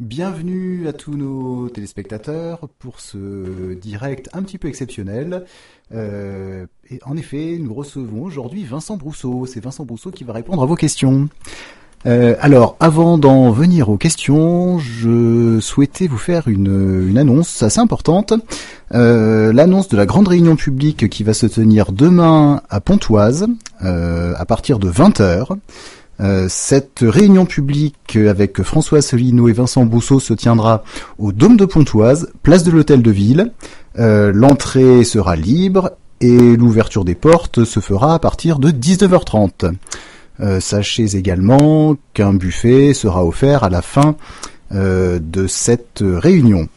Bienvenue à tous nos téléspectateurs pour ce direct un petit peu exceptionnel. Euh, et en effet, nous recevons aujourd'hui Vincent Brousseau. C'est Vincent Brousseau qui va répondre à vos questions. Euh, alors, avant d'en venir aux questions, je souhaitais vous faire une, une annonce assez importante. Euh, L'annonce de la grande réunion publique qui va se tenir demain à Pontoise, à partir de 20h. Euh, cette réunion publique avec François Solino et Vincent Bousseau se tiendra au Dôme de Pontoise, place de l'Hôtel de Ville. Euh, L'entrée sera libre et l'ouverture des portes se fera à partir de 19h30. Euh, sachez également qu'un buffet sera offert à la fin euh, de cette réunion.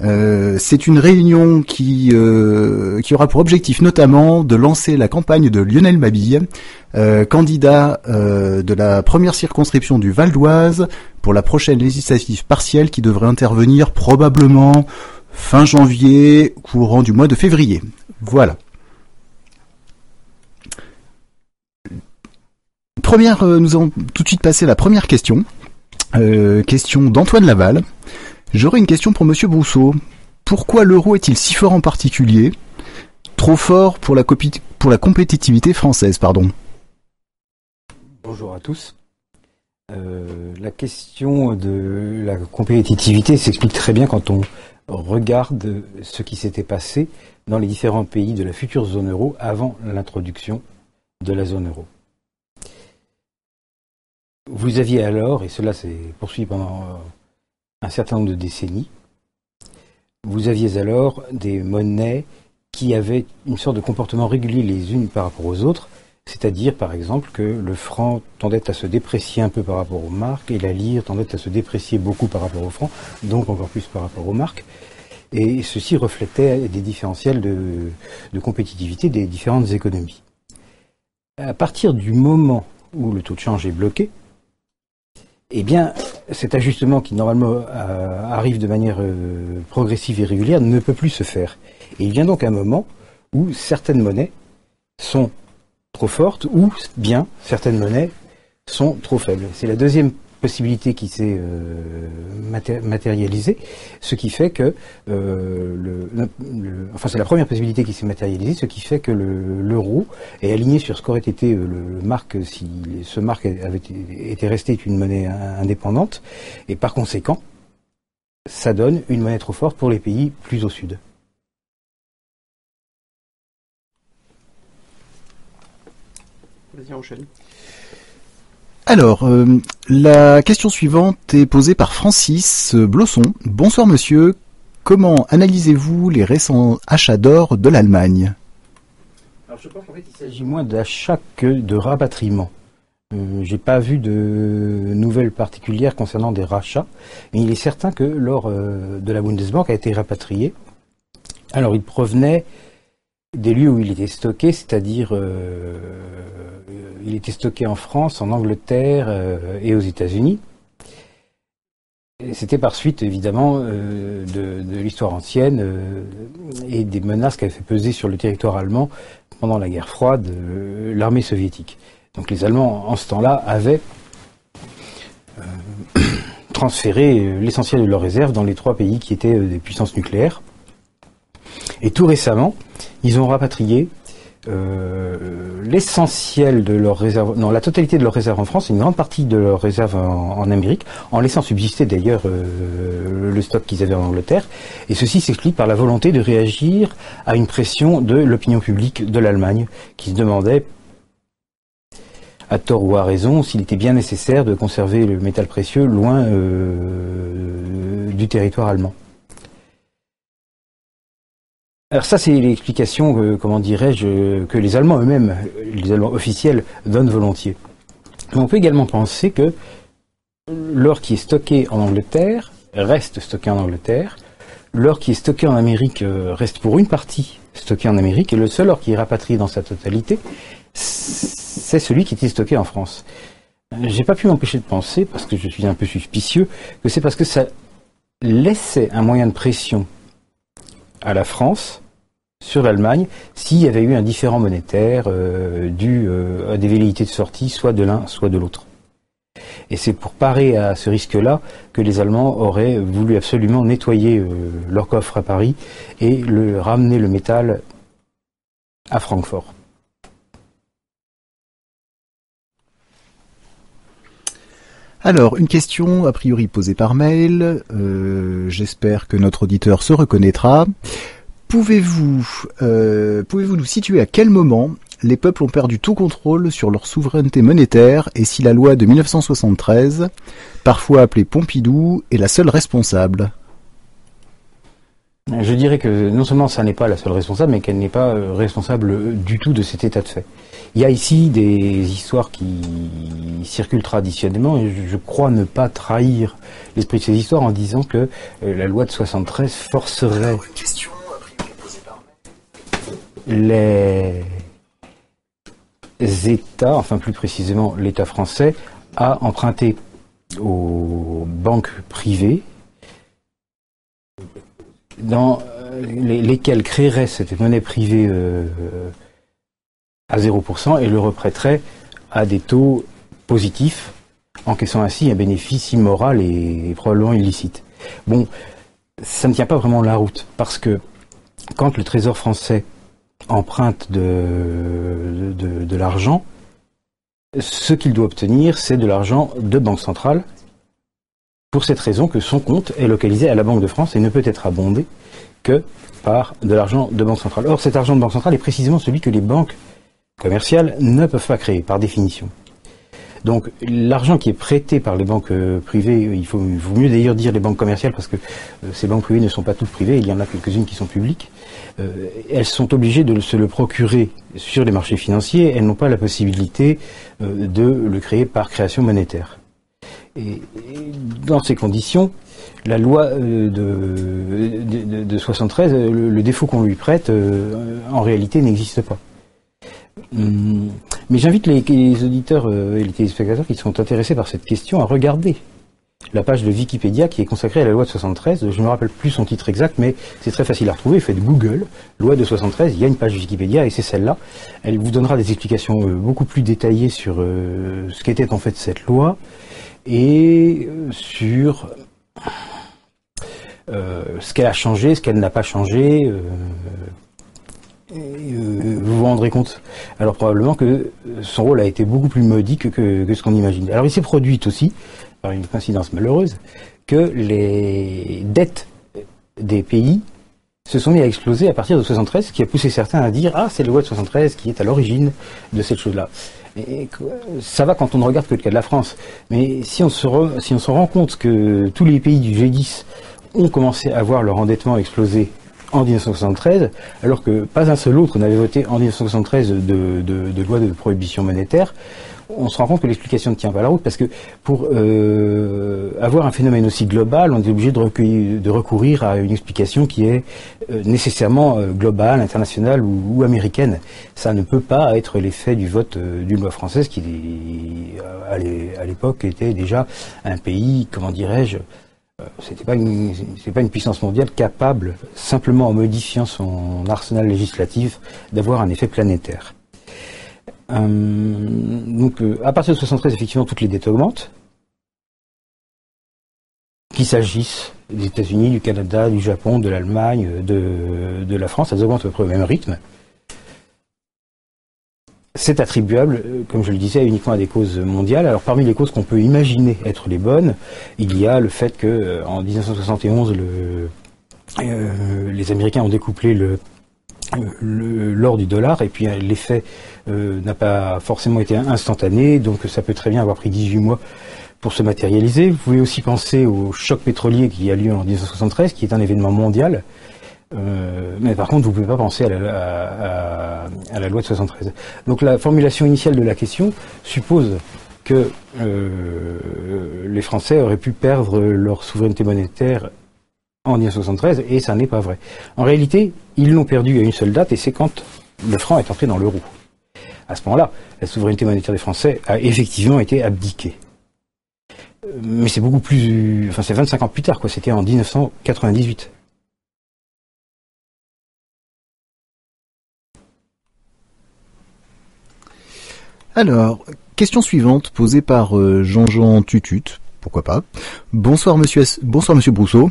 Euh, c'est une réunion qui, euh, qui aura pour objectif notamment de lancer la campagne de Lionel Mabille, euh, candidat de la première circonscription du Val d'Oise pour la prochaine législative partielle qui devrait intervenir probablement fin janvier, courant du mois de février. Voilà. Première, nous allons tout de suite passer à la première question. Question d'Antoine Laval. J'aurais une question pour Monsieur Brousseau. Pourquoi l'euro est-il si fort en particulier? Trop fort pour la, compétitivité française, pardon. Bonjour à tous. Euh, la question de la compétitivité s'explique très bien quand on regarde ce qui s'était passé dans les différents pays de la future zone euro avant l'introduction de la zone euro. Vous aviez alors, et cela s'est poursuivi pendant un certain nombre de décennies, vous aviez alors des monnaies qui avaient une sorte de comportement régulier les unes par rapport aux autres, c'est-à-dire par exemple que le franc tendait à se déprécier un peu par rapport aux marques et la lire tendait à se déprécier beaucoup par rapport au franc, donc encore plus par rapport aux marques. Et ceci reflétait des différentiels de, de compétitivité des différentes économies. À partir du moment où le taux de change est bloqué, eh bien, cet ajustement qui normalement euh, arrive de manière euh, progressive et régulière ne peut plus se faire. Et il vient donc un moment où certaines monnaies sont trop fortes ou bien certaines monnaies sont trop faibles. C'est la deuxième possibilité qui s'est euh, maté- matérialisée, ce qui fait que euh, enfin c'est la première possibilité qui s'est matérialisée, ce qui fait que le- l'euro est aligné sur ce qu'aurait été euh, le, marque si ce marque avait été, resté une monnaie in- indépendante, et par conséquent, ça donne une monnaie trop forte pour les pays plus au sud. Vas-y, enchaîne. Alors, euh, la question suivante est posée par Francis Blosson. Bonsoir monsieur, comment analysez-vous les récents achats d'or de l'Allemagne? Alors je pense qu'en fait il s'agit moins d'achat que de rapatriement. Euh, J'ai pas vu de nouvelles particulières concernant des rachats, mais il est certain que l'or euh, de la Bundesbank a été rapatrié. Alors il provenait des lieux où il était stocké, c'est-à-dire euh, il était stocké en France, en Angleterre euh, et aux États-Unis. C'était par suite, évidemment, euh, de, de l'histoire ancienne euh, et des menaces qu'avait fait peser sur le territoire allemand pendant la guerre froide euh, l'armée soviétique. Donc les Allemands, en ce temps-là, avaient euh, transféré euh, l'essentiel de leurs réserves dans les trois pays qui étaient euh, des puissances nucléaires. Et tout récemment, ils ont rapatrié euh, l'essentiel de leurs réserves, non, la totalité de leurs réserves en France, une grande partie de leurs réserves en, en Amérique, en laissant subsister d'ailleurs euh, le stock qu'ils avaient en Angleterre. Et ceci s'explique par la volonté de réagir à une pression de l'opinion publique de l'Allemagne, qui se demandait, à tort ou à raison, s'il était bien nécessaire de conserver le métal précieux loin euh, du territoire allemand. Alors ça, c'est l'explication, comment dirais-je, que les Allemands eux-mêmes, les Allemands officiels, donnent volontiers. Mais on peut également penser que l'or qui est stocké en Angleterre reste stocké en Angleterre, l'or qui est stocké en Amérique euh, reste pour une partie stocké en Amérique, et le seul or qui est rapatrié dans sa totalité, c'est celui qui était stocké en France. J'ai pas pu m'empêcher de penser, parce que je suis un peu suspicieux, que c'est parce que ça laissait un moyen de pression à la France sur l'Allemagne s'il y avait eu un différent monétaire euh, dû euh, à des velléités de sortie, soit de l'un, soit de l'autre. Et c'est pour parer à ce risque-là que les Allemands auraient voulu absolument nettoyer euh, leur coffre à Paris et ramener le métal à Francfort. Alors, une question a priori posée par mail. J'espère que notre auditeur se reconnaîtra. Pouvez-vous euh, pouvez-vous nous situer à quel moment les peuples ont perdu tout contrôle sur leur souveraineté monétaire et si la loi de 1973, parfois appelée Pompidou, est la seule responsable? Je dirais que non seulement ça n'est pas la seule responsable, mais qu'elle n'est pas euh, responsable du tout de cet état de fait. Il y a ici des histoires qui circulent traditionnellement et je crois ne pas trahir l'esprit de ces histoires en disant que euh, la loi de 73 forcerait les États, enfin plus précisément l'État français, à emprunter aux banques privées dans euh, lesquelles créerait cette monnaie privée euh, à 0% et le reprêterait à des taux positifs, encaissant ainsi un bénéfice immoral et, probablement illicite. Bon, ça ne tient pas vraiment la route, parce que quand le Trésor français emprunte de, de, l'argent, ce qu'il doit obtenir, c'est de l'argent de Banque centrale, pour cette raison que son compte est localisé à la Banque de France et ne peut être abondé que par de l'argent de Banque centrale. Or, cet argent de Banque centrale est précisément celui que les banques commerciales ne peuvent pas créer, par définition. Donc l'argent qui est prêté par les banques euh, privées, il faut, vaut mieux d'ailleurs dire les banques commerciales parce que euh, ces banques privées ne sont pas toutes privées, il y en a quelques-unes qui sont publiques. Euh, elles sont obligées de se le procurer sur les marchés financiers, elles n'ont pas la possibilité de le créer par création monétaire. Et, dans ces conditions, la loi de, de, 73, le défaut qu'on lui prête, en réalité n'existe pas. Hum, mais j'invite les, auditeurs euh, et les téléspectateurs qui sont intéressés par cette question à regarder la page de Wikipédia qui est consacrée à la loi de 73. Je ne me rappelle plus son titre exact, mais c'est très facile à retrouver. Faites Google, loi de 73, il y a une page Wikipédia et c'est celle-là. Elle vous donnera des explications euh, beaucoup plus détaillées sur euh, ce qu'était en fait cette loi et sur ce qu'elle a changé, ce qu'elle n'a pas changé, euh, vous vous rendrez compte alors probablement que son rôle a été beaucoup plus modique que, ce qu'on imagine. Alors il s'est produit aussi, par une coïncidence malheureuse, que les dettes des pays se sont mis à exploser à partir de 73, ce qui a poussé certains à dire ah c'est le loi de 73 qui est à l'origine de cette chose-là. Ça va quand on ne regarde que le cas de la France, mais si on se si on se rend compte que tous les pays du G10 ont commencé à voir leur endettement exploser en 1973, alors que pas un seul autre n'avait voté en 1973 de, de, loi de prohibition monétaire, on se rend compte que l'explication ne tient pas la route parce que pour euh, avoir un phénomène aussi global, on est obligé de, de recourir à une explication qui est euh, nécessairement euh, globale, internationale ou, américaine. Ça ne peut pas être l'effet du vote d'une loi française qui, à l'époque, était déjà un pays, comment dirais-je, euh, c'était pas une, pas une puissance mondiale capable, simplement en modifiant son arsenal législatif, d'avoir un effet planétaire. Euh, donc, euh, à partir de 73, effectivement, toutes les dettes augmentent. Qu'il s'agisse des États-Unis, du Canada, du Japon, de l'Allemagne, de, de, la France, elles augmentent à peu près au même rythme c'est attribuable, euh, comme je le disais, uniquement à des causes mondiales. Alors parmi les causes qu'on peut imaginer être les bonnes, il y a le fait que euh, en 1971, euh, les Américains ont découplé l'or du dollar et puis l'effet n'a pas forcément été instantané donc ça peut très bien avoir pris 18 mois pour se matérialiser. Vous pouvez aussi penser au choc pétrolier qui a lieu en 1973 qui est un événement mondial euh, mais par contre, vous ne pouvez pas penser à la, loi de 73. Donc la formulation initiale de la question suppose que euh, les Français auraient pu perdre leur souveraineté monétaire en 1973, et ça n'est pas vrai. En réalité, ils l'ont perdu à une seule date, et c'est quand le franc est entré dans l'euro. À ce moment-là, la souveraineté monétaire des Français a effectivement été abdiquée. Mais c'est beaucoup plus... Enfin, c'est 25 ans plus tard, quoi. C'était en 1998. Alors, question suivante posée par Jean-Jean Tutut, pourquoi pas. Bonsoir monsieur, bonsoir monsieur Brousseau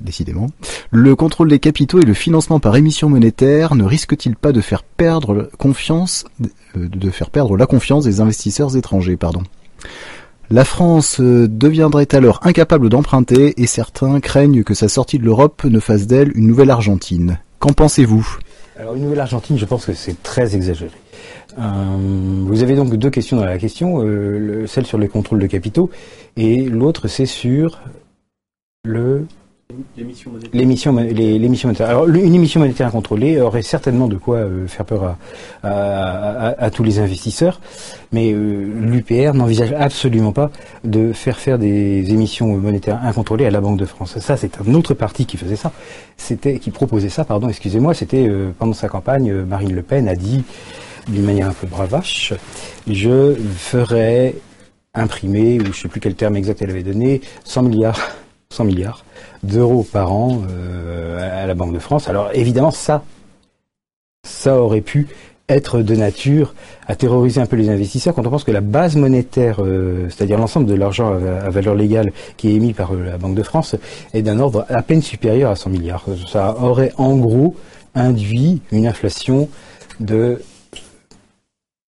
décidément. Le contrôle des capitaux et le financement par émission monétaire ne risque-t-il pas de faire perdre confiance, euh, de faire perdre la confiance des investisseurs étrangers, pardon. La France euh, deviendrait alors incapable d'emprunter et certains craignent que sa sortie de l'Europe ne fasse d'elle une nouvelle Argentine. Qu'en pensez-vous? Alors une nouvelle Argentine, je pense que c'est très exagéré. Euh, vous avez donc deux questions dans la question, celle sur les contrôles de capitaux et l'autre c'est sur le L'émission monétaire. Alors, une émission monétaire incontrôlée aurait certainement de quoi euh, faire peur à, tous les investisseurs, mais euh, l'UPR n'envisage absolument pas de faire faire des émissions monétaires incontrôlées à la Banque de France. Ça, c'est un autre parti qui faisait ça, c'était qui proposait ça. Pardon, excusez-moi. C'était euh, pendant sa campagne, Marine Le Pen a dit d'une manière un peu bravache, je ferai imprimer, ou je ne sais plus quel terme exact elle avait donné, 100 milliards, 100 milliards d'euros par an euh, à la Banque de France. Alors évidemment, ça, ça aurait pu être de nature à terroriser un peu les investisseurs quand on pense que la base monétaire, euh, c'est-à-dire l'ensemble de l'argent à, valeur légale qui est émis par euh, la Banque de France, est d'un ordre à peine supérieur à 100 milliards. Ça aurait en gros induit une inflation de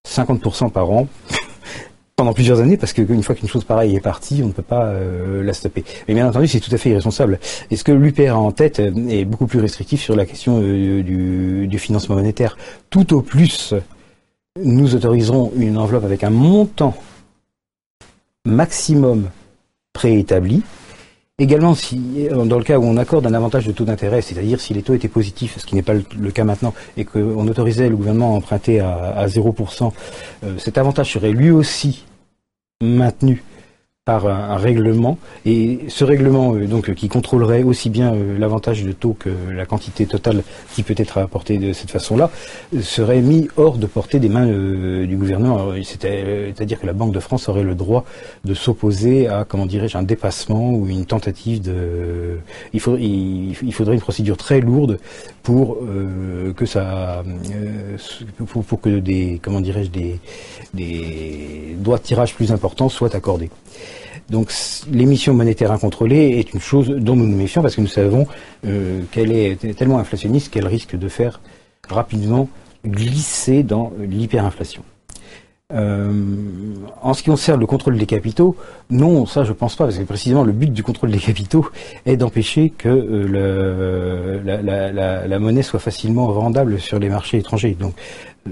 50% par an pendant plusieurs années parce qu'une fois qu'une chose pareille est partie, on ne peut pas euh, la stopper. Mais bien entendu, c'est tout à fait irresponsable. Et ce que l'UPR a en tête est beaucoup plus restrictif sur la question euh, du, du, financement monétaire? Tout au plus, nous autoriserons une enveloppe avec un montant maximum préétabli. Également, si, dans le cas où on accorde un avantage de taux d'intérêt, c'est-à-dire si les taux étaient positifs, ce qui n'est pas le, cas maintenant, et qu'on autorisait le gouvernement à emprunter à, 0%, euh, cet avantage serait lui aussi maintenu par un, règlement et ce règlement euh, donc qui contrôlerait aussi bien euh, l'avantage de taux que la quantité totale qui peut être apportée de cette façon-là serait mis hors de portée des mains euh, du gouvernement. C'est-à-dire que la Banque de France aurait le droit de s'opposer à comment dirais-je un dépassement ou une tentative de. Il, faudrait une procédure très lourde pour que ça pour, pour, que des comment dirais-je des des droits de tirage plus importants soient accordés. Donc l'émission monétaire incontrôlée est une chose dont nous nous méfions parce que nous savons euh, qu'elle est tellement inflationniste qu'elle risque de faire rapidement glisser dans l'hyperinflation. Euh, en ce qui concerne le contrôle des capitaux, non, ça je pense pas, parce que précisément le but du contrôle des capitaux est d'empêcher que euh, la, monnaie soit facilement vendable sur les marchés étrangers. Donc, le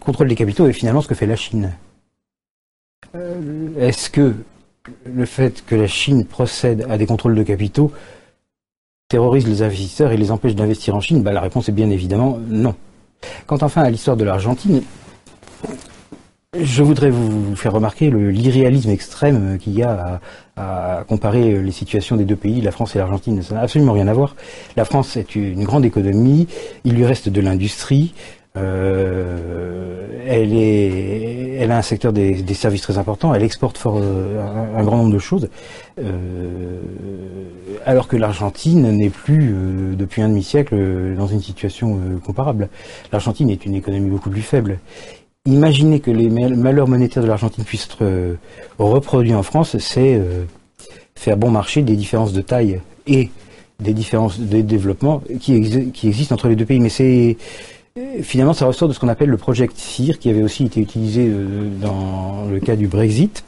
contrôle des capitaux est finalement ce que fait la Chine. Euh, est-ce que le fait que la Chine procède à des contrôles de capitaux terrorise les investisseurs et les empêche d'investir en Chine? Bah, La réponse est bien évidemment non. Quant enfin à l'histoire de l'Argentine, je voudrais vous faire remarquer l'irréalisme extrême qu'il y a à, à, comparer les situations des deux pays, la France et l'Argentine. Ça n'a absolument rien à voir. La France est une grande économie, il lui reste de l'industrie, elle, est, elle a un secteur des, services très important. Elle exporte fort, euh, un, grand nombre de choses. Euh, alors que l'Argentine n'est plus, depuis un demi-siècle, dans une situation comparable. L'Argentine est une économie beaucoup plus faible. Imaginez que les malheurs monétaires de l'Argentine puissent être reproduits en France, c'est faire bon marché des différences de taille et des différences de développement qui, qui existent entre les deux pays. Mais c'est finalement, ça ressort de ce qu'on appelle le Project FIR, qui avait aussi été utilisé euh, dans le cas du Brexit,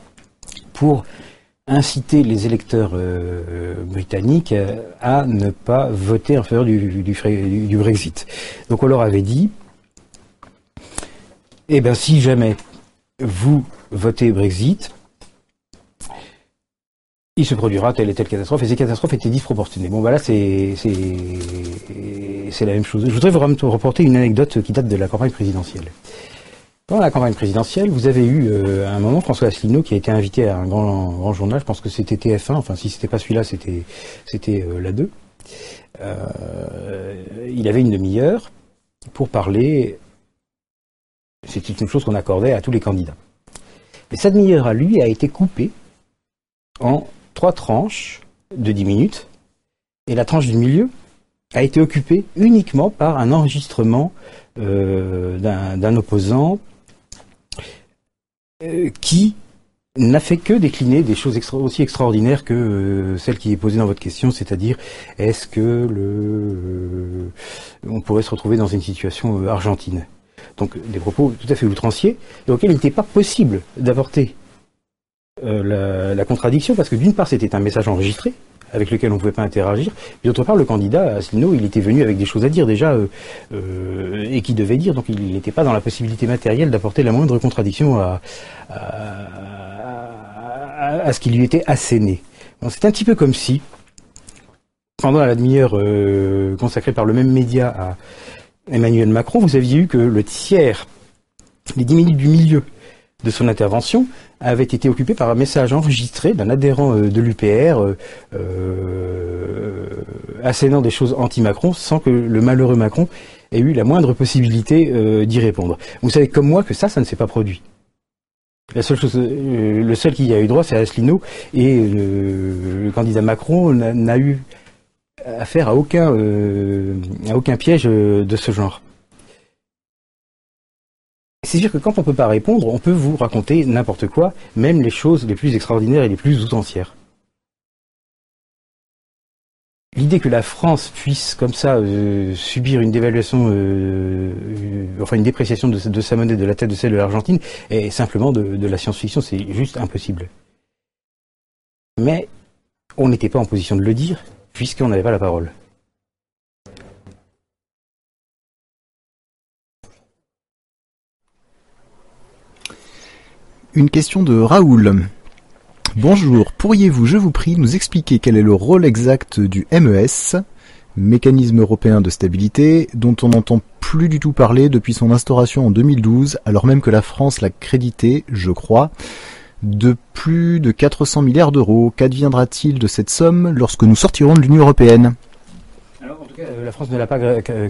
pour inciter les électeurs euh, britanniques à ne pas voter en faveur du, du, Brexit. Donc on leur avait dit, eh bien si jamais vous votez Brexit, il se produira telle et telle catastrophe, et ces catastrophes étaient disproportionnées. Bon, voilà, c'est c'est la même chose. Je voudrais vous reporter une anecdote qui date de la campagne présidentielle. Pendant la campagne présidentielle, vous avez eu euh, à un moment François Asselineau qui a été invité à un grand, grand journal, je pense que c'était TF1, enfin si c'était pas celui-là, c'était euh, la 2. Euh, il avait une demi-heure pour parler. C'était une chose qu'on accordait à tous les candidats. Et cette demi-heure à lui a été coupée en trois tranches de 10 minutes. Et la tranche du milieu a été occupée uniquement par un enregistrement euh, d'un opposant qui n'a fait que décliner des choses aussi extraordinaires que celles qui est posée dans votre question, c'est-à-dire est-ce que le on pourrait se retrouver dans une situation argentine? Donc des propos tout à fait outranciers auxquels il n'était pas possible d'apporter la, contradiction parce que d'une part c'était un message enregistré avec lequel on ne pouvait pas interagir. Et d'autre part, le candidat, Asselineau, il était venu avec des choses à dire déjà euh, euh, et qui devait dire, donc il n'était pas dans la possibilité matérielle d'apporter la moindre contradiction à, à, ce qui lui était asséné. c'est un petit peu comme si, pendant la demi-heure euh, consacrée par le même média à Emmanuel Macron, vous aviez eu que le tiers, les dix minutes du milieu de son intervention avait été occupé par un message enregistré d'un adhérent euh, de l'UPR euh, euh, assénant des choses anti-Macron sans que le malheureux Macron ait eu la moindre possibilité d'y répondre. Vous savez comme moi que ça, ça ne s'est pas produit. La seule chose, le seul qui y a eu droit, c'est Asselineau, et le candidat Macron n'a eu affaire à aucun piège de ce genre c'est sûr que quand on ne peut pas répondre, on peut vous raconter n'importe quoi, même les choses les plus extraordinaires et les plus outrancières. L'idée que la France puisse comme ça euh, subir une dévaluation, euh, euh, enfin une dépréciation de, sa monnaie de la tête de celle de l'Argentine est simplement de la science-fiction, c'est juste impossible. Mais on n'était pas en position de le dire puisqu'on n'avait pas la parole. Une question de Raoul. Bonjour, pourriez-vous, je vous prie, nous expliquer quel est le rôle exact du MES, mécanisme européen de stabilité, dont on n'entend plus du tout parler depuis son instauration en 2012, alors même que la France l'a crédité, je crois, de plus de 400 milliards d'euros? Qu'adviendra-t-il de cette somme lorsque nous sortirons de l'Union européenne? La France ne l'a pas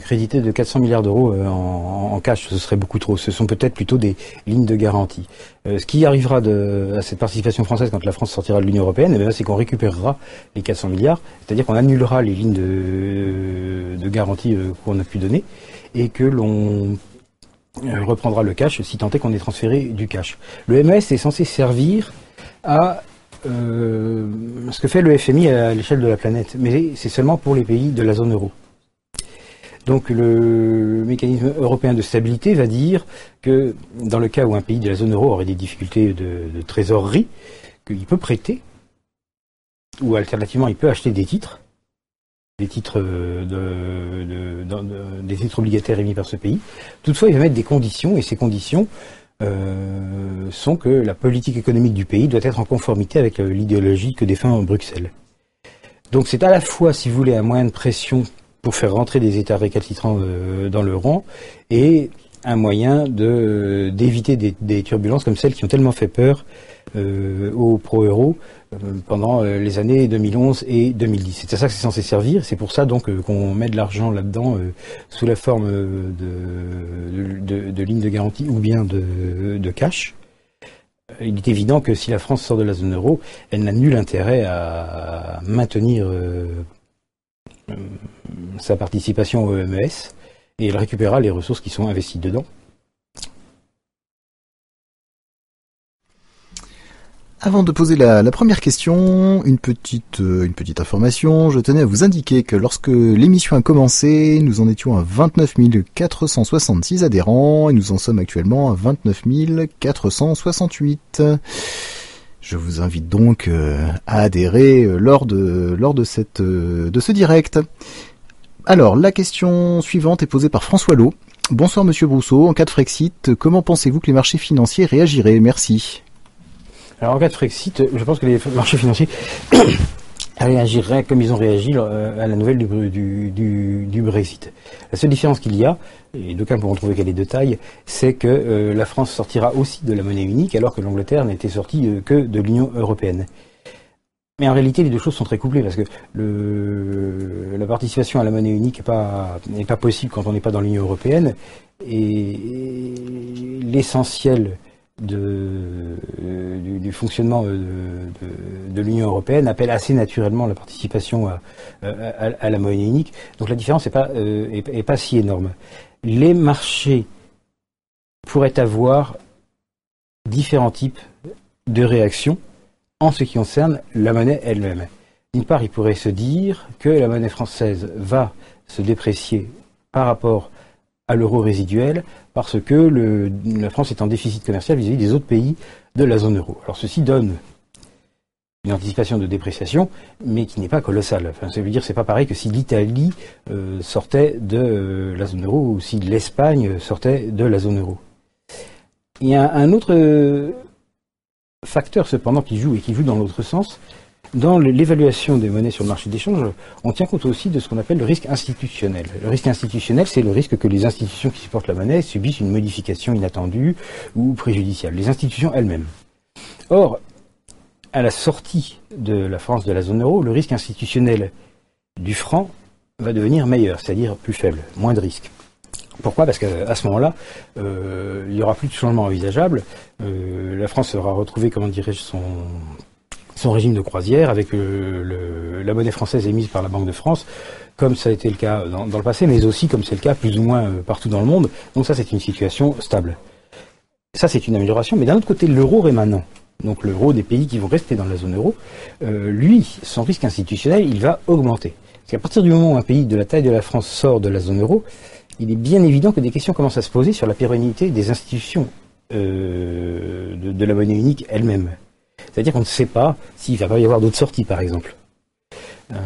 crédité de 400 milliards d'euros euh, en, cash, ce serait beaucoup trop. Ce sont peut-être plutôt des lignes de garantie. Euh, ce qui arrivera à cette participation française quand la France sortira de l'Union européenne, eh c'est qu'on récupérera les 400 milliards, c'est-à-dire qu'on annulera les lignes de, garantie qu'on a pu donner et que l'on reprendra le cash si tant est qu'on ait transféré du cash. Le MES est censé servir à euh, ce que fait le FMI à l'échelle de la planète, mais c'est seulement pour les pays de la zone euro. Donc le mécanisme européen de stabilité va dire que dans le cas où un pays de la zone euro aurait des difficultés de, trésorerie, qu'il peut prêter, ou alternativement il peut acheter des titres, des titres, de, des titres obligataires émis par ce pays. Toutefois, il va mettre des conditions, et ces conditions euh, sont que la politique économique du pays doit être en conformité avec euh, l'idéologie que défend Bruxelles. Donc c'est à la fois, si vous voulez, un moyen de pression pour faire rentrer des États récalcitrants euh, dans le rang et un moyen de d'éviter des, turbulences comme celles qui ont tellement fait peur aux pro-euro euh, pendant euh, les années 2011 et 2010. C'est à ça que c'est censé servir. C'est pour ça donc euh, qu'on met de l'argent là-dedans sous la forme de, de, lignes de garantie ou bien de, cash. Il est évident que si la France sort de la zone euro, elle n'a nul intérêt à maintenir sa participation au MES et elle récupérera les ressources qui sont investies dedans. Avant de poser la, première question, une petite, euh, une petite information. Je tenais à vous indiquer que lorsque l'émission a commencé, nous en étions à 29 466 adhérents et nous en sommes actuellement à 29 468. Je vous invite donc euh, à adhérer euh, lors de, lors de, cette, de ce direct. Alors, la question suivante est posée par François Lowe. Bonsoir Monsieur Brousseau, en cas de Frexit, comment pensez-vous que les marchés financiers réagiraient? Merci. Alors en cas de Frexit, je pense que les marchés financiers réagiraient comme ils ont réagi euh, à la nouvelle du, du, Brexit. La seule différence qu'il y a, et d'aucuns pourront trouver qu'elle est de taille, c'est que euh, la France sortira aussi de la monnaie unique alors que l'Angleterre n'était sortie euh, que de l'Union européenne. Mais en réalité, les deux choses sont très couplées parce que la participation à la monnaie unique n'est pas, pas possible quand on n'est pas dans l'Union européenne. Et l'essentiel du, fonctionnement euh, de, l'Union européenne appelle assez naturellement la participation à, la monnaie unique. Donc la différence n'est euh, pas si énorme. Les marchés pourraient avoir différents types de réactions en ce qui concerne la monnaie elle-même. D'une part, il pourrait se dire que la monnaie française va se déprécier par rapport à l'euro résiduel parce que la France est en déficit commercial vis-à-vis des autres pays de la zone euro. Alors ceci donne une anticipation de dépréciation, mais qui n'est pas colossale. Enfin, ça veut dire que c'est pas pareil que si l'Italie euh, sortait de euh, la zone euro ou si l'Espagne sortait de la zone euro. Il y a un autre facteur cependant qui joue et qui joue dans l'autre sens. Dans l'évaluation des monnaies sur le marché d'échange, on tient compte aussi de ce qu'on appelle le risque institutionnel. Le risque institutionnel, c'est le risque que les institutions qui supportent la monnaie subissent une modification inattendue ou préjudiciable, les institutions elles-mêmes. Or, à la sortie de la France de la zone euro, le risque institutionnel du franc va devenir meilleur, c'est-à-dire plus faible, moins de risques. Pourquoi? Parce qu'à ce moment-là, euh, il n'y aura plus de changement envisageable. Euh, la France sera retrouvée, comment dirais-je, son, son régime de croisière avec euh, la monnaie française émise par la Banque de France, comme ça a été le cas dans, le passé, mais aussi comme c'est le cas plus ou moins partout dans le monde. Donc ça, c'est une situation stable. Ça, c'est une amélioration. Mais d'un autre côté, l'euro rémanent, donc l'euro des pays qui vont rester dans la zone euro, lui, son risque institutionnel, il va augmenter. Parce qu'à partir du moment où un pays de la taille de la France sort de la zone euro, il est bien évident que des questions commencent à se poser sur la pérennité des institutions euh, de, la monnaie unique elle-même. C'est-à-dire qu'on ne sait pas s'il va pas y avoir d'autres sorties, par exemple. Euh,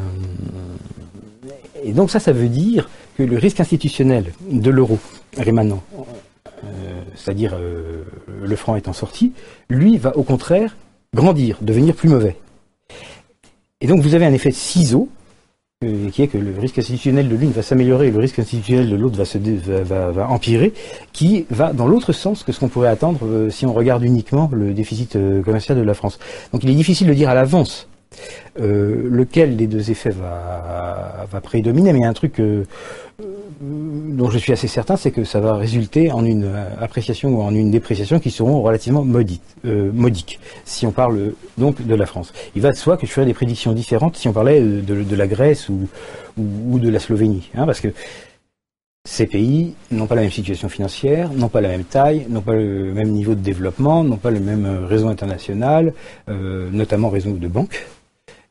et donc ça, ça veut dire que le risque institutionnel de l'euro rémanent euh, c'est-à-dire le franc étant sorti, lui va au contraire grandir, devenir plus mauvais. Et donc vous avez un effet de ciseau, qui est que le risque institutionnel de l'une va s'améliorer et le risque institutionnel de l'autre va, va, empirer, qui va dans l'autre sens que ce qu'on pourrait attendre si on regarde uniquement le déficit commercial de la France. Donc il est difficile de dire à l'avance lequel des deux effets va, prédominer, mais il y a un truc dont je suis assez certain, c'est que ça va résulter en une euh, appréciation ou en une dépréciation qui seront relativement euh, modiques, si on parle donc de la France. Il va de soi que je ferais des prédictions différentes si on parlait de, la Grèce ou, de la Slovénie, hein, parce que ces pays n'ont pas la même situation financière, n'ont pas la même taille, n'ont pas le même niveau de développement, n'ont pas le même euh, réseau international, notamment réseau de banques.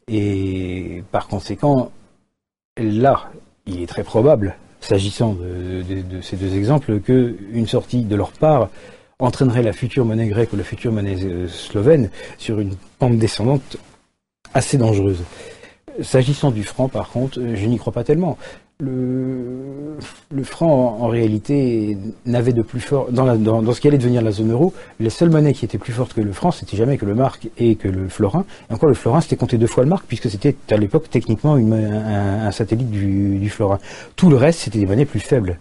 Et par conséquent, là, il est très probable, s'agissant de, ces deux exemples, qu'une sortie de leur part entraînerait la future monnaie grecque ou la future monnaie euh, slovène sur une pente descendante assez dangereuse. S'agissant du franc, par contre, je n'y crois pas tellement le, franc, en, réalité, n'avait de plus fort. Dans, dans, ce qui allait devenir la zone euro, les seules monnaies qui étaient plus fortes que le franc, c'était jamais que le marque et que le florin. Et encore, le florin, c'était compté deux fois le marque, puisque c'était à l'époque techniquement un, satellite du, du florin. Tout le reste, c'était des monnaies plus faibles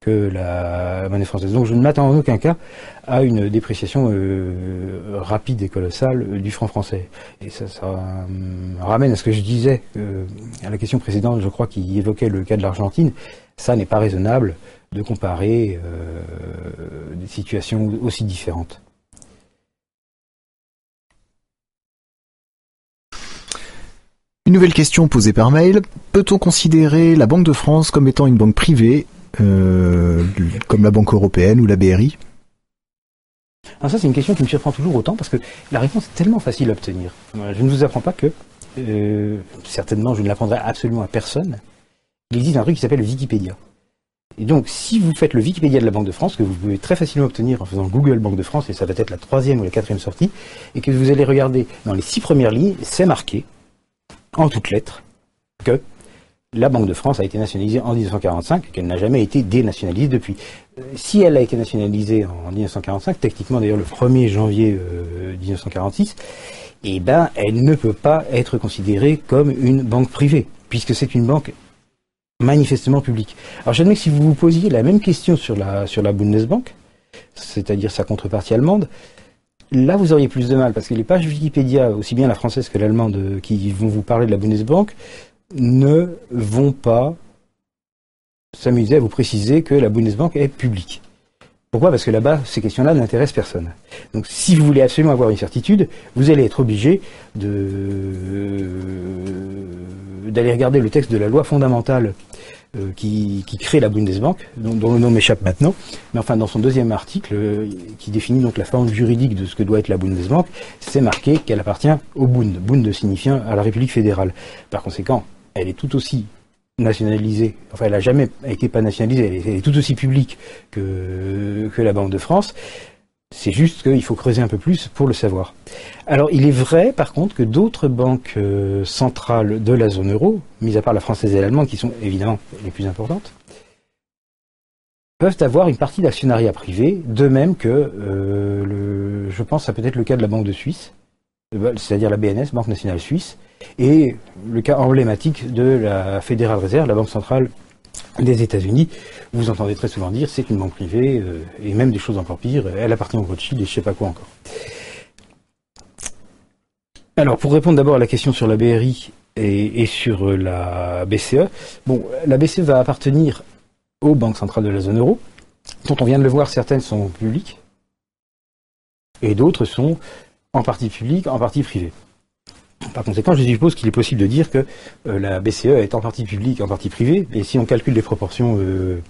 que la monnaie française. Donc je ne m'attends en aucun cas à une dépréciation euh, rapide et colossale du franc français. Et ça, ça euh, ramène à ce que je disais, euh, à la question précédente, je crois, qui évoquait le cas de l'Argentine. Ça n'est pas raisonnable de comparer des situations aussi différentes. Une nouvelle question posée par mail. Peut-on considérer la Banque de France comme étant une banque privée euh, comme la Banque européenne ou la BRI Alors ça, c'est une question qui me surprend toujours autant parce que la réponse est tellement facile à obtenir. Je ne vous apprends pas que, euh, certainement, je ne l'apprendrai absolument à personne. Il existe un truc qui s'appelle Wikipédia. Et donc, si vous faites le Wikipédia de la Banque de France, que vous pouvez très facilement obtenir en faisant Google Banque de France, et ça va être la troisième ou la quatrième sortie, et que vous allez regarder dans les six premières lignes, c'est marqué, en toutes lettres, que la Banque de France a été nationalisée en 1945, qu'elle n'a jamais été dénationalisée depuis. Euh, si elle a été nationalisée en 1945, techniquement d'ailleurs le 1er janvier 1946, euh, eh ben, elle ne peut pas être considérée comme une banque privée, puisque c'est une banque manifestement publique. Alors j'admets que si vous vous posiez la même question sur la, sur la Bundesbank, c'est-à-dire sa contrepartie allemande, là vous auriez plus de mal, parce que les pages Wikipédia, aussi bien la française que l'allemande, qui vont vous parler de la Bundesbank, ne vont pas s'amuser à vous préciser que la Bundesbank est publique. Pourquoi? Parce que là-bas, ces questions-là n'intéressent personne. Donc si vous voulez absolument avoir une certitude, vous allez être obligé d'aller regarder le texte de la loi fondamentale euh, qui, crée la Bundesbank, dont, le nom m'échappe maintenant, mais enfin dans son deuxième article, euh, qui définit donc la forme juridique de ce que doit être la Bundesbank, c'est marqué qu'elle appartient au Bund, Bund signifiant à la République fédérale. Par conséquent, elle est tout aussi nationalisée, enfin elle n'a jamais été pas nationalisée, elle est, tout aussi publique que, la Banque de France, c'est juste qu'il faut creuser un peu plus pour le savoir. Alors il est vrai par contre que d'autres banques euh, centrales de la zone euro, mis à part la française et l'allemande qui sont évidemment les plus importantes, peuvent avoir une partie d'actionnariat privé, de même que euh, le, je pense ça peut être le cas de la Banque de Suisse, c'est-à-dire la BNS, Banque nationale suisse, et le cas emblématique de la Fédérale Réserve, la Banque centrale des États-Unis, vous entendez très souvent dire c'est une banque privée, euh, et même des choses encore pires, elle appartient au Rothschild et je sais pas quoi encore. Alors, pour répondre d'abord à la question sur la BRI et, sur la BCE, bon, la BCE va appartenir aux banques centrales de la zone euro, dont on vient de le voir, certaines sont publiques, et d'autres sont en partie publiques, en partie privées. Par conséquent, je suppose qu'il est possible de dire que euh, la BCE est en partie publique, en partie privée, et si on calcule les proportions euh,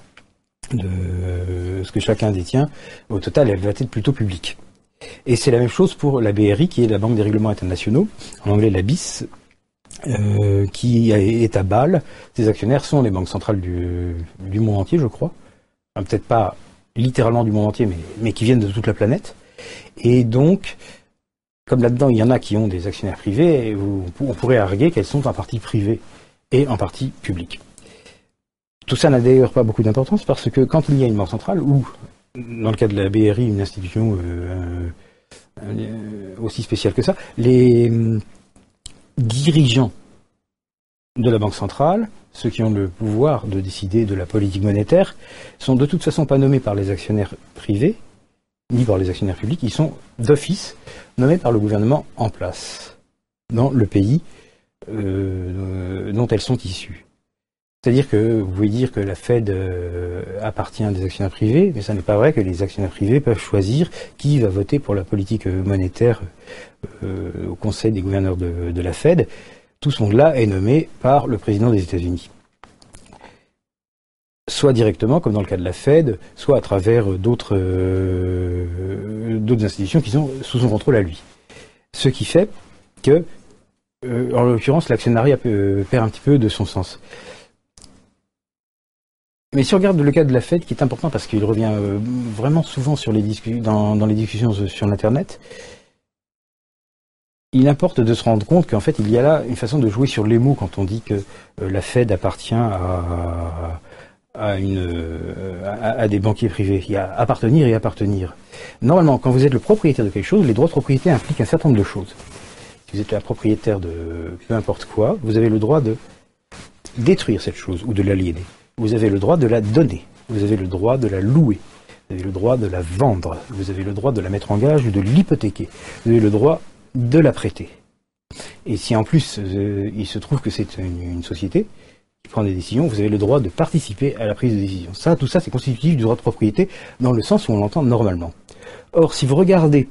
de ce que chacun détient, au total, elle va être plutôt publique. Et c'est la même chose pour la BRI, qui est la Banque des règlements internationaux, en anglais la BIS, euh, qui est à Bâle. Ses actionnaires sont les banques centrales du, monde entier, je crois. Peut-être pas littéralement du monde entier, mais qui viennent de toute la planète. Et donc, comme là-dedans, il y en a qui ont des actionnaires privés, on pourrait arguer qu'elles sont en partie privées et en partie publiques. Tout ça n'a d'ailleurs pas beaucoup d'importance parce que quand il y a une banque centrale, ou dans le cas de la BRI, une institution euh, euh, aussi spéciale que ça, les hum, dirigeants de la Banque centrale, ceux qui ont le pouvoir de décider de la politique monétaire, sont de toute façon pas nommés par les actionnaires privés, ni par les actionnaires publics, ils sont d'office nommés par le gouvernement en place dans le pays euh, dont elles sont issues. C'est-à-dire que vous pouvez dire que la Fed euh, appartient à des actionnaires privés, mais ça n'est pas vrai que les actionnaires privés peuvent choisir qui va voter pour la politique monétaire euh, au Conseil des gouverneurs de, de la Fed. Tout ce monde-là est nommé par le président des États-Unis soit directement, comme dans le cas de la Fed, soit à travers d'autres euh, d'autres institutions qui sont sous son contrôle à lui. Ce qui fait que, euh, en l'occurrence, l'actionnariat perd un petit peu de son sens. Mais si on regarde le cas de la Fed, qui est important parce qu'il revient euh, vraiment souvent dans, dans les discussions sur l'Internet, il importe de se rendre compte qu'en fait, il y a là une façon de jouer sur les mots quand on dit que la Fed appartient à, euh, à, des banquiers privés. Il y a appartenir et appartenir. Normalement, quand vous êtes le propriétaire de quelque chose, les droits de propriété impliquent un certain nombre de choses. Si vous êtes la propriétaire de peu importe quoi, vous avez le droit de détruire cette chose ou de l'aliéner. Vous avez le droit de la donner. Vous avez le droit de la louer. Vous avez le droit de la vendre. Vous avez le droit de la mettre en gage ou de l'hypothéquer. Vous avez le droit de la prêter. Et si en plus euh, il se trouve que c'est une société, prendre des décisions, vous avez le droit de participer à la prise de décision. Ça, tout ça, c'est constitutif du droit de propriété dans le sens où on l'entend normalement. Or, si vous regardez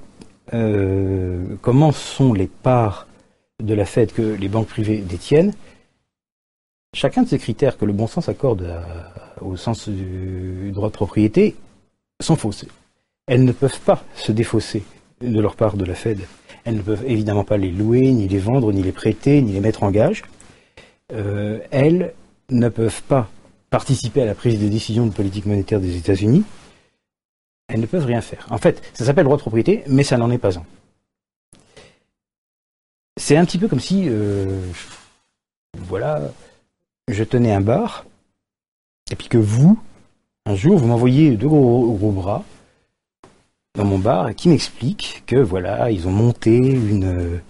euh, comment sont les parts de la Fed que les banques privées détiennent, chacun de ces critères que le bon sens accorde au sens du droit de propriété sont faussés. Elles ne peuvent pas se défausser de leur part de la Fed. Elles ne peuvent évidemment pas les louer, ni les vendre, ni les prêter, ni les mettre en gage. Euh, elles ne peuvent pas participer à la prise de décision de politique monétaire des États-Unis, elles ne peuvent rien faire. En fait, ça s'appelle droit de propriété, mais ça n'en est pas un. C'est un petit peu comme si, euh, voilà, je tenais un bar, et puis que vous, un jour, vous m'envoyez deux gros, gros bras dans mon bar qui m'expliquent que, voilà, ils ont monté une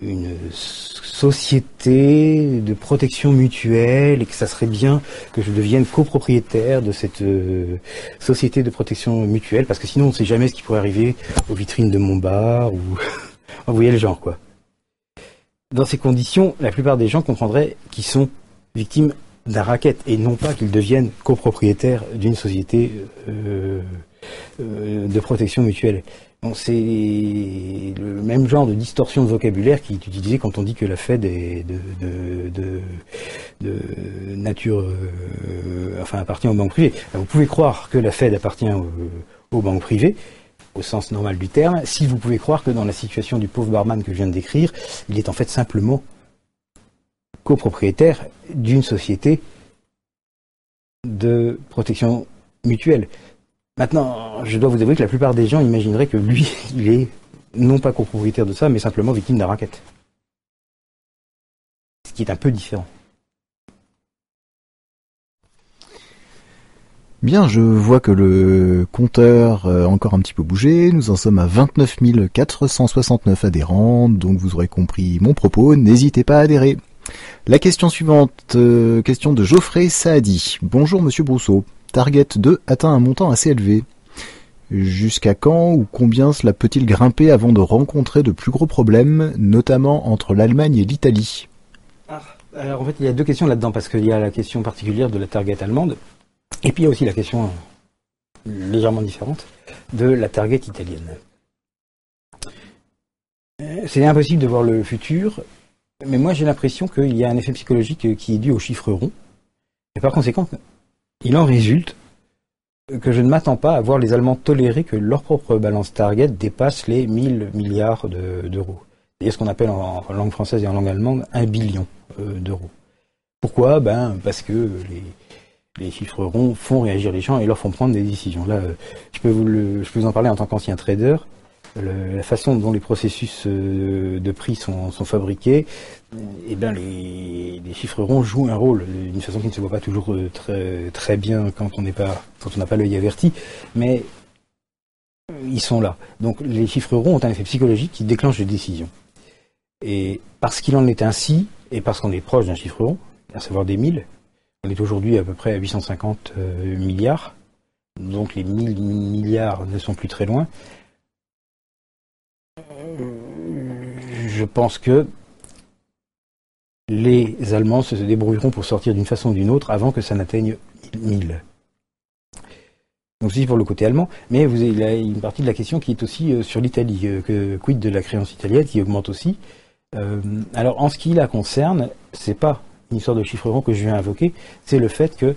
une société de protection mutuelle et que ça serait bien que je devienne copropriétaire de cette euh, société de protection mutuelle parce que sinon on ne sait jamais ce qui pourrait arriver aux vitrines de mon bar ou vous voyez le genre quoi. Dans ces conditions, la plupart des gens comprendraient qu'ils sont victimes d'un racket et non pas qu'ils deviennent copropriétaires d'une société euh, euh, de protection mutuelle. C'est le même genre de distorsion de vocabulaire qui est utilisé quand on dit que la Fed est de, nature, euh, enfin appartient aux banques privées. Vous pouvez croire que la Fed appartient aux, banques privées, au sens normal du terme, si vous pouvez croire que dans la situation du pauvre barman que je viens de décrire, il est en fait simplement copropriétaire d'une société de protection mutuelle. Maintenant, je dois vous avouer que la plupart des gens imagineraient que lui, il est non pas copropriétaire de ça, mais simplement victime d'un racket. Ce qui est un peu différent. Bien, je vois que le compteur a encore un petit peu bougé. Nous en sommes à 29 469 adhérents, donc vous aurez compris mon propos. N'hésitez pas à adhérer. La question suivante, euh, question de Geoffrey Saadi. Bonjour Monsieur Brousseau. Target 2 atteint un montant assez élevé. Jusqu'à quand ou combien cela peut-il grimper avant de rencontrer de plus gros problèmes, notamment entre l'Allemagne et l'Italie? Ah, Alors en fait, il y a deux questions là-dedans, parce qu'il y a la question particulière de la target allemande, et puis il y a aussi la question légèrement différente de la target italienne. Euh, c'est impossible de voir le futur, mais moi j'ai l'impression qu'il y a un effet psychologique qui est dû aux chiffres ronds. Et par conséquent, il en résulte que je ne m'attends pas à voir les Allemands tolérer que leur propre balance target dépasse les 1000 milliards d'euros. C'est ce qu'on appelle en, langue française et en langue allemande un billion euh, d'euros. Pourquoi? Ben parce que les, chiffres ronds font réagir les gens et leur font prendre des décisions. Là, euh, je peux vous en parler en tant qu'ancien trader la façon dont les processus euh, de prix sont, fabriqués, eh bien les, chiffres ronds jouent un rôle d'une façon qui ne se voit pas toujours euh, très, bien quand on quand on n'a pas l'œil averti, mais ils sont là. Donc les chiffres ronds ont un effet psychologique qui déclenche des décisions. Et parce qu'il en est ainsi, et parce qu'on est proche d'un chiffre rond, à savoir des 1000, on est aujourd'hui à peu près à 850 euh, milliards, donc les 1000 milliards ne sont plus très loin, je pense que les Allemands se débrouilleront pour sortir d'une façon ou d'une autre avant que ça n'atteigne 1000. Donc c'est pour le côté allemand, mais vous avez, a une partie de la question qui est aussi euh, sur l'Italie, euh, quid de la créance italienne qui augmente aussi. Euh, alors en ce qui la concerne, c'est pas une histoire de chiffre rond que je viens invoquer, c'est le fait que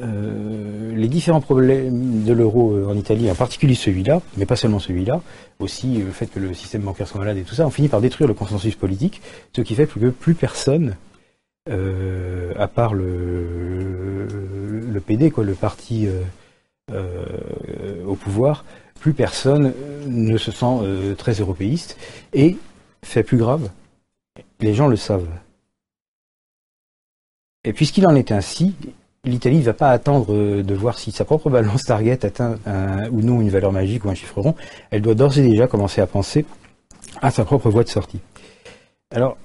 euh, les différents problèmes de l'euro euh, en Italie, en particulier celui-là, mais pas seulement celui-là, aussi le fait que le système bancaire soit malade et tout ça, ont fini par détruire le consensus politique, ce qui fait que plus personne, euh, à part le, le, PD, quoi, le parti au pouvoir, plus personne ne se sent très européiste. Et, fait plus grave, les gens le savent. Et puisqu'il en est ainsi, l'Italie ne va pas attendre euh, de voir si sa propre balance target atteint ou non une valeur magique ou un chiffre rond. Elle doit d'ores et déjà commencer à penser à sa propre voie de sortie. Alors,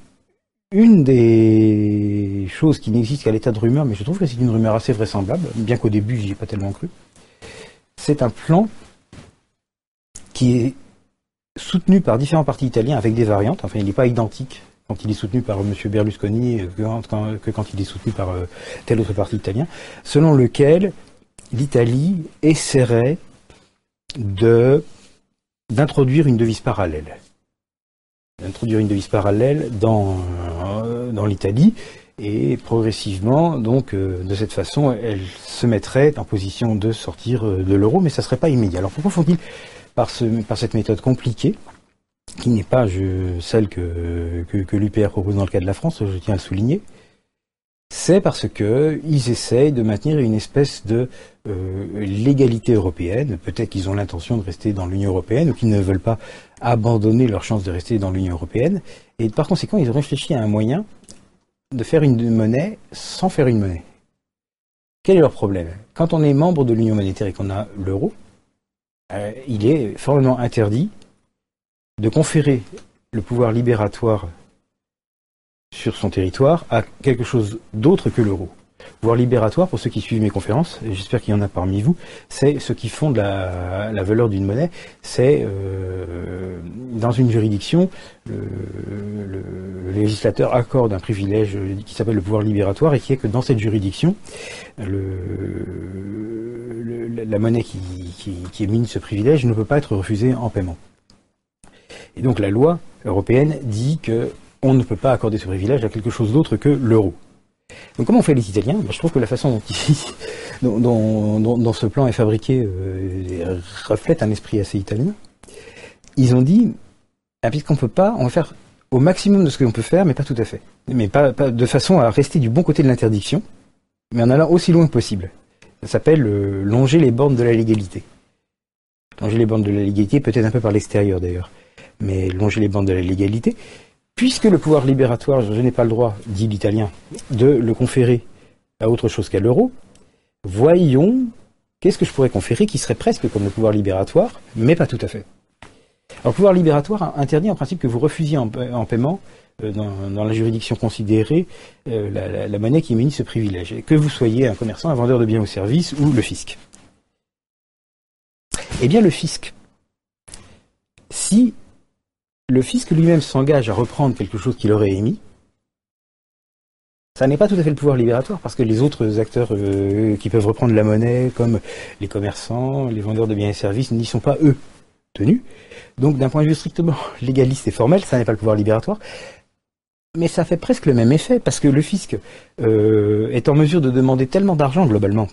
une des choses qui n'existe qu'à l'état de rumeur, mais je trouve que c'est une rumeur assez vraisemblable, bien qu'au début j'y ai pas tellement cru, c'est un plan qui est soutenu par différents partis italiens avec des variantes, enfin il n'est pas identique quand il est soutenu par M. Berlusconi que quand, il est soutenu par euh, tel autre parti italien, selon lequel l'Italie essaierait de d'introduire une devise parallèle. D'introduire une devise parallèle dans, euh, dans l'Italie et progressivement, donc, euh, de cette façon, elle se mettrait en position de sortir de l'euro, mais ça ne serait pas immédiat. Alors pourquoi font-ils par, ce, par cette méthode compliquée qui n'est pas celle que, l'UPR propose dans le cas de la France, je tiens à le souligner, c'est parce que ils essayent de maintenir une espèce de euh, légalité européenne. Peut-être qu'ils ont l'intention de rester dans l'Union européenne ou qu'ils ne veulent pas abandonner leur chance de rester dans l'Union européenne. Et par conséquent, ils ont réfléchi à un moyen de faire une monnaie sans faire une monnaie. Quel est leur problème? Quand on est membre de l'Union monétaire et qu'on a l'euro, euh, il est formellement interdit de conférer le pouvoir libératoire sur son territoire à quelque chose d'autre que l'euro. Pouvoir libératoire, pour ceux qui suivent mes conférences, et j'espère qu'il y en a parmi vous, c'est ce qui fonde la, valeur d'une monnaie. C'est euh, dans une juridiction, le, législateur accorde un privilège qui s'appelle le pouvoir libératoire et qui est que dans cette juridiction, la monnaie qui, qui, qui émine ce privilège ne peut pas être refusée en paiement. Et donc la loi européenne dit que on ne peut pas accorder ce privilège à quelque chose d'autre que l'euro. Donc comment on fait les Italiens? Ben, Je trouve que la façon dont, ce plan est fabriqué euh, reflète un esprit assez italien. Ils ont dit, ah, puisqu'on ne peut pas, on va faire au maximum de ce qu'on peut faire, mais pas tout à fait. Mais pas, de façon à rester du bon côté de l'interdiction, mais en allant aussi loin que possible. Ça s'appelle euh, longer les bornes de la légalité. Longer les bornes de la légalité, peut-être un peu par l'extérieur d'ailleurs, mais longer les bornes de la légalité, puisque le pouvoir libératoire, je n'ai pas le droit, dit l'italien, de le conférer à autre chose qu'à l'euro, voyons qu'est-ce que je pourrais conférer qui serait presque comme le pouvoir libératoire, mais pas tout à fait. Alors, le pouvoir libératoire interdit en principe que vous refusiez en, paiement, euh, dans, la juridiction considérée, euh, la, monnaie qui munit ce privilège, que vous soyez un commerçant, un vendeur de biens ou services ou le fisc. Eh bien, le fisc, si le fisc lui-même s'engage à reprendre quelque chose qu'il aurait émis, ça n'est pas tout à fait le pouvoir libératoire parce que les autres acteurs euh, qui peuvent reprendre la monnaie, comme les commerçants, les vendeurs de biens et services, n'y sont pas eux tenus. Donc d'un point de vue strictement légaliste et formel, ça n'est pas le pouvoir libératoire. Mais ça fait presque le même effet parce que le fisc euh, est en mesure de demander tellement d'argent globalement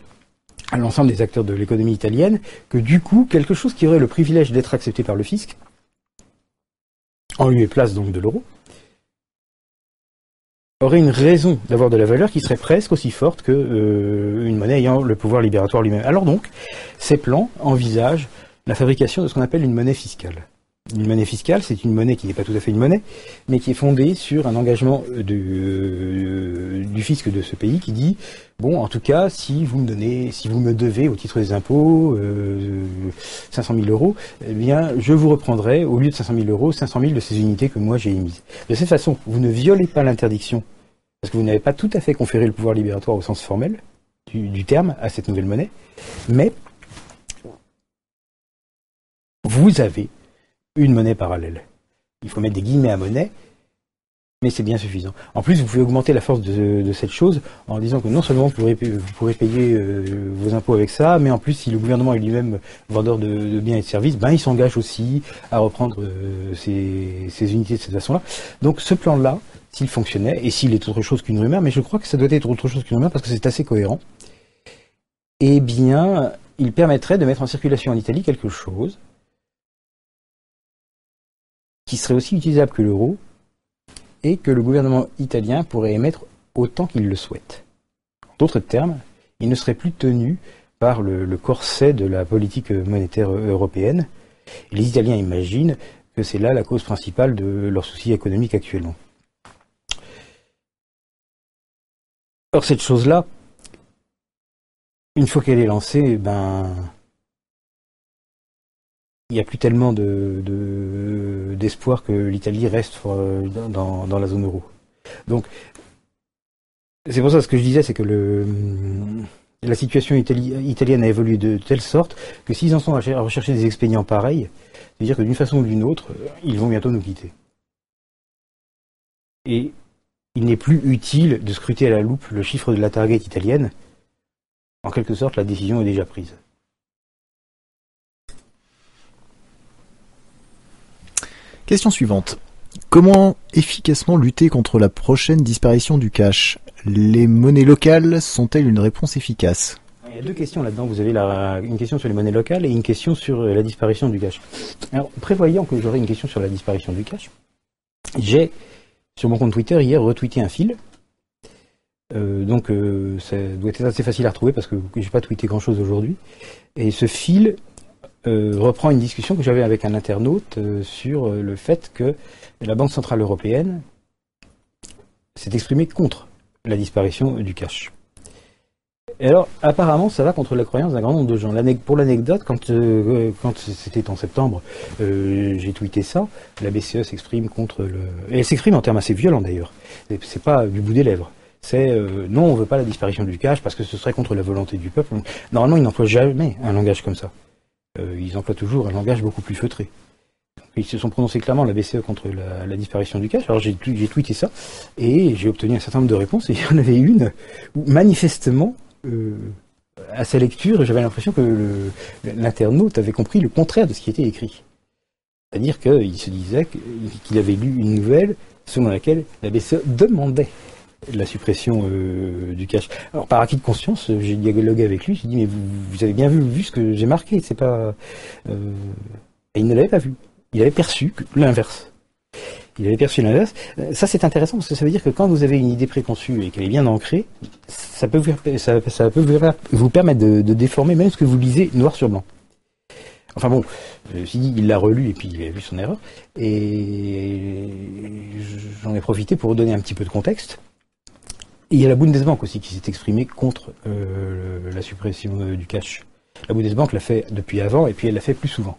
à l'ensemble des acteurs de l'économie italienne que du coup quelque chose qui aurait le privilège d'être accepté par le fisc en lieu et place donc de l'euro, aurait une raison d'avoir de la valeur qui serait presque aussi forte qu'une euh, monnaie ayant le pouvoir libératoire lui-même. Alors donc, ces plans envisagent la fabrication de ce qu'on appelle une monnaie fiscale. Une monnaie fiscale, c'est une monnaie qui n'est pas tout à fait une monnaie, mais qui est fondée sur un engagement euh, du fisc de ce pays qui dit bon, en tout cas, si vous me donnez, si vous me devez au titre des impôts 500 euh, 000 euros, eh bien, je vous reprendrai au lieu de 500 000 euros 500 000 de ces unités que moi j'ai émises. De cette façon, vous ne violez pas l'interdiction parce que vous n'avez pas tout à fait conféré le pouvoir libératoire au sens formel du terme à cette nouvelle monnaie, mais vous avez une monnaie parallèle. Il faut mettre des guillemets à monnaie, mais c'est bien suffisant. En plus, vous pouvez augmenter la force de, cette chose en disant que non seulement vous pourrez, payer euh, vos impôts avec ça, mais en plus, si le gouvernement est lui-même vendeur de, biens et de services, ben, il s'engage aussi à reprendre euh, ces, unités de cette façon-là. Donc ce plan-là, s'il fonctionnait, et s'il est autre chose qu'une rumeur, mais je crois que ça doit être autre chose qu'une rumeur parce que c'est assez cohérent, eh bien, il permettrait de mettre en circulation en Italie quelque chose qui serait aussi utilisable que l'euro et que le gouvernement italien pourrait émettre autant qu'il le souhaite. En d'autres termes, il ne serait plus tenu par le, corset de la politique monétaire européenne. les Italiens imaginent que c'est là la cause principale de leurs soucis économiques actuellement. Or, cette chose-là, une fois qu'elle est lancée, ben, il n'y a plus tellement d'espoir que l'Italie reste euh, dans, la zone euro. Donc, c'est pour ça ce que je disais, c'est que le, la situation italienne a évolué de telle sorte que s'ils en sont à rechercher des expédients pareils, c'est-à-dire que d'une façon ou d'une autre, ils vont bientôt nous quitter. Et il n'est plus utile de scruter à la loupe le chiffre de la target italienne. En quelque sorte, la décision est déjà prise. Question suivante. Comment efficacement lutter contre la prochaine disparition du cash? Les monnaies locales sont-elles une réponse efficace? Il y a deux questions là-dedans. Vous avez une question sur les monnaies locales et une question sur euh, la disparition du cash. Alors, prévoyant que j'aurai une question sur la disparition du cash, j'ai sur mon compte Twitter hier retweeté un fil. Euh, donc euh, ça doit être assez facile à retrouver parce que j'ai pas tweeté grand chose aujourd'hui. Et ce fil euh, reprend une discussion que j'avais avec un internaute euh, sur euh, le fait que la Banque Centrale Européenne s'est exprimée contre la disparition du cash. Et alors, apparemment, ça va contre la croyance d'un grand nombre de gens. Pour l'anecdote, quand, c'était en septembre, j'ai tweeté ça, la BCE s'exprime contre le... Elle s'exprime en termes assez violents d'ailleurs. C'est pas du bout des lèvres. C'est non, on veut pas la disparition du cash parce que ce serait contre la volonté du peuple. Normalement, ils n'emploient jamais un langage comme ça. Euh, ils emploient toujours un langage beaucoup plus feutré. Ils se sont prononcés clairement, la BCE, contre la, disparition du cash. Alors j'ai tweeté ça, et j'ai obtenu un certain nombre de réponses, et il y en avait une où, manifestement, euh, à sa lecture, j'avais l'impression que l'internaute avait compris le contraire de ce qui était écrit. C'est-à-dire qu'il se disait qu'il avait lu une nouvelle selon laquelle la BCE demandait la suppression euh, du cash. Alors par acquis de conscience, j'ai dialogué avec lui, j'ai dit mais vous, avez bien vu, ce que j'ai marqué, c'est pas. Euh... Et il ne l'avait pas vu. Il avait perçu l'inverse. Il avait perçu l'inverse. Euh, ça c'est intéressant parce que ça veut dire que quand vous avez une idée préconçue et qu'elle est bien ancrée, ça peut vous, permettre de, déformer même ce que vous lisez noir sur blanc. Enfin bon, dit, il l'a relu et puis il a vu son erreur. Et j'en ai profité pour donner un petit peu de contexte. Et il y a la Bundesbank aussi qui s'est exprimée contre euh, la suppression euh, du cash. La Bundesbank l'a fait depuis avant et puis elle l'a fait plus souvent.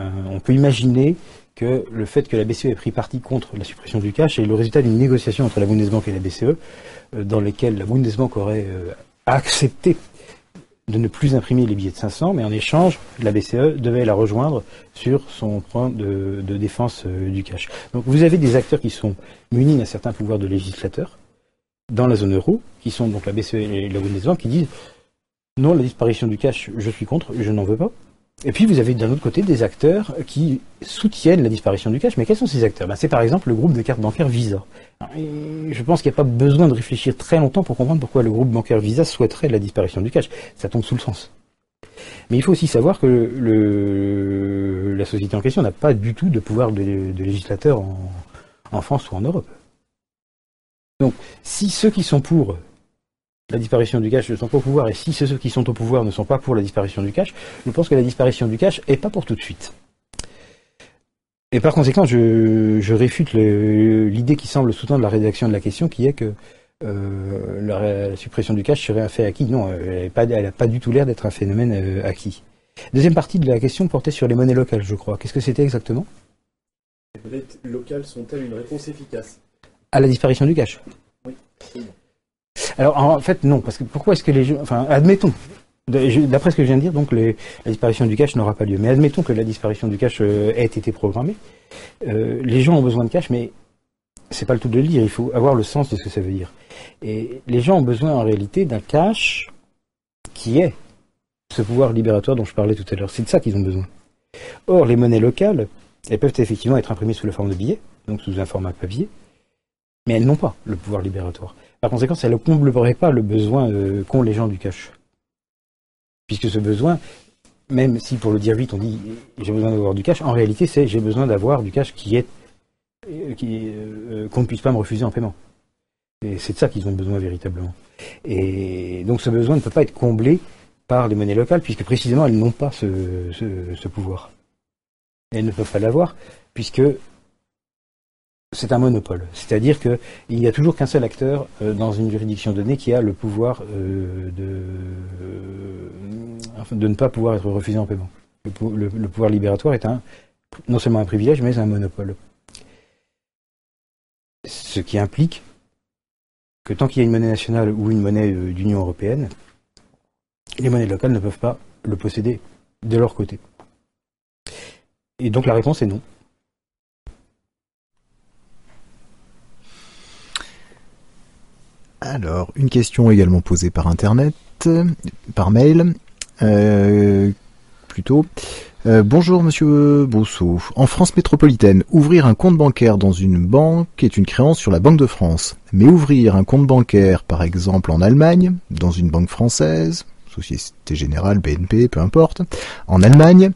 Euh, on peut imaginer que le fait que la BCE ait pris parti contre la suppression du cash est le résultat d'une négociation entre la Bundesbank et la BCE, dans laquelle la Bundesbank aurait accepté de ne plus imprimer les billets de 500, mais en échange, la BCE devait la rejoindre sur son point de, défense du cash. Donc vous avez des acteurs qui sont munis d'un certain pouvoir de législateur, dans la zone euro, qui sont donc la BCE et la Bundesbank, qui disent non, la disparition du cash, je suis contre, je n'en veux pas. Et puis vous avez d'un autre côté des acteurs qui soutiennent la disparition du cash. Mais quels sont ces acteurs? Ben, C'est par exemple le groupe de cartes bancaires Visa. je pense qu'il n'y a pas besoin de réfléchir très longtemps pour comprendre pourquoi le groupe bancaire Visa souhaiterait la disparition du cash. Ça tombe sous le sens. Mais il faut aussi savoir que le, la société en question n'a pas du tout de pouvoir de, législateur en France ou en Europe. Donc, si ceux qui sont pour la disparition du cash ne sont pas au pouvoir, et si ceux qui sont au pouvoir ne sont pas pour la disparition du cash, je pense que la disparition du cash n'est pas pour tout de suite. Et par conséquent, je, réfute l'idée qui semble sous-tendre la rédaction de la question, qui est que euh, la, suppression du cash serait un fait acquis. Non, elle n'a pas, du tout l'air d'être un phénomène euh, acquis. Deuxième partie de la question portait sur les monnaies locales, je crois. Qu'est-ce que c'était exactement? Les monnaies locales sont-elles une réponse efficace? À la disparition du cash. Oui. Alors en fait non, parce que pourquoi est-ce que les gens, enfin admettons, d'après ce que je viens de dire, donc la disparition du cash n'aura pas lieu. Mais admettons que la disparition du cash euh, ait été programmée. Euh, les gens ont besoin de cash, mais c'est pas le tout de le dire. Il faut avoir le sens de ce que ça veut dire. Et les gens ont besoin en réalité d'un cash qui est ce pouvoir libératoire dont je parlais tout à l'heure. C'est de ça qu'ils ont besoin. Or, les monnaies locales, elles peuvent effectivement être imprimées sous la forme de billets, donc sous un format papier, mais elles n'ont pas le pouvoir libératoire. Par conséquent, ça ne comblerait pas le besoin euh, qu'ont les gens du cash. Puisque ce besoin, même si pour le dire vite on dit j'ai besoin d'avoir du cash, en réalité c'est j'ai besoin d'avoir du cash qui est euh, euh, qu'on ne puisse pas me refuser en paiement. Et c'est de ça qu'ils ont besoin véritablement. Et donc ce besoin ne peut pas être comblé par les monnaies locales, puisque précisément elles n'ont pas ce pouvoir. Elles ne peuvent pas l'avoir, puisque c'est un monopole. C'est-à-dire qu'il n'y a toujours qu'un seul acteur euh, dans une juridiction donnée qui a le pouvoir euh, de, de ne pas pouvoir être refusé en paiement. Le, pouvoir libératoire est non seulement un privilège, mais un monopole. Ce qui implique que tant qu'il y a une monnaie nationale ou une monnaie euh, d'Union européenne, les monnaies locales ne peuvent pas le posséder de leur côté. Et donc la réponse est non. Alors, une question également posée par Internet, par mail, euh, plutôt. Euh, bonjour Monsieur Brousseau. En France métropolitaine, ouvrir un compte bancaire dans une banque est une créance sur la Banque de France. Mais ouvrir un compte bancaire, par exemple en Allemagne, dans une banque française, Société Générale, BNP, peu importe, en Allemagne,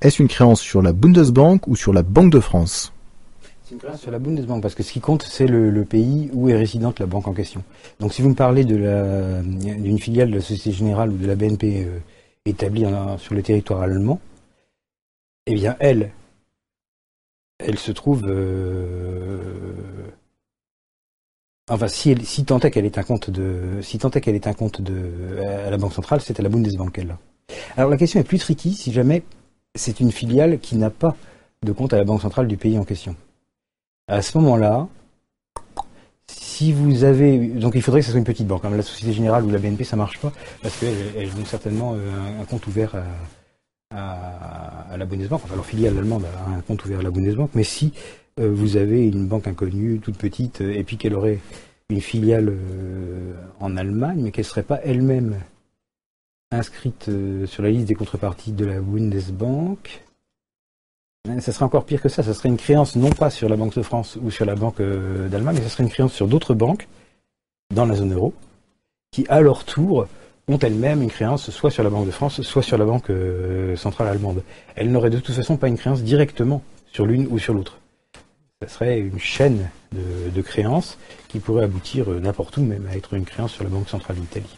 est-ce une créance sur la Bundesbank ou sur la Banque de France? Sur la Bundesbank, parce que ce qui compte, c'est le, pays où est résidente la banque en question. Donc si vous me parlez d'une filiale de la Société Générale ou de la BNP euh, établie sur le territoire allemand, eh bien elle, elle se trouve... Euh, enfin, si, si tant est qu'elle est un compte de, si tant est qu'elle est un compte de à la banque centrale, c'est à la Bundesbank qu'elle a. Alors la question est plus tricky si jamais c'est une filiale qui n'a pas de compte à la banque centrale du pays en question à ce moment-là, si vous avez, donc il faudrait que ce soit une petite banque. Hein. La Société Générale ou la BNP, ça marche pas parce qu'elles ont certainement euh, un, compte ouvert à, la Bundesbank, enfin leur filiale allemande a un compte ouvert à la Bundesbank. Mais si euh, vous avez une banque inconnue, toute petite, et puis qu'elle aurait une filiale euh, en Allemagne, mais qu'elle serait pas elle-même inscrite sur la liste des contreparties de la Bundesbank, Ça serait encore pire que ça. Ça serait une créance non pas sur la Banque de France ou sur la Banque d'Allemagne, mais ça serait une créance sur d'autres banques dans la zone euro qui, à leur tour, ont elles-mêmes une créance soit sur la Banque de France, soit sur la Banque centrale allemande. Elles n'auraient de toute façon pas une créance directement sur l'une ou sur l'autre. Ça serait une chaîne de, créances qui pourrait aboutir n'importe où, même à être une créance sur la Banque centrale d'Italie.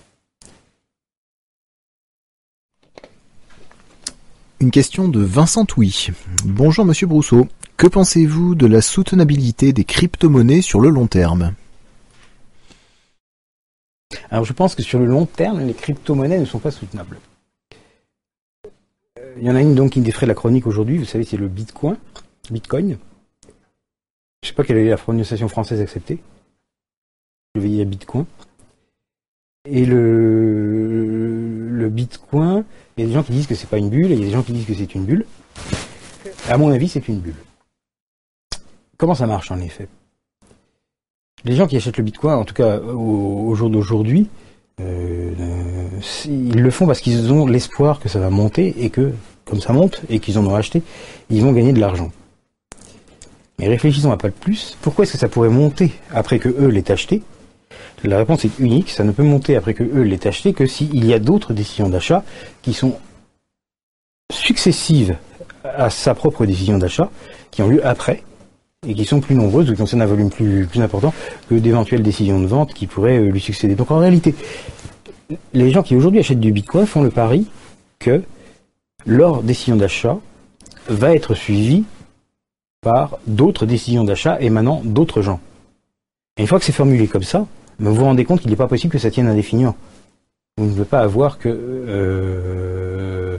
Une question de Vincent Touy. Bonjour Monsieur Brousseau. Que pensez-vous de la soutenabilité des crypto-monnaies sur le long terme Alors je pense que sur le long terme, les crypto-monnaies ne sont pas soutenables. Il y en a une donc qui défrait la chronique aujourd'hui, vous savez, c'est le Bitcoin. Bitcoin. Je sais pas quelle est la prononciation française acceptée. Je vais y à Bitcoin. Et le Bitcoin, il y a des gens qui disent que c'est pas une bulle, et il y a des gens qui disent que c'est une bulle. À mon avis, c'est une bulle. Comment ça marche en effet? Les gens qui achètent le Bitcoin, en tout cas au, jour d'aujourd'hui, euh, ils le font parce qu'ils ont l'espoir que ça va monter et que, comme ça monte et qu'ils en ont acheté, ils vont gagner de l'argent. Mais réfléchissons un peu plus. Pourquoi est-ce que ça pourrait monter après que eux l'aient acheté? La réponse est unique. Ça ne peut monter après que eux l'aient acheté que s'il y a d'autres décisions d'achat qui sont successives à sa propre décision d'achat, qui ont lieu après, et qui sont plus nombreuses ou qui concernent un volume plus, plus important que d'éventuelles décisions de vente qui pourraient euh, lui succéder. Donc en réalité, les gens qui aujourd'hui achètent du Bitcoin font le pari que leur décision d'achat va être suivie par d'autres décisions d'achat émanant d'autres gens. Et une fois que c'est formulé comme ça, vous vous rendez compte qu'il n'est pas possible que ça tienne indéfiniment. Vous ne pouvez pas avoir que euh,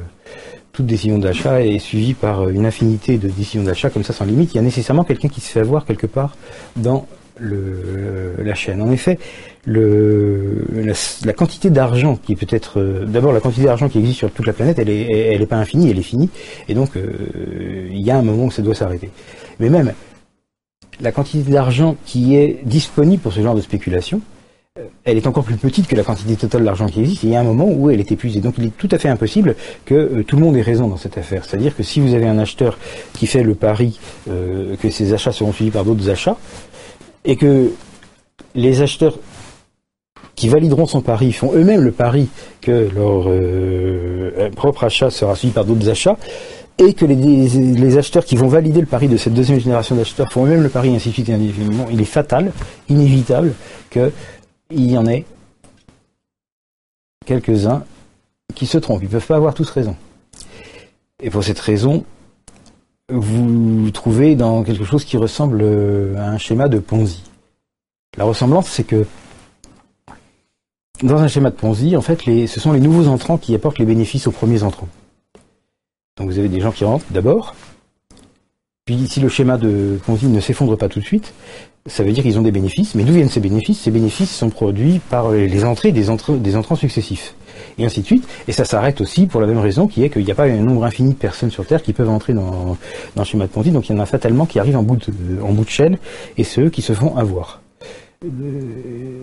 toute décision d'achat est suivie par une infinité de décisions d'achat comme ça sans limite. Il y a nécessairement quelqu'un qui se fait avoir quelque part dans le, la chaîne. En effet, la, quantité d'argent qui peut être euh, d'abord la quantité d'argent qui existe sur toute la planète, elle est, elle pas infinie, elle est finie, et donc euh, il y a un moment où ça doit s'arrêter. Mais même la quantité d'argent qui est disponible pour ce genre de spéculation, euh, elle est encore plus petite que la quantité totale d'argent qui existe. il y a un moment où elle est épuisée. Donc il est tout à fait impossible que tout le monde ait raison dans cette affaire. C'est-à-dire que si vous avez un acheteur qui fait le pari que ses achats seront suivis par d'autres achats, et que les acheteurs qui valideront son pari font eux-mêmes le pari que leur euh, propre achat sera suivi par d'autres achats, et que les, acheteurs qui vont valider le pari de cette deuxième génération d'acheteurs font eux-mêmes le pari, ainsi de suite, il est fatal, inévitable, qu'il y en ait quelques-uns qui se trompent. Ils ne peuvent pas avoir tous raison. Et pour cette raison, vous vous trouvez dans quelque chose qui ressemble à un schéma de Ponzi. La ressemblance, c'est que dans un schéma de Ponzi, en fait, ce sont les nouveaux entrants qui apportent les bénéfices aux premiers entrants. Donc vous avez des gens qui rentrent d'abord, puis si le schéma de Ponzi ne s'effondre pas tout de suite, ça veut dire qu'ils ont des bénéfices. Mais d'où viennent ces bénéfices? Ces bénéfices sont produits par les entrées des, des entrants successifs. Et ainsi de suite. Et ça s'arrête aussi pour la même raison qui est qu'il n'y a pas un nombre infini de personnes sur Terre qui peuvent entrer dans, dans le schéma de Ponzi. Donc il y en a fatalement qui arrivent en bout de, en bout de chaîne et ceux qui se font avoir. Euh,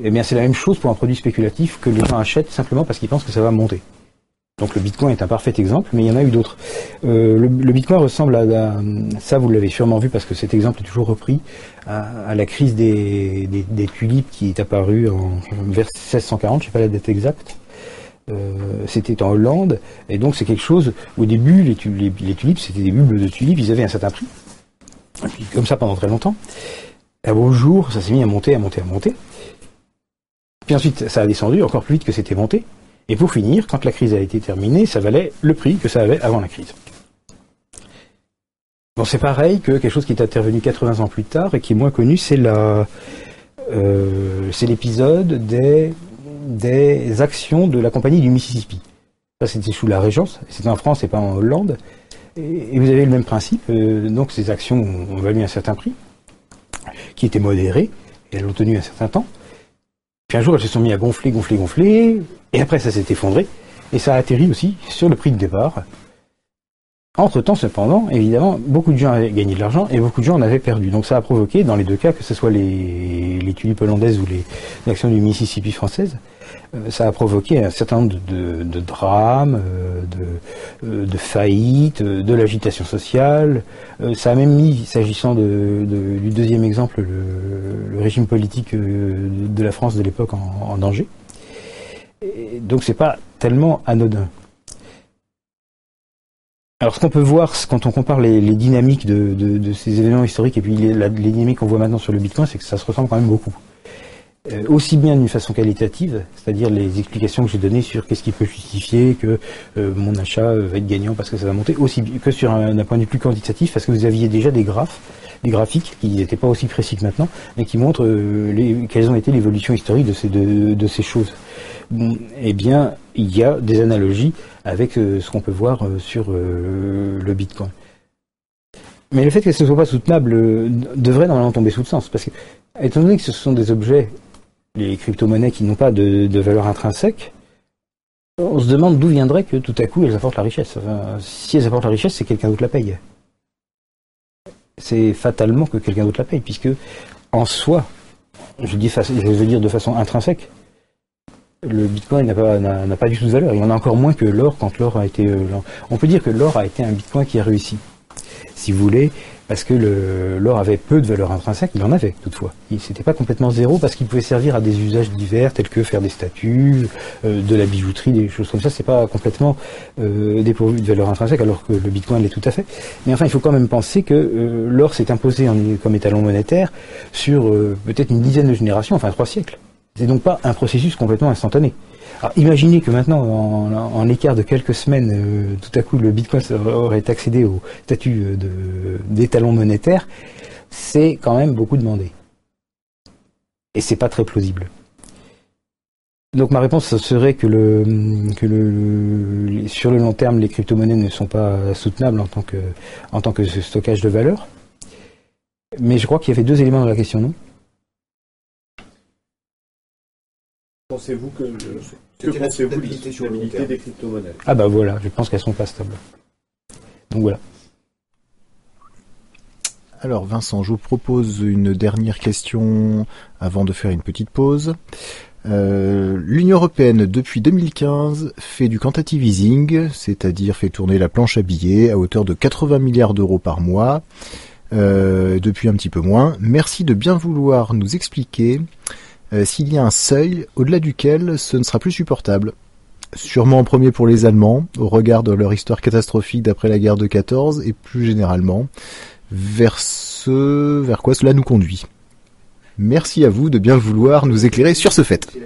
eh bien, c'est la même chose pour un produit spéculatif que les gens achètent simplement parce qu'ils pensent que ça va monter. Donc le Bitcoin est un parfait exemple, mais il y en a eu d'autres. Euh, le, Bitcoin ressemble à, ça, vous l'avez sûrement vu parce que cet exemple est toujours repris à, la crise des, tulipes qui est apparue en vers 1640, je sais pas la date exacte. Euh, c'était en Hollande, et donc c'est quelque chose. Au début, les, tulipes, c'était des bulbes de tulipes, ils avaient un certain prix, et puis, comme ça pendant très longtemps. Un beau jour, ça s'est mis à monter, à monter, à monter. Puis ensuite, ça a descendu encore plus vite que c'était monté. Et pour finir, quand la crise a été terminée, ça valait le prix que ça avait avant la crise. Bon, c'est pareil que quelque chose qui est intervenu 80 ans plus tard et qui est moins connu, c'est euh, l'épisode des, actions de la compagnie du Mississippi. Ça, c'était sous la Régence, c'était en France et pas en Hollande. Et, vous avez le même principe, euh, donc ces actions ont valu un certain prix qui était modérée, et elles l'ont tenu un certain temps. Puis un jour, elles se sont mis à gonfler, gonfler, gonfler, et après ça s'est effondré, et ça a atterri aussi sur le prix de départ, Entre-temps, cependant, évidemment, beaucoup de gens avaient gagné de l'argent et beaucoup de gens en avaient perdu. Donc ça a provoqué, dans les deux cas, que ce soit les, les tulipes hollandaises ou les actions du Mississippi française, ça a provoqué un certain nombre de, drames, euh, de, de faillites, de l'agitation sociale. ça a même mis, s'agissant du deuxième exemple, le, régime politique de la France de l'époque en, en, danger. Et donc c'est pas tellement anodin. Alors ce qu'on peut voir quand on compare les, dynamiques de, ces événements historiques et puis les, dynamiques qu'on voit maintenant sur le Bitcoin, c'est que ça se ressemble quand même beaucoup. Euh, aussi bien d'une façon qualitative, c'est-à-dire les explications que j'ai données sur qu'est-ce qui peut justifier que euh, mon achat euh, va être gagnant parce que ça va monter, aussi que sur un, point de vue plus quantitatif, parce que vous aviez déjà des graphes, des graphiques qui n'étaient pas aussi précis que maintenant, mais qui montrent quelles ont été l'évolution historique de ces, choses eh bien, il y a des analogies avec ce qu'on peut voir sur le Bitcoin. Mais le fait que ce ne soit pas soutenable devrait normalement tomber sous le sens, parce que, étant donné que ce sont des objets, les crypto-monnaies qui n'ont pas de, valeur intrinsèque, on se demande d'où viendrait que tout à coup elles apportent la richesse. si elles apportent la richesse, c'est quelqu'un d'autre la paye. C'est fatalement que quelqu'un d'autre la paye, puisque en soi, je, veux dire de façon intrinsèque, le Bitcoin n'a pas, n'a, pas du tout de valeur. Il y en a encore moins que l'or quand l'or a été. Euh, on peut dire que l'or a été un Bitcoin qui a réussi, si vous voulez, parce que l'or avait peu de valeur intrinsèque. Il en avait toutefois. Il n'était pas complètement zéro parce qu'il pouvait servir à des usages divers tels que faire des statues, euh, de la bijouterie, des choses comme ça. C'est pas complètement euh, dépourvu de valeur intrinsèque, alors que le Bitcoin l'est tout à fait. Mais enfin, il faut quand même penser que l'or s'est imposé comme étalon monétaire sur peut-être une dizaine de générations, enfin trois siècles. C'est donc pas un processus complètement instantané. Alors imaginez que maintenant, en, l'écart de quelques semaines, euh, tout à coup le Bitcoin aurait accédé au statut euh, d'étalon monétaire, c'est quand même beaucoup demandé. Et c'est pas très plausible. Donc ma réponse serait que, sur le long terme, les crypto-monnaies ne sont pas soutenables en tant que, en tant que stockage de valeur. Mais je crois qu'il y avait deux éléments dans la question, non? Pensez-vous que, que pensez-vous de la stabilité des crypto-monnaies Ah bah voilà, je pense qu'elles sont pas stables. Donc voilà. Alors Vincent, je vous propose une dernière question avant de faire une petite pause. Euh, L'Union européenne, depuis 2015, fait du quantitative easing, c'est-à-dire fait tourner la planche à billets à hauteur de 80 milliards d'euros par mois, euh, depuis un petit peu moins. Merci de bien vouloir nous expliquer euh, s'il y a un seuil au-delà duquel ce ne sera plus supportable. Sûrement en premier pour les Allemands, au regard de leur histoire catastrophique d'après la guerre de 14, et plus généralement, vers ce vers quoi cela nous conduit. Merci à vous de bien vouloir nous éclairer sur ce fait. Euh,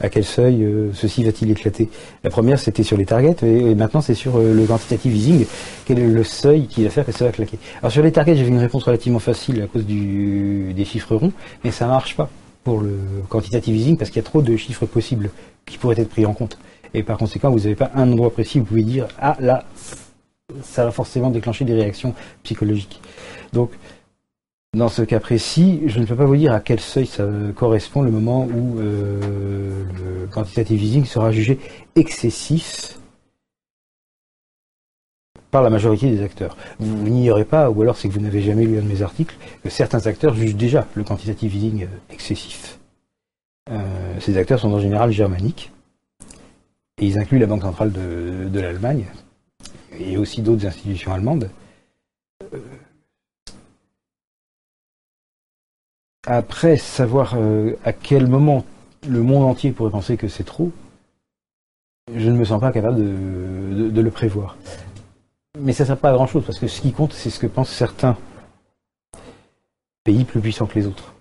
à quel seuil euh, ceci va-t-il éclater? La première, c'était sur les targets, et, maintenant c'est sur euh, le quantitative easing. Quel est le seuil qui va faire que ça va claquer Alors sur les targets, j'ai une réponse relativement facile à cause du, des chiffres ronds, mais ça marche pas pour le quantitative easing parce qu'il y a trop de chiffres possibles qui pourraient être pris en compte. Et par conséquent, vous n'avez pas un endroit précis où vous pouvez dire ah là, ça va forcément déclencher des réactions psychologiques. Donc dans ce cas précis, je ne peux pas vous dire à quel seuil ça correspond le moment où euh, le quantitative easing sera jugé excessif par la majorité des acteurs. Vous, n'ignorez pas, ou alors c'est que vous n'avez jamais lu un de mes articles, que certains acteurs jugent déjà le quantitative easing excessif. Euh, ces acteurs sont en général germaniques, et ils incluent la Banque centrale de, l'Allemagne, et aussi d'autres institutions allemandes. Euh, Après, savoir euh, à quel moment le monde entier pourrait penser que c'est trop, je ne me sens pas capable de, le prévoir. Mais ça ne sert pas à grand chose, parce que ce qui compte, c'est ce que pensent certains pays plus puissants que les autres.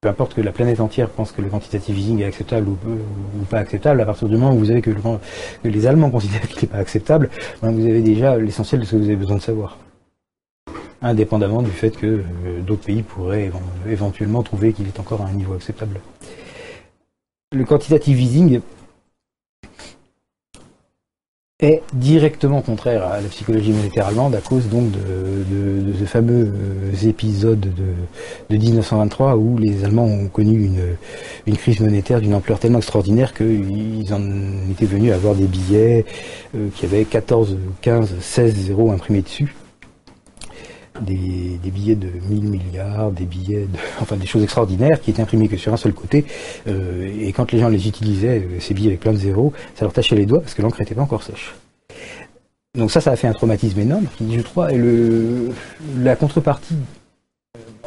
Peu importe que la planète entière pense que le quantitative easing est acceptable ou, pas acceptable, à partir du moment où vous avez que, les Allemands considèrent qu'il n'est pas acceptable, ben, vous avez déjà l'essentiel de ce que vous avez besoin de savoir indépendamment du fait que euh, d'autres pays pourraient éventuellement trouver qu'il est encore à un niveau acceptable. Le quantitative easing, est directement contraire à la psychologie monétaire allemande à cause donc de, ce fameux euh, épisode de, 1923 où les Allemands ont connu une, crise monétaire d'une ampleur tellement extraordinaire qu'ils en étaient venus avoir des billets euh, qui avaient 14, 15, 16 zéros imprimés dessus. Des, billets de 1000 milliards, des billets, de, enfin des choses extraordinaires qui étaient imprimés que sur un seul côté. Euh, et quand les gens les utilisaient, euh, ces billets avec plein de zéros, ça leur tachait les doigts parce que l'encre n'était pas encore sèche. Donc ça, ça a fait un traumatisme énorme qui, je crois, est la contrepartie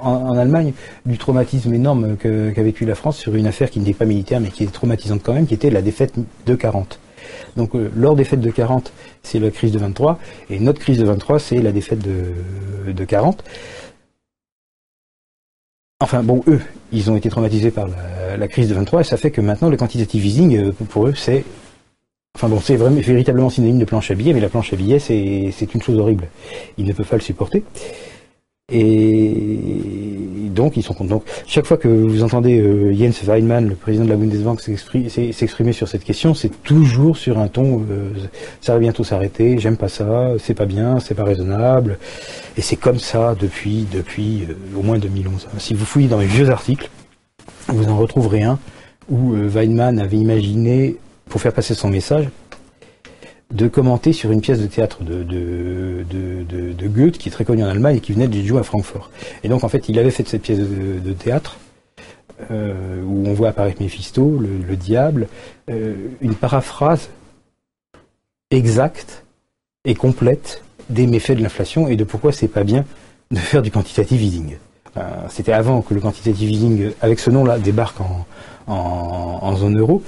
en, Allemagne du traumatisme énorme qu'a vécu la France sur une affaire qui n'était pas militaire mais qui est traumatisante quand même, qui était la défaite de 40. Donc euh, leur défaite de 40, c'est la crise de 23, et notre crise de 23, c'est la défaite de, de 40. Enfin bon, eux, ils ont été traumatisés par la, crise de 23, et ça fait que maintenant le quantitative easing, euh, pour eux, c'est Enfin bon, c'est vraiment véritablement synonyme de planche à billets, mais la planche à billets, c'est une chose horrible. Ils ne peuvent pas le supporter. Et donc, ils sont contents. Donc, chaque fois que vous entendez euh, Jens Weinmann, le président de la Bundesbank, s'exprimer sur cette question, c'est toujours sur un ton euh, ça va bientôt s'arrêter, j'aime pas ça, c'est pas bien, c'est pas raisonnable. Et c'est comme ça depuis, depuis euh, au moins 2011. Si vous fouillez dans les vieux articles, vous en retrouverez un où Weinmann avait imaginé, pour faire passer son message, de commenter sur une pièce de théâtre de, de, Goethe, qui est très connue en Allemagne et qui venait de jouer à Francfort. Et donc, en fait, il avait fait cette pièce de, théâtre, euh, où on voit apparaître Méphisto, le, diable, euh, une paraphrase exacte et complète des méfaits de l'inflation et de pourquoi c'est pas bien de faire du quantitative easing. Euh, c'était avant que le quantitative easing, avec ce nom-là, débarque en, en zone euro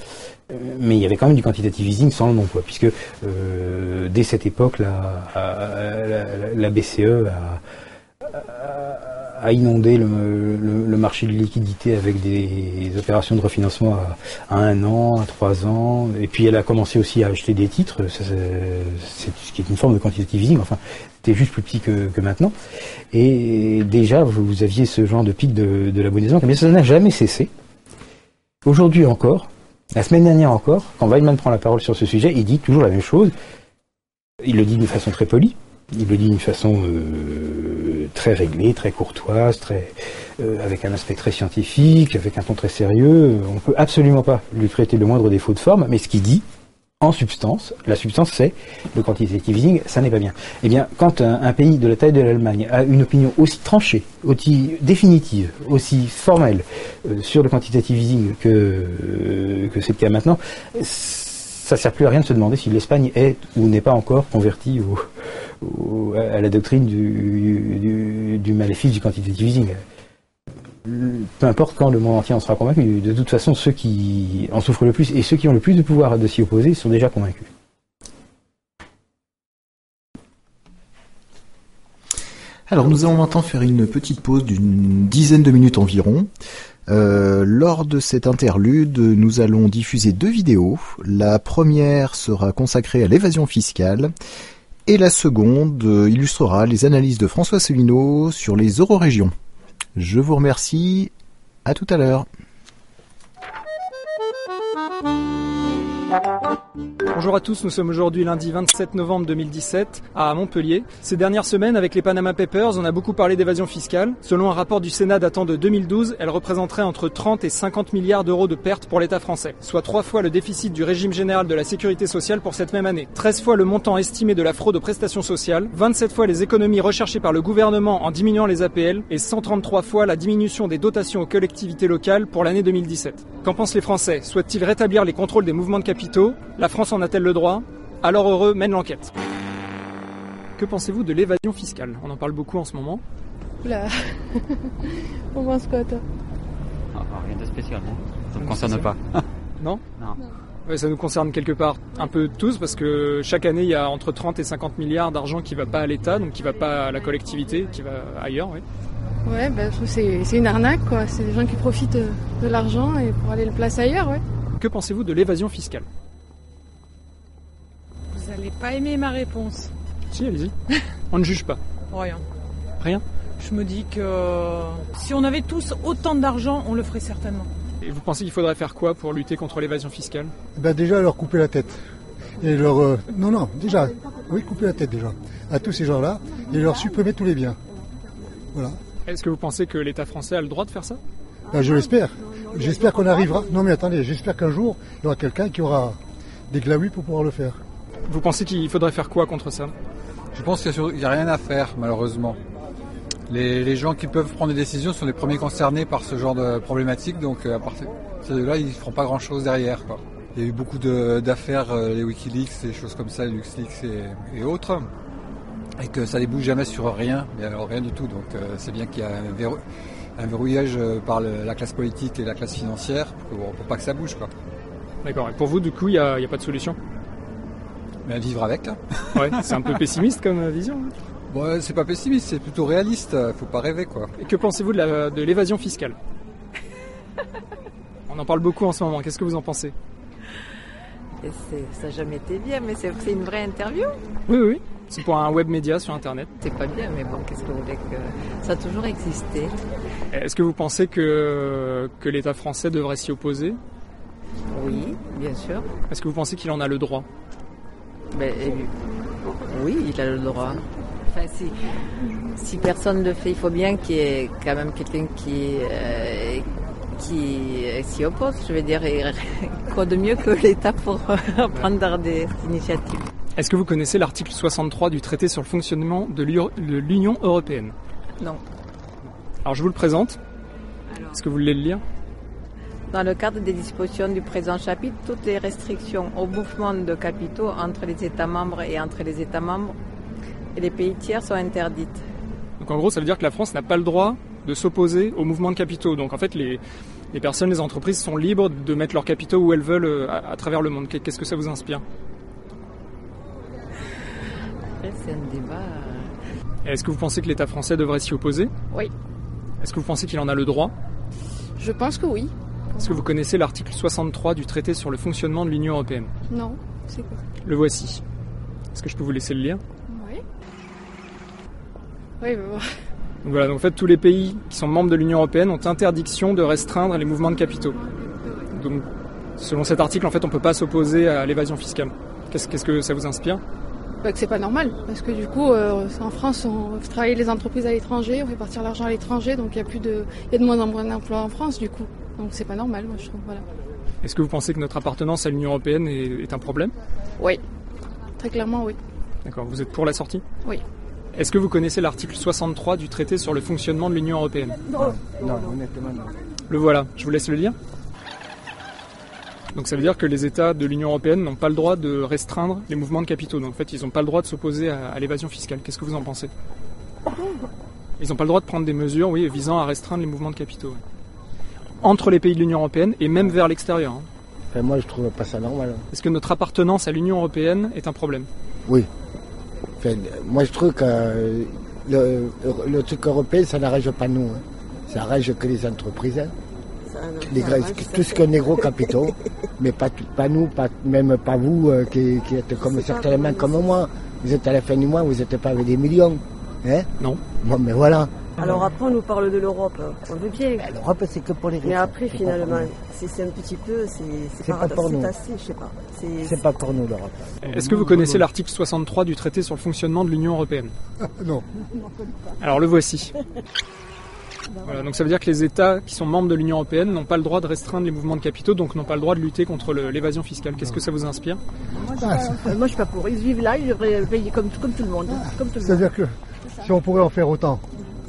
mais il y avait quand même du quantitative easing sans le nom, quoi, puisque euh, dès cette époque, la, la, BCE a, inondé le, marché de liquidité avec des opérations de refinancement à, un an, à trois ans, et puis elle a commencé aussi à acheter des titres, ce qui est une forme de quantitative easing, enfin, c'était juste plus petit que, maintenant, et déjà vous, aviez ce genre de pic de, de la Bundesbank, mais ça n'a jamais cessé. Aujourd'hui encore, la semaine dernière encore, quand Weidmann prend la parole sur ce sujet, il dit toujours la même chose. Il le dit d'une façon très polie, il le dit d'une façon euh, très réglée, très courtoise, très euh, avec un aspect très scientifique, avec un ton très sérieux. On ne peut absolument pas lui traiter le moindre défaut de forme, mais ce qu'il dit, en substance. La substance, c'est le quantitative easing, ça n'est pas bien. Eh bien, quand un, pays de la taille de l'Allemagne a une opinion aussi tranchée, aussi définitive, aussi formelle euh, sur le quantitative easing que, euh, que c'est le cas maintenant, ça ne sert plus à rien de se demander si l'Espagne est ou n'est pas encore convertie à la doctrine du, du, du maléfice du quantitative easing peu importe quand le monde entier en sera convaincu, de toute façon, ceux qui en souffrent le plus et ceux qui ont le plus de pouvoir de s'y opposer sont déjà convaincus. Alors nous allons maintenant faire une petite pause d'une dizaine de minutes environ. Euh, lors de cette interlude, nous allons diffuser deux vidéos. La première sera consacrée à l'évasion fiscale et la seconde illustrera les analyses de François Célineau sur les eurorégions. Je vous remercie. À tout à l'heure. Bonjour à tous, nous sommes aujourd'hui lundi 27 novembre 2017 à Montpellier. Ces dernières semaines, avec les Panama Papers, on a beaucoup parlé d'évasion fiscale. Selon un rapport du Sénat datant de 2012, elle représenterait entre 30 et 50 milliards d'euros de pertes pour l'État français, soit trois fois le déficit du régime général de la sécurité sociale pour cette même année, 13 fois le montant estimé de la fraude aux prestations sociales, 27 fois les économies recherchées par le gouvernement en diminuant les APL et 133 fois la diminution des dotations aux collectivités locales pour l'année 2017. Qu'en pensent les Français? Souhaitent-ils rétablir les contrôles des mouvements de capitaux La France en a-t-elle le droit? Alors heureux mène l'enquête. Que pensez-vous de l'évasion fiscale? On en parle beaucoup en ce moment. Oula On pense quoi toi ah, Rien de spécial, non Ça ne me concerne pas. non? Non. ça nous concerne quelque part un peu tous parce que chaque année il y a entre 30 et 50 milliards d'argent qui va pas à l'État, donc qui va pas à la collectivité, qui va ailleurs. Oui. Ouais, bah, c'est une arnaque quoi. C'est des gens qui profitent de l'argent et pour aller le placer ailleurs, ouais. Que pensez-vous de l'évasion fiscale Vous n'allez pas aimer ma réponse. Si, allez-y. on ne juge pas. Rien. Rien Je me dis que si on avait tous autant d'argent, on le ferait certainement. Et vous pensez qu'il faudrait faire quoi pour lutter contre l'évasion fiscale bah Déjà leur couper la tête. et leur... Euh, non, non, déjà, oui, couper la tête déjà, à tous ces gens-là, et leur supprimer tous les biens. Voilà. Est-ce que vous pensez que l'État français a le droit de faire ça? Ben, Je l'espère. J'espère qu'on arrivera. Non mais attendez, j'espère qu'un jour, il y aura quelqu'un qui aura des glaouis pour pouvoir le faire. Vous pensez qu'il faudrait faire quoi contre ça? Je pense qu'il n'y a, rien à faire, malheureusement. Les, gens qui peuvent prendre des décisions sont les premiers concernés par ce genre de problématique, donc euh, à partir de là, ils ne feront pas grand-chose derrière. Il y a eu beaucoup d'affaires, euh, les Wikileaks, des choses comme ça, les LuxLeaks et, autres, et que ça ne débouche jamais sur rien, mais alors rien du tout. Donc euh, c'est bien qu'il y a un, verrouillage par la classe politique et la classe financière pour, pour pas que ça bouge. Quoi. D'accord. Et pour vous, du coup, il n'y a, pas de solution? Mais vivre avec. Ouais, c'est un peu pessimiste comme vision. Hein. Ouais, c'est pas pessimiste, c'est plutôt réaliste. Faut pas rêver, quoi. Et que pensez-vous de l'évasion fiscale? On en parle beaucoup en ce moment. Qu'est-ce que vous en pensez? Ça n'a jamais été bien, mais c'est une vraie interview. Oui, oui. C'est pour un web média sur Internet. C'est pas bien, mais bon, qu'est-ce que vous voulez que ça a toujours existé. Est-ce que vous pensez que, que l'État français devrait s'y opposer? Oui, bien sûr. Est-ce que vous pensez qu'il en a le droit? Ben, Oui, il a le droit. Enfin, si, si personne ne le fait, il faut bien qu'il y ait quand même quelqu'un qui, euh, qui s'y oppose. Je veux dire, quoi de mieux que l'État pour prendre des initiatives. Est-ce que vous connaissez l'article 63 du traité sur le fonctionnement de l'Union européenne? Non. Alors je vous le présente. Est-ce que vous voulez le lire? Dans le cadre des dispositions du présent chapitre, toutes les restrictions au mouvement de capitaux entre les États membres et entre les États membres et les pays tiers sont interdites. Donc en gros, ça veut dire que la France n'a pas le droit de s'opposer au mouvement de capitaux. Donc en fait, les, personnes, les entreprises sont libres de mettre leurs capitaux où elles veulent euh, à, travers le monde. Qu'est-ce que ça vous inspire? C'est un débat. Euh. Est-ce que vous pensez que l'État français devrait s'y opposer? Oui. Est-ce que vous pensez qu'il en a le droit? Je pense que oui. Est-ce que vous connaissez l'article 63 du traité sur le fonctionnement de l'Union européenne? Non, c'est quoi? Le voici. Est-ce que je peux vous laisser le lire Oui. Oui, bah, donc voilà, donc en fait, tous les pays qui sont membres de l'Union européenne ont interdiction de restreindre les mouvements de capitaux. Donc, selon cet article, en fait, on ne peut pas s'opposer à l'évasion fiscale. Qu'est-ce que ça vous inspire? Bah, Que c'est pas normal, parce que du coup, euh, en France, on fait travailler les entreprises à l'étranger, on fait partir l'argent à l'étranger, donc il y a plus de, y a de moins en moins d'emplois en France, du coup. Donc c'est pas normal, moi je trouve. Voilà. Est-ce que vous pensez que notre appartenance à l'Union européenne est, un problème? Oui, très clairement oui. D'accord. Vous êtes pour la sortie? Oui. Est-ce que vous connaissez l'article 63 du traité sur le fonctionnement de l'Union européenne Non, honnêtement non. Le voilà. Je vous laisse le lire. Donc ça veut dire que les États de l'Union européenne n'ont pas le droit de restreindre les mouvements de capitaux. Donc en fait, ils n'ont pas le droit de s'opposer à, l'évasion fiscale. Qu'est-ce que vous en pensez? Ils n'ont pas le droit de prendre des mesures, oui, visant à restreindre les mouvements de capitaux entre les pays de l'Union européenne et même vers l'extérieur. Hein. moi, je trouve pas ça normal. Hein. Est-ce que notre appartenance à l'Union européenne est un problème? Oui. Moi, je trouve que le, truc européen, ça n'arrange pas nous. Hein. Ça arrange que les entreprises. Les, tout ce qu'on est gros capitaux, mais pas, pas nous, pas, même pas vous euh, qui, êtes comme certainement comme moi. Vous êtes à la fin du mois, vous n'êtes pas avec des millions. Hein non. Bon, mais voilà. Alors après, on nous parle de l'Europe. On veut bien. Ben, L'Europe, c'est que pour les riches. Mais après, finalement, c'est un petit peu, c'est pas pour nous. assez, je sais pas. C'est pas pour nous, l'Europe. Est-ce que vous connaissez l'article 63 du traité sur le fonctionnement de l'Union européenne Non. Alors le voici. Voilà, donc ça veut dire que les États qui sont membres de l'Union européenne n'ont pas le droit de restreindre les mouvements de capitaux, donc n'ont pas le droit de lutter contre l'évasion fiscale. Qu'est-ce que ça vous inspire? Moi je, ne moi, suis pas pour. Ils vivent là, ils devraient payer comme, comme tout le monde. C'est-à-dire que si on pourrait en faire autant,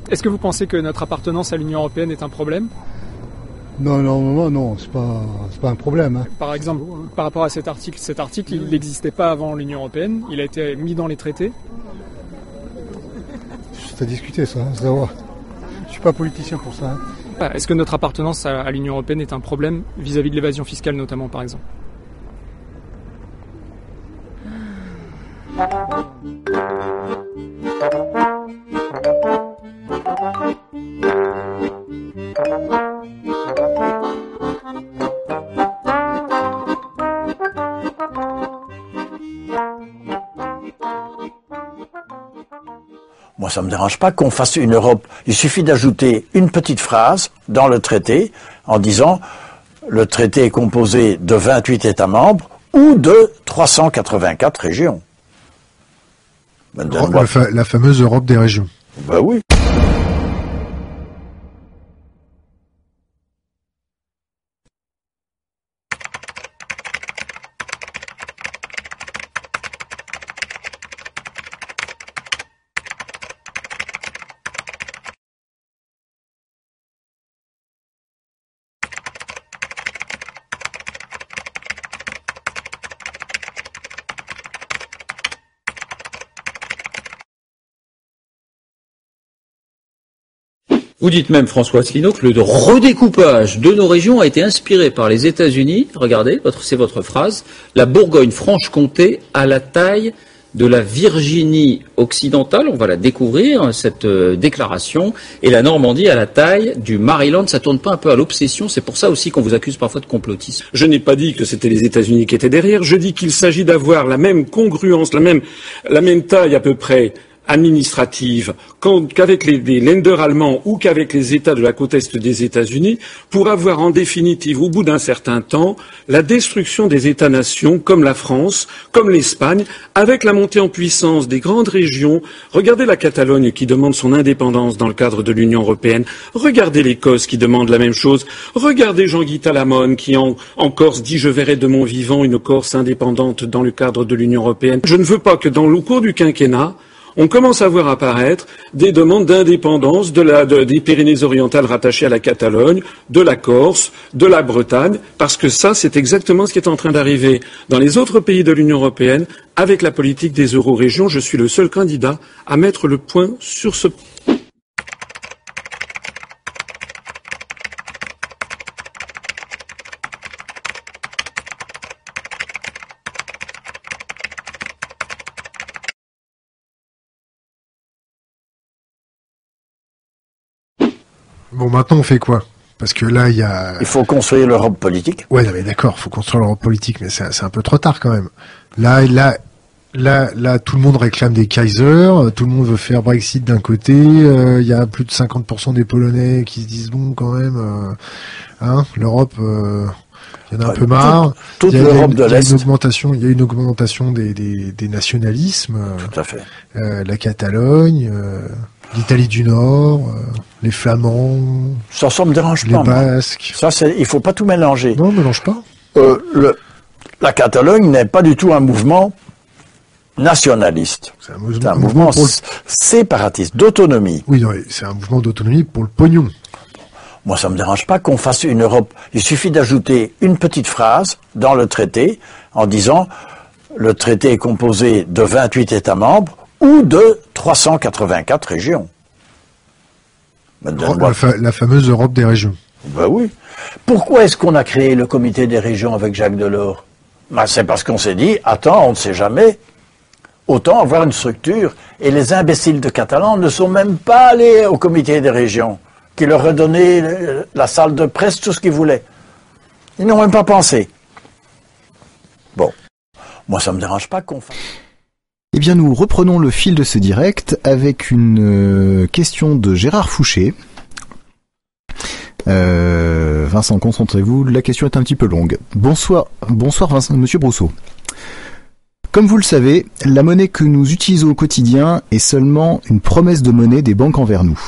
est-ce que vous pensez que notre appartenance à l'Union européenne est un problème? Non, non, non, non, c'est pas, pas un problème. Hein. Par exemple, par rapport à cet article, cet article, il n'existait pas avant l'Union européenne, il a été mis dans les traités. C'est à discuter ça, Je hein, Je suis pas politicien pour ça. Hein. Ah, est-ce que notre appartenance à, à l'Union européenne est un problème vis-à-vis de l'évasion fiscale notamment, par exemple? Ça me dérange pas qu'on fasse une Europe. Il suffit d'ajouter une petite phrase dans le traité en disant le traité est composé de 28 États membres ou de 384 régions. La fameuse Europe des régions. Ben oui. Vous dites même, François Asselineau, que le redécoupage de nos régions a été inspiré par les États-Unis. Regardez, c'est votre phrase. La Bourgogne-Franche-Comté à la taille de la Virginie occidentale, on va la découvrir, cette euh, déclaration, et la Normandie à la taille du Maryland. Ça tourne pas un peu à l'obsession C'est pour ça aussi qu'on vous accuse parfois de complotisme. Je n'ai pas dit que c'était les États-Unis qui étaient derrière. Je dis qu'il s'agit d'avoir la même congruence, la même, la même taille à peu près administrative qu'avec les, lenders allemands ou qu'avec les États de la côte est des États-Unis pour avoir en définitive, au bout d'un certain temps, la destruction des États-nations comme la France, comme l'Espagne, avec la montée en puissance des grandes régions. Regardez la Catalogne qui demande son indépendance dans le cadre de l'Union européenne. Regardez l'Écosse qui demande la même chose. Regardez Jean-Guy Talamone qui en, en Corse dit je verrai de mon vivant une Corse indépendante dans le cadre de l'Union européenne. Je ne veux pas que dans le cours du quinquennat, on commence à voir apparaître des demandes d'indépendance des Pyrénées-Orientales rattachées à la Catalogne, de la Corse, de la Bretagne, parce que ça, c'est exactement ce qui est en train d'arriver dans les autres pays de l'Union européenne avec la politique des euro-régions. Je suis le seul candidat à mettre le point sur ce Bon, maintenant, on fait quoi? Parce que là, il y a... Il faut construire l'Europe politique. Ouais, mais d'accord, il faut construire l'Europe politique, mais c'est un peu trop tard quand même. Là, là, là, là, tout le monde réclame des Kaiser, tout le monde veut faire Brexit d'un côté, euh, il y a plus de 50% des Polonais qui se disent bon quand même, euh, hein, l'Europe, euh, il y en a un peu marre. Toute l'Europe de l'Est. Il y a une augmentation, il y a une augmentation des, des, des nationalismes. Tout à fait. la Catalogne l'Italie du Nord, euh, les Flamands. Ça, ça me dérange les pas. Les Basques. Ça, il faut pas tout mélanger. Non, mélange pas. Euh, le, la Catalogne n'est pas du tout un mouvement nationaliste. C'est un mouvement, un mouvement séparatiste, d'autonomie. Oui, c'est un mouvement d'autonomie pour le pognon. Moi, ça me dérange pas qu'on fasse une Europe. Il suffit d'ajouter une petite phrase dans le traité en disant le traité est composé de 28 États membres ou de 384 régions. La, fameuse Europe des régions. Ben oui. Pourquoi est-ce qu'on a créé le comité des régions avec Jacques Delors? Ben C'est parce qu'on s'est dit, attends, on ne sait jamais, autant avoir une structure. Et les imbéciles de Catalans ne sont même pas allés au comité des régions, qui leur a donné la salle de presse, tout ce qu'ils voulaient. Ils n'ont même pas pensé. Bon, moi ça ne me dérange pas qu'on fasse... Eh bien, nous reprenons le fil de ce direct avec une euh, question de Gérard Fouché. Euh, Vincent, concentrez-vous, la question est un petit peu longue. Bonsoir, bonsoir Vincent, Monsieur Brousseau. Comme vous le savez, la monnaie que nous utilisons au quotidien est seulement une promesse de monnaie des banques envers nous.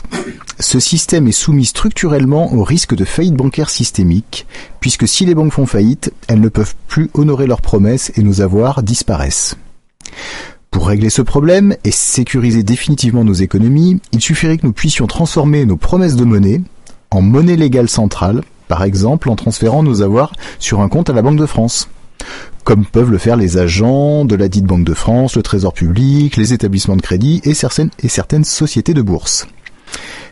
Ce système est soumis structurellement au risque de faillite bancaire systémique, puisque si les banques font faillite, elles ne peuvent plus honorer leurs promesses et nos avoirs disparaissent. Pour régler ce problème et sécuriser définitivement nos économies, il suffirait que nous puissions transformer nos promesses de monnaie en monnaie légale centrale, par exemple en transférant nos avoirs sur un compte à la Banque de France, comme peuvent le faire les agents de la dite Banque de France, le Trésor public, les établissements de crédit et certaines, et certaines sociétés de bourse.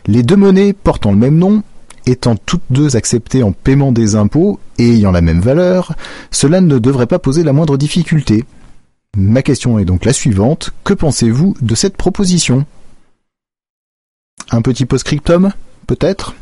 Les deux monnaies portant le même nom étant toutes deux acceptées en paiement des impôts et ayant la même valeur, cela ne devrait pas poser la moindre difficulté, Ma question est donc la suivante. Que pensez-vous de cette proposition? Un petit post-scriptum Peut-être?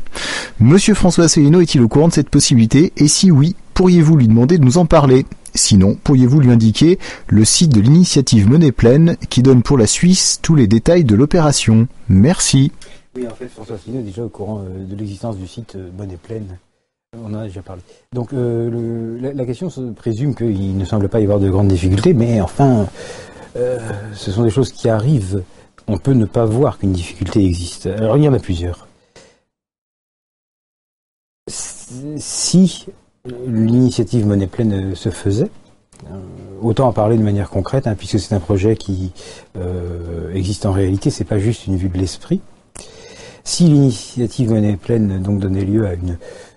Monsieur François Asselineau est-il au courant de cette possibilité? Et si oui, pourriez-vous lui demander de nous en parler? Sinon, pourriez-vous lui indiquer le site de l'initiative Monnaie Pleine qui donne pour la Suisse tous les détails de l'opération? Merci. Oui, en fait, François Asselineau est déjà au courant euh, de l'existence du site euh, Monnaie Pleine. On en a déjà parlé. Donc euh, la, question se présume qu'il ne semble pas y avoir de grandes difficultés, mais enfin, euh, ce sont des choses qui arrivent. On peut ne pas voir qu'une difficulté existe. Alors il y en a plusieurs. Si l'initiative monnaie pleine se faisait, autant en parler de manière concrète, hein, puisque c'est un projet qui existe en réalité, c'est pas juste une vue de l'esprit. Si l'initiative monnaie pleine donc donnait lieu à une euh,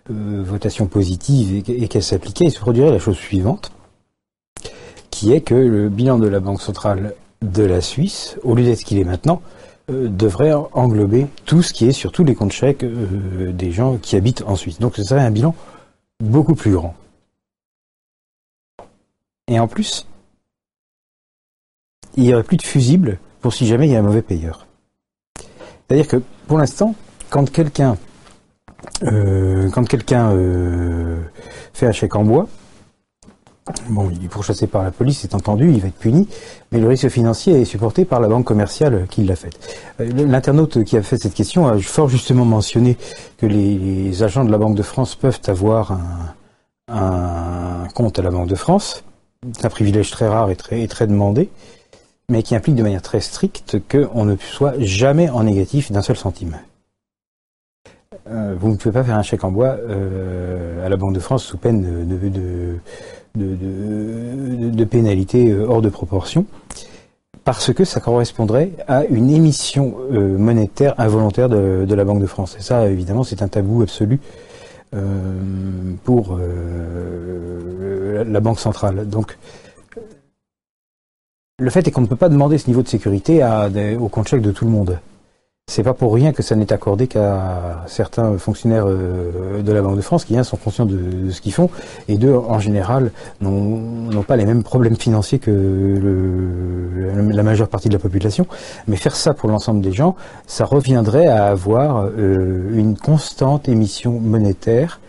votation positive et, qu'elle s'appliquait, il se produirait la chose suivante, qui est que le bilan de la Banque centrale de la Suisse, au lieu d'être ce qu'il est maintenant, euh, devrait englober tout ce qui est sur tous les comptes chèques euh, des gens qui habitent en Suisse. Donc ce serait un bilan beaucoup plus grand. Et en plus, il n'y aurait plus de fusible pour si jamais il y a un mauvais payeur. C'est-à-dire que pour l'instant, quand quelqu'un euh, quand quelqu'un euh, fait un chèque en bois, bon, il est pourchassé par la police, c'est entendu, il va être puni, mais le risque financier est supporté par la banque commerciale qui l'a fait. Euh, l'internaute qui a fait cette question a fort justement mentionné que les, agents de la Banque de France peuvent avoir un, compte à la Banque de France. C'est un privilège très rare et très, et très demandé mais qui implique de manière très stricte qu'on ne soit jamais en négatif d'un seul centime. Euh, vous ne pouvez pas faire un chèque en bois euh, à la Banque de France sous peine de, de, de, pénalité euh, hors de proportion, parce que ça correspondrait à une émission monétaire involontaire de, la Banque de France. Et ça, évidemment, c'est un tabou absolu pour la Banque centrale. Donc, le fait est qu'on ne peut pas demander ce niveau de sécurité au compte chèque de tout le monde. C'est pas pour rien que ça n'est accordé qu'à certains fonctionnaires euh, de la Banque de France qui, un, sont conscients de, ce qu'ils font, et deux, en général, n'ont pas les mêmes problèmes financiers que la majeure partie de la population. Mais faire ça pour l'ensemble des gens, ça reviendrait à avoir euh, une constante émission monétaire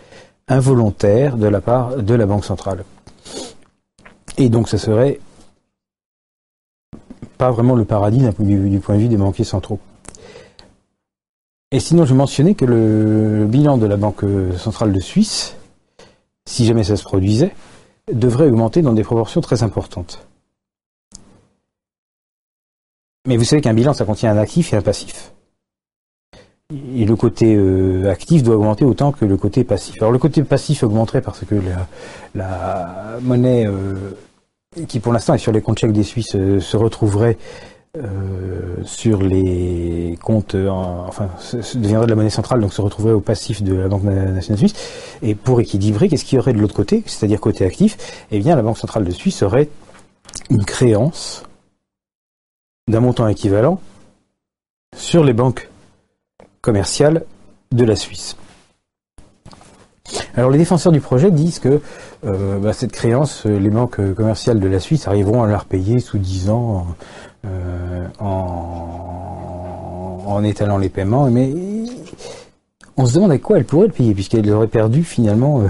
involontaire de la part de la Banque centrale. Et donc, ça serait pas vraiment le paradis du, point de vue des banquiers centraux. Et sinon, je mentionnais que le bilan de la Banque centrale de Suisse, si jamais ça se produisait, devrait augmenter dans des proportions très importantes. Mais vous savez qu'un bilan, ça contient un actif et un passif. Et le côté euh, actif doit augmenter autant que le côté passif. Alors le côté passif augmenterait parce que la, monnaie euh, qui pour l'instant est sur les comptes chèques des Suisses, euh, se retrouverait euh, sur les comptes, enfin, deviendrait de la monnaie centrale, donc se retrouverait au passif de la Banque nationale suisse. Et pour équilibrer, qu'est-ce qu'il y aurait de l'autre côté, c'est-à-dire côté actif Eh bien, la Banque centrale de Suisse aurait une créance d'un montant équivalent sur les banques commerciales de la Suisse. Alors les défenseurs du projet disent que euh, bah, cette créance, euh, les banques euh, commerciales de la Suisse arriveront à la repayer sous 10 ans en, étalant les paiements. Mais on se demande à quoi elles pourraient le payer, puisqu'elles auraient perdu finalement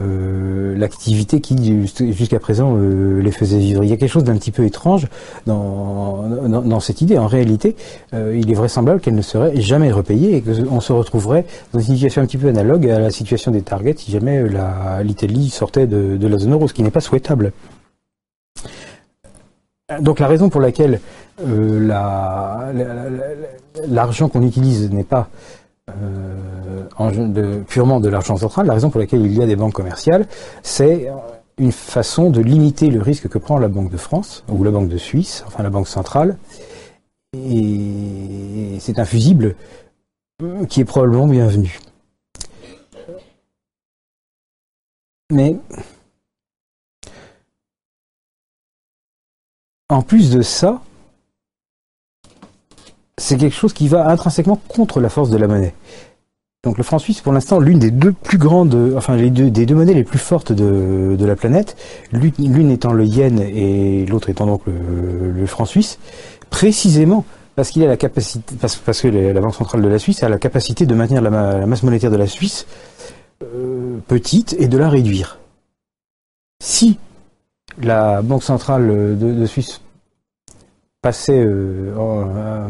euh, l'activité qui jusqu'à présent euh, les faisait vivre. Il y a quelque chose d'un petit peu étrange dans, cette idée. En réalité, euh, il est vraisemblable qu'elle ne serait jamais repayée et qu'on se retrouverait dans une situation un petit peu analogue à la situation des targets si jamais l'Italie sortait de, la zone euro, ce qui n'est pas souhaitable. Donc la raison pour laquelle l'argent qu'on utilise n'est pas euh, purement de l'argent central, la raison pour laquelle il y a des banques commerciales, c'est une façon de limiter le risque que prend la Banque de France ou la Banque de Suisse, enfin la Banque centrale. Et c'est un fusible qui est probablement bienvenu. Mais en plus de ça, c'est quelque chose qui va intrinsèquement contre la force de la monnaie. Donc le franc suisse, pour l'instant, l'une des deux plus grandes, enfin monnaies les plus fortes de, la planète, l'une étant le yen et l'autre étant donc le, franc suisse, précisément parce qu'il a la capacité, parce, que la Banque centrale de la Suisse a la capacité de maintenir la, masse monétaire de la Suisse euh, petite et de la réduire. Si la Banque centrale de Suisse passait, euh, euh,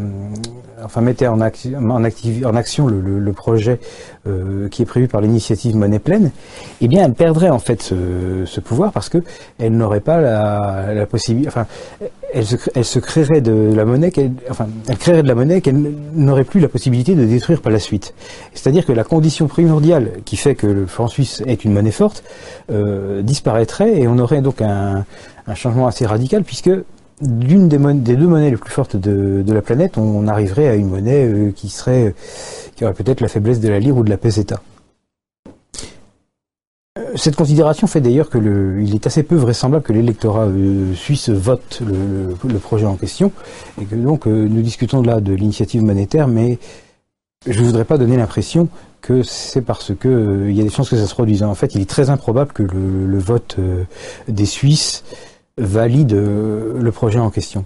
enfin mettait en, action, le, projet euh, qui est prévu par l'initiative Monnaie Pleine, eh bien elle perdrait en fait ce, pouvoir parce que elle n'aurait pas la, possibilité, enfin elle se, créerait de la monnaie, qu'elle, enfin elle créerait de la monnaie qu'elle n'aurait plus la possibilité de détruire par la suite. C'est-à-dire que la condition primordiale qui fait que le franc suisse est une monnaie forte disparaîtrait et on aurait donc un changement assez radical puisque d'une des, deux monnaies les plus fortes de, la planète, on, arriverait à une monnaie euh, qui serait, qui aurait peut-être la faiblesse de la lire ou de la peseta. Euh, cette considération fait d'ailleurs que le, il est assez peu vraisemblable que l'électorat euh, suisse vote le, projet en question, et que donc nous discutons là de l'initiative monétaire, mais je ne voudrais pas donner l'impression que c'est parce que il y a des chances que ça se produise. En fait, il est très improbable que le, vote des Suisses valide euh, le projet en question.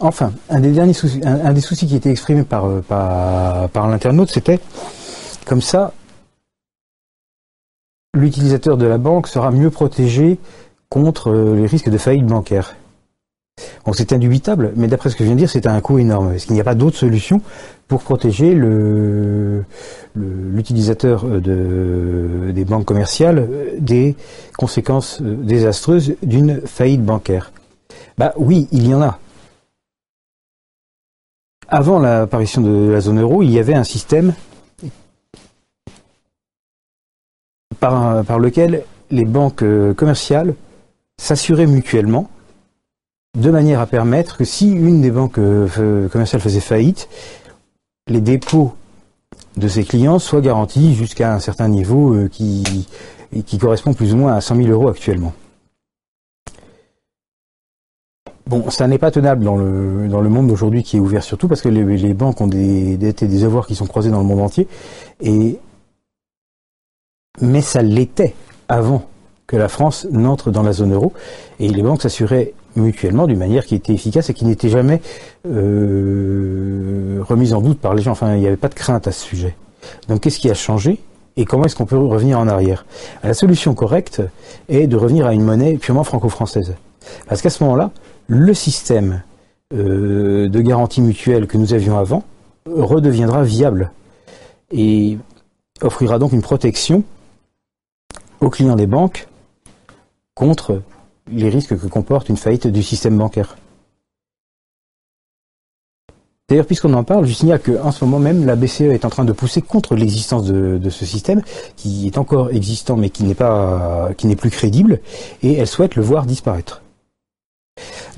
Enfin, un des derniers soucis, un, des qui était exprimé par, euh, par l'internaute, c'était comme ça, l'utilisateur de la banque sera mieux protégé contre euh, les risques de faillite bancaire. C'est indubitable, mais d'après ce que je viens de dire, c'est un coût énorme. Est-ce qu'il n'y a pas d'autre solution pour protéger l'utilisateur de, des banques commerciales des conséquences désastreuses d'une faillite bancaire? Bah oui, il y en a. Avant l'apparition de la zone euro, il y avait un système par lequel les banques commerciales s'assuraient mutuellement de manière à permettre que si une des banques euh, commerciales faisait faillite, les dépôts de ses clients soient garantis jusqu'à un certain niveau euh, qui, correspond plus ou moins à 100 000 euros actuellement. Bon, ça n'est pas tenable dans le, monde d'aujourd'hui qui est ouvert surtout parce que les, banques ont des dettes et des avoirs qui sont croisés dans le monde entier. Mais ça l'était avant que la France n'entre dans la zone euro et les banques s'assuraient mutuellement d'une manière qui était efficace et qui n'était jamais euh, remise en doute par les gens. Enfin, il n'y avait pas de crainte à ce sujet. Donc, qu'est-ce qui a changé et comment est-ce qu'on peut revenir en arrière? La solution correcte est de revenir à une monnaie purement franco-française. Parce qu'à ce moment-là, le système euh, de garantie mutuelle que nous avions avant redeviendra viable et offrira donc une protection aux clients des banques contre les risques que comporte une faillite du système bancaire. D'ailleurs, puisqu'on en parle, je signale qu'en ce moment même, la BCE est en train de pousser contre l'existence de, ce système, qui est encore existant mais qui n'est pas, qui n'est plus crédible, et elle souhaite le voir disparaître.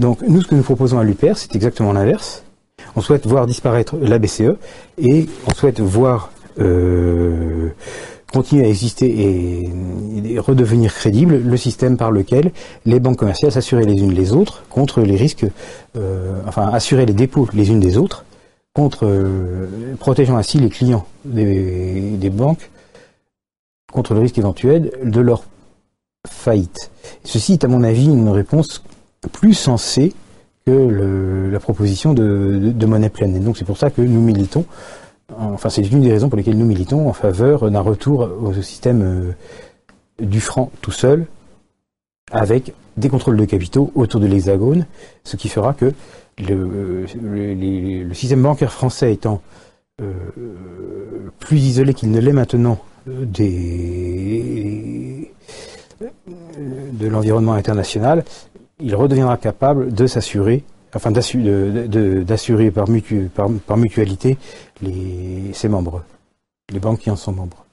Donc, nous, ce que nous proposons à l'UPR, c'est exactement l'inverse. On souhaite voir disparaître la BCE et on souhaite voir euh, continuer à exister et, redevenir crédible le système par lequel les banques commerciales s'assuraient les unes les autres contre les risques, euh, enfin assurer les dépôts les unes des autres contre euh, protégeant ainsi les clients des, banques contre le risque éventuel de leur faillite. Ceci est à mon avis une réponse plus sensée que la proposition de, de monnaie pleine. Et donc c'est pour ça que nous militons Enfin, c'est une des raisons pour lesquelles nous militons en faveur d'un retour au système euh, du franc tout seul, avec des contrôles de capitaux autour de l'hexagone, ce qui fera que le, système bancaire français étant euh, plus isolé qu'il ne l'est maintenant euh, de l'environnement international, il redeviendra capable de s'assurer afin d'assurer par, mutualité ses membres, les banques qui en sont membres.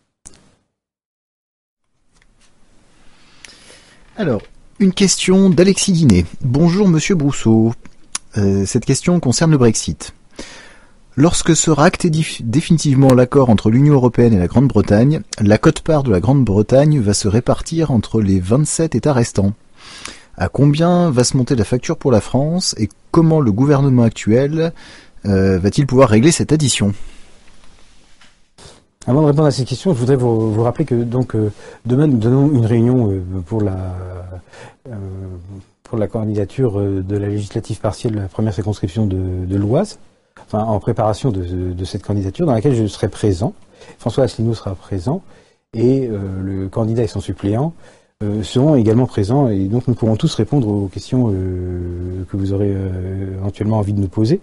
Alors, une question d'Alexis Guinet. Bonjour Monsieur Brousseau. Euh, cette question concerne le Brexit. Lorsque sera acté définitivement l'accord entre l'Union européenne et la Grande-Bretagne, la cote-part de la Grande-Bretagne va se répartir entre les 27 États restants. À combien va se monter la facture pour la France et comment le gouvernement actuel euh, va-t-il pouvoir régler cette addition? Avant de répondre à ces questions, je voudrais vous, rappeler que donc euh, demain nous donnons une réunion euh, pour la pour la candidature de la législative partielle de la première circonscription de, l'Oise, enfin en préparation de, cette candidature dans laquelle je serai présent. François Asselineau sera présent et le candidat et son suppléant seront également présents et donc nous pourrons tous répondre aux questions euh, que vous aurez euh, éventuellement envie de nous poser.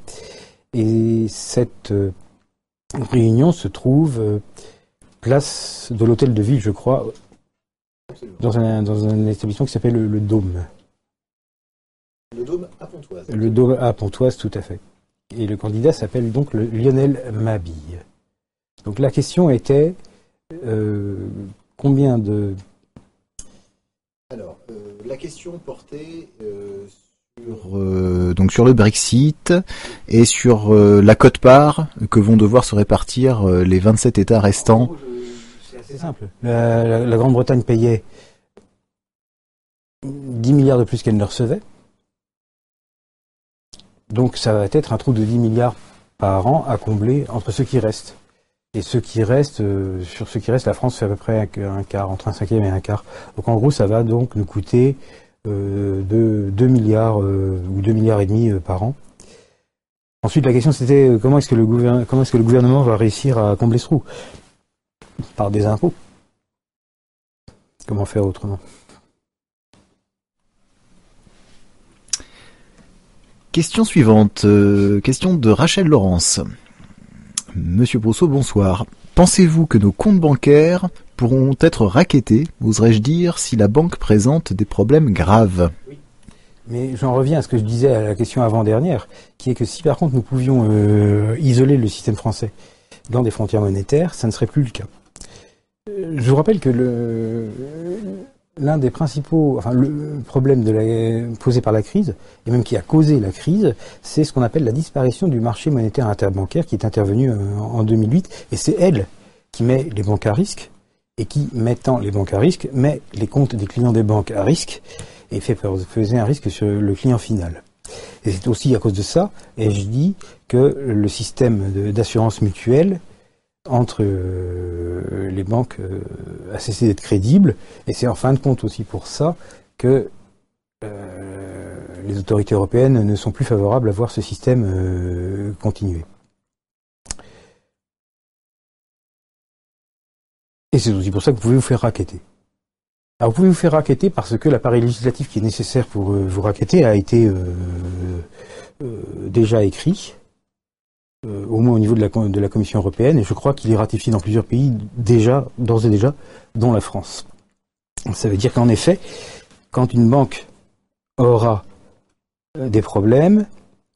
Et cette réunion se trouve place de l'hôtel de ville, je crois, dans un, dans un établissement qui s'appelle le, Dôme. Le Dôme à Pontoise. Le Dôme à Pontoise, tout à fait. Et le candidat s'appelle donc le Lionel Mabille. Donc la question était combien de alors, euh, la question portait euh, sur, euh, donc sur le Brexit et sur la cote-part que vont devoir se répartir les 27 États restants. C'est assez simple. La, Grande-Bretagne payait 10 milliards de plus qu'elle ne recevait. Donc ça va être un trou de 10 milliards par an à combler entre ceux qui restent. Et ce qui reste, euh, sur ce qui reste, la France fait à peu près un, quart, entre un cinquième et un quart. Donc en gros, ça va donc nous coûter euh, de 2 milliards euh, ou 2 milliards et demi par an. Ensuite, la question c'était comment est-ce que comment est-ce que le gouvernement va réussir à combler ce trou? Par des impôts. Comment faire autrement? Question suivante, question de Rachel Laurence. Monsieur Brousseau, bonsoir. Pensez-vous que nos comptes bancaires pourront être raquettés, oserais-je dire, si la banque présente des problèmes graves? Mais j'en reviens à ce que je disais à la question avant-dernière, qui est que si par contre nous pouvions euh, isoler le système français dans des frontières monétaires, ça ne serait plus le cas. Euh, je vous rappelle que le, l'un des principaux, enfin le problème posé par la crise, et même qui a causé la crise, c'est ce qu'on appelle la disparition du marché monétaire interbancaire qui est intervenu euh, en 2008, et c'est elle qui met les banques à risque, et qui, mettant les banques à risque, met les comptes des clients des banques à risque, et fait peser un risque sur le client final. Et c'est aussi à cause de ça, et je dis que le système d'assurance mutuelle entre euh, les banques euh, a cessé d'être crédible, et c'est en fin de compte aussi pour ça que euh, les autorités européennes ne sont plus favorables à voir ce système continuer. Et c'est aussi pour ça que vous pouvez vous faire raqueter. Alors vous pouvez vous faire raqueter parce que l'appareil législatif qui est nécessaire pour vous raqueter a été déjà écrit au moins au niveau de la, Commission européenne, et je crois qu'il est ratifié dans plusieurs pays déjà, d'ores et déjà, dont la France. Ça veut dire qu'en effet, quand une banque aura euh, des problèmes,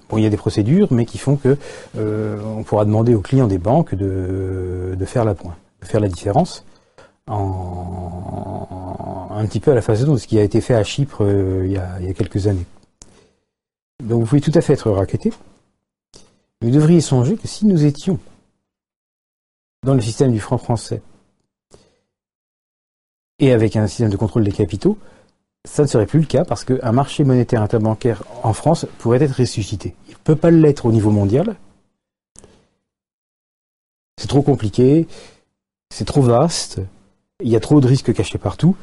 bon, il y a des procédures, mais qui font que euh, on pourra demander aux clients des banques de, faire la point, de faire la différence, en, un petit peu à la façon de ce qui a été fait à Chypre il, y a, quelques années. Donc vous pouvez tout à fait être raquetté. Vous devriez songer que si nous étions dans le système du franc français et avec un système de contrôle des capitaux, ça ne serait plus le cas parce qu'un marché monétaire interbancaire en France pourrait être ressuscité. Il ne peut pas l'être au niveau mondial. C'est trop compliqué, c'est trop vaste, il y a trop de risques cachés partout.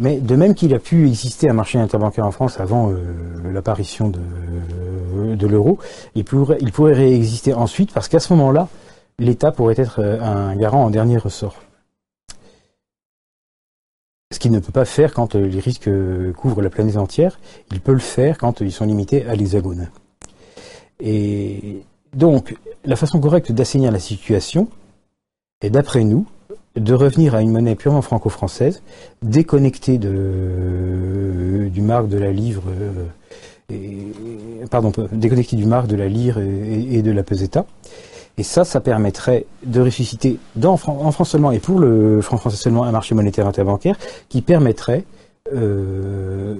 Mais de même qu'il a pu exister un marché interbancaire en France avant euh, l'apparition de, l'euro, il pourrait, il pourrait réexister ensuite parce qu'à ce moment-là, l'État pourrait être euh, un garant en dernier ressort. Ce qu'il ne peut pas faire quand euh, les risques couvrent la planète entière, il peut le faire quand ils sont limités à l'hexagone. Et donc, la façon correcte d'assainir la situation est, d'après nous, de revenir à une monnaie purement franco-française, déconnectée du marque de la livre, euh, et, déconnectée du marque de la lire et, de la peseta. Et ça, ça permettrait de ressusciter en France seulement et pour le franc français seulement un marché monétaire interbancaire qui permettrait euh,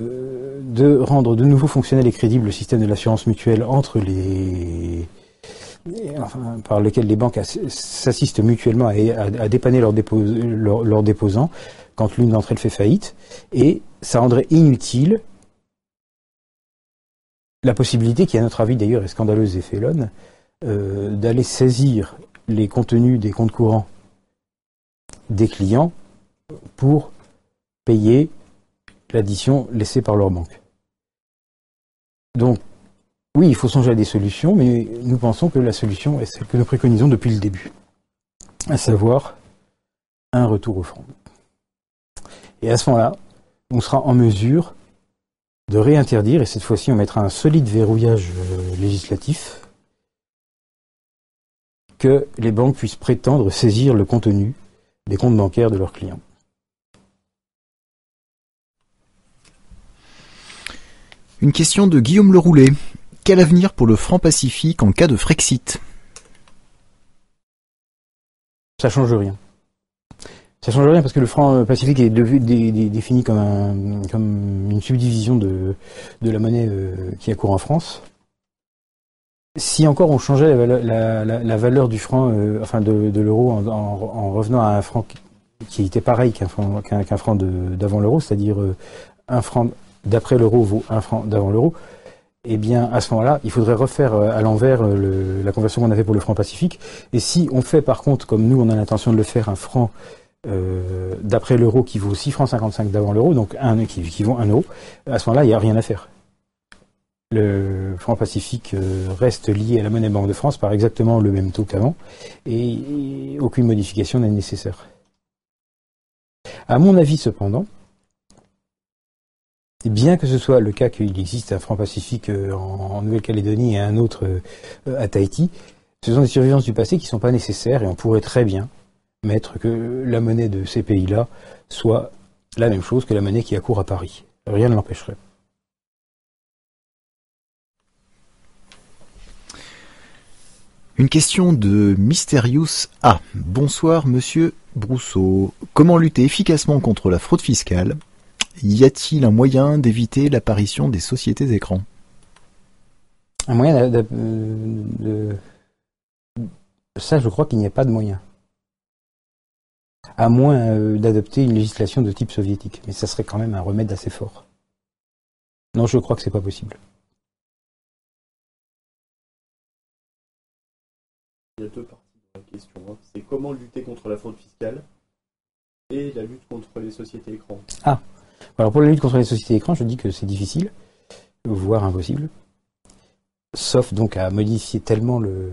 de rendre de nouveau fonctionnel et crédible le système de l'assurance mutuelle entre les, par lequel les banques s'assistent mutuellement à, dépanner leurs, déposants quand l'une d'entre elles fait faillite, et ça rendrait inutile la possibilité, qui à notre avis d'ailleurs est scandaleuse et félonne, euh, d'aller saisir les contenus des comptes courants des clients pour payer l'addition laissée par leur banque. Donc oui, il faut songer à des solutions, mais nous pensons que la solution est celle que nous préconisons depuis le début, à savoir un retour au franc. Et à ce moment-là, on sera en mesure de réinterdire, et cette fois-ci on mettra un solide verrouillage euh, législatif, que les banques puissent prétendre saisir le contenu des comptes bancaires de leurs clients. Une question de Guillaume Leroulet. Quel avenir pour le franc Pacifique en cas de Frexit? Ça change rien. Ça change rien parce que le franc pacifique est défini comme, une subdivision de, la monnaie euh, qui a cours en France. Si encore on changeait la valeur, du franc, euh, enfin de, l'euro en, revenant à un franc qui, était pareil qu'un franc, qu'un, franc d'avant l'euro, c'est-à-dire euh, un franc d'après l'euro vaut un franc d'avant l'euro, eh bien, à ce moment-là, il faudrait refaire euh, à l'envers euh, la conversion qu'on avait pour le franc pacifique. Et si on fait, par contre, comme nous, on a l'intention de le faire, un franc euh, d'après l'euro qui vaut 6 francs 55 d'avant l'euro, donc un, qui, qui vaut 1 euro, à ce moment-là, il n'y a rien à faire. Le franc pacifique reste lié à la monnaie Banque de France par exactement le même taux qu'avant, et aucune modification n'est nécessaire. À mon avis, cependant, bien que ce soit le cas qu'il existe un franc pacifique euh, en, Nouvelle-Calédonie et un autre euh, à Tahiti, ce sont des survivances du passé qui ne sont pas nécessaires et on pourrait très bien mettre que la monnaie de ces pays-là soit la même chose que la monnaie qui accourt à Paris. Rien ne l'empêcherait. Une question de Mysterious A. Bonsoir Monsieur Brousseau. Comment lutter efficacement contre la fraude fiscale y a-t-il un moyen d'éviter l'apparition des sociétés écrans? Un moyen de, Ça, je crois qu'il n'y a pas de moyen. À moins euh, d'adopter une législation de type soviétique. Mais ça serait quand même un remède assez fort. Non, je crois que c'est pas possible. Il y a deux parties dans la question. Hein. C'est comment lutter contre la fraude fiscale et la lutte contre les sociétés écrans. Ah, alors pour la lutte contre les sociétés d'écran, je dis que c'est difficile, voire impossible. Sauf donc à modifier tellement le,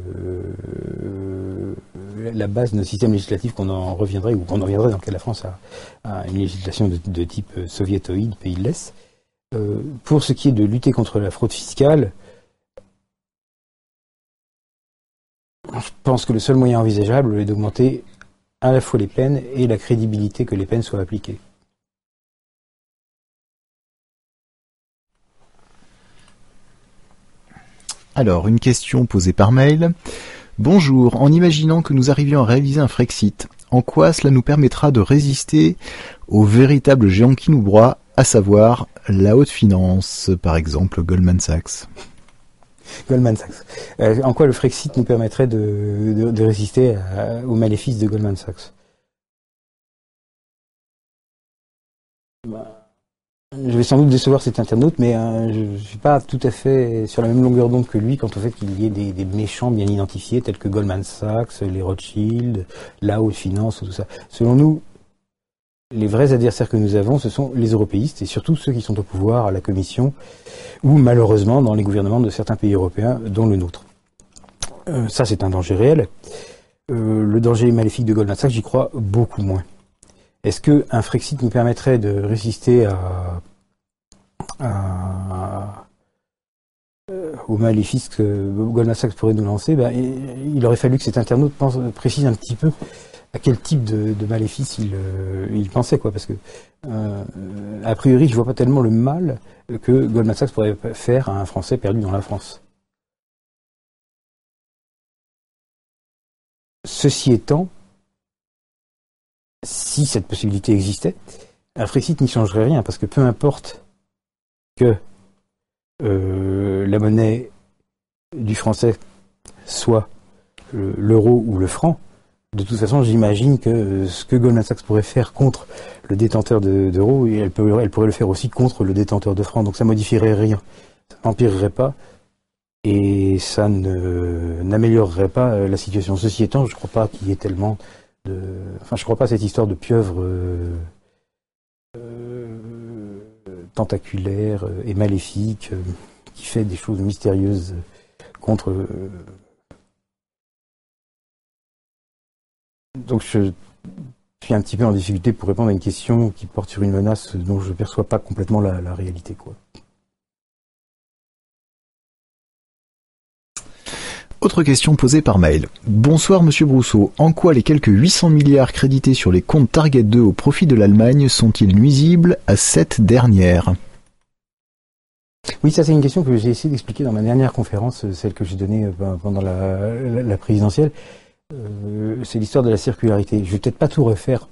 la base de notre système législatif qu'on en reviendrait, ou qu'on en reviendrait dans le cas de la France à, une législation de, type soviétoïde, pays de l'Est. Euh, pour ce qui est de lutter contre la fraude fiscale, je pense que le seul moyen envisageable est d'augmenter à la fois les peines et la crédibilité que les peines soient appliquées. Alors, une question posée par mail. Bonjour, en imaginant que nous arrivions à réaliser un Frexit, en quoi cela nous permettra de résister au véritable géant qui nous broie, à savoir la haute finance, par exemple Goldman Sachs? Goldman Sachs. Euh, en quoi le Frexit nous permettrait de, résister aux maléfices de Goldman Sachs? Bah, je vais sans doute décevoir cet internaute, mais euh, je ne suis pas tout à fait sur la même longueur d'onde que lui quant au fait qu'il y ait des, méchants bien identifiés tels que Goldman Sachs, les Rothschild, la haute finance, tout ça. Selon nous, les vrais adversaires que nous avons, ce sont les européistes et surtout ceux qui sont au pouvoir à la Commission ou malheureusement dans les gouvernements de certains pays européens, dont le nôtre. Euh, ça, c'est un danger réel. Euh, le danger maléfique de Goldman Sachs, j'y crois beaucoup moins. Est-ce qu'un Frexit nous permettrait de résister à, euh, au maléfice que Goldman Sachs pourrait nous lancer? Ben, Il aurait fallu que cet internaute précise un petit peu à quel type de, maléfice euh, il, pensait, quoi, parce que euh, a priori, je vois pas tellement le mal que Goldman Sachs pourrait faire à un Français perdu dans la France. Ceci étant, si cette possibilité existait, un Frexit n'y changerait rien, parce que peu importe que euh, la monnaie du français soit l'euro ou le franc, de toute façon, j'imagine que ce que Goldman Sachs pourrait faire contre le détenteur d'euros, elle, elle, pourrait le faire aussi contre le détenteur de francs. Donc ça modifierait rien, ça n'empirerait pas, et ça n'améliorerait pas euh, la situation. Ceci étant, je ne crois pas qu'il y ait tellement Enfin, je crois pas à cette histoire de pieuvre euh, euh, tentaculaire et maléfique euh, qui fait des choses mystérieuses contre. Donc je je suis un petit peu en difficulté pour répondre à une question qui porte sur une menace dont je ne perçois pas complètement la, la réalité. Quoi. Autre question posée par mail. Bonsoir Monsieur Brousseau. En quoi les quelques 800 milliards crédités sur les comptes Target 2 au profit de l'Allemagne sont-ils nuisibles à cette dernière? Oui, ça c'est une question que j'ai essayé d'expliquer dans ma dernière conférence, celle que j'ai donnée euh, pendant la, présidentielle. Euh, c'est l'histoire de la circularité. Je vais peut-être pas tout refaire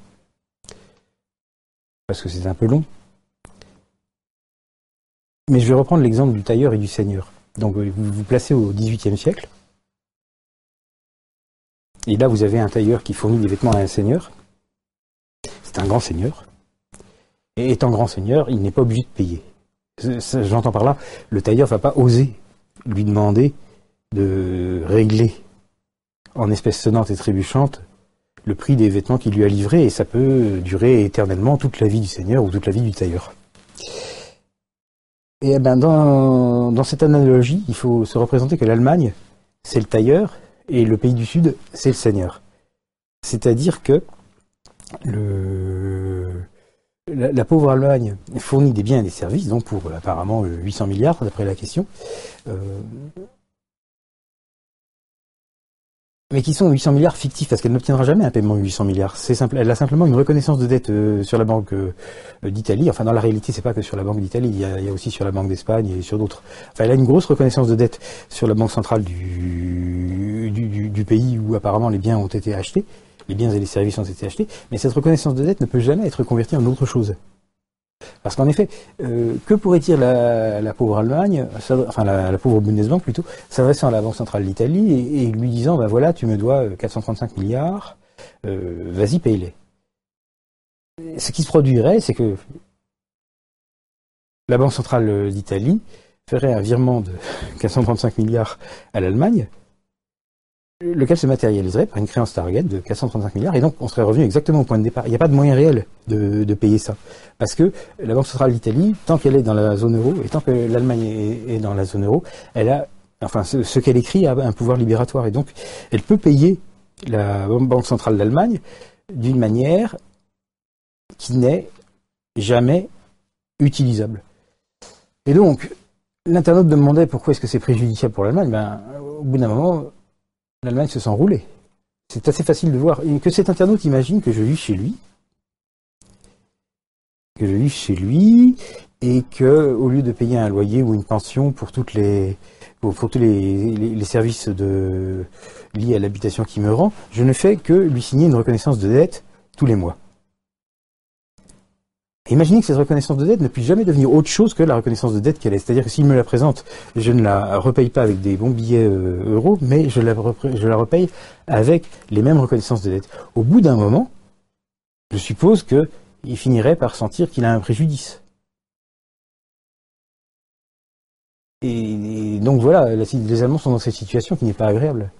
parce que c'est un peu long. Mais je vais reprendre l'exemple du tailleur et du seigneur. Donc vous vous placez au XVIIIe siècle. Et là, vous avez un tailleur qui fournit des vêtements à un seigneur. C'est un grand seigneur. Et étant grand seigneur, il n'est pas obligé de payer. J'entends par là, le tailleur va pas oser lui demander de régler en espèces sonnantes et trébuchantes le prix des vêtements qu'il lui a livrés, et ça peut durer éternellement toute la vie du seigneur ou toute la vie du tailleur. Et eh ben dans cette analogie, il faut se représenter que l'Allemagne, c'est le tailleur, et le pays du Sud, c'est le Seigneur. C'est-à-dire que la, pauvre Allemagne fournit des biens et des services, donc pour apparemment 800 milliards, d'après la question, euh, mais qui sont 800 milliards fictifs parce qu'elle n'obtiendra jamais un paiement de 800 milliards. C'est simple, elle a simplement une reconnaissance de dette euh, sur la banque euh, d'Italie. Enfin, dans la réalité, c'est pas que sur la banque d'Italie, il, y a, aussi sur la banque d'Espagne et sur d'autres. Enfin, elle a une grosse reconnaissance de dette sur la banque centrale du, pays où apparemment les biens ont été achetés, les biens et les services ont été achetés. Mais cette reconnaissance de dette ne peut jamais être convertie en autre chose. Parce qu'en effet, euh, que pourrait dire la, pauvre Allemagne, enfin la, pauvre Bundesbank plutôt, s'adressant à la Banque centrale d'Italie et, lui disant, ben voilà, tu me dois 435 euh, milliards, euh, vas-y, paye-les. Ce qui se produirait, c'est que la Banque centrale d'Italie ferait un virement de 435 milliards à l'Allemagne, lequel se matérialiserait par une créance target de 435 milliards, et donc on serait revenu exactement au point de départ. Il n'y a pas de moyen réel de, payer ça. Parce que la Banque centrale d'Italie, tant qu'elle est dans la zone euro, et tant que l'Allemagne est, dans la zone euro, elle a, enfin, ce, qu'elle écrit a un pouvoir libératoire, et donc elle peut payer la Banque centrale d'Allemagne d'une manière qui n'est jamais utilisable. Et donc, l'internaute demandait pourquoi est-ce que c'est préjudiciable pour l'Allemagne. Ben, au bout d'un moment, l'Allemagne se sent rouler. C'est assez facile de voir. que cet internaute imagine que je vis chez lui, que je vis chez lui, et que au lieu de payer un loyer ou une pension pour toutes les tous les, services liés à l'habitation qui me rend, je ne fais que lui signer une reconnaissance de dette tous les mois. Imaginez que cette reconnaissance de dette ne puisse jamais devenir autre chose que la reconnaissance de dette qu'elle est. C'est-à-dire que s'il me la présente, je ne la repaye pas avec des bons billets euh, euros, mais je la, je la repaye avec les mêmes reconnaissances de dette. Au bout d'un moment, je suppose qu'il finirait par sentir qu'il a un préjudice. Et, donc voilà, les Allemands sont dans cette situation qui n'est pas agréable.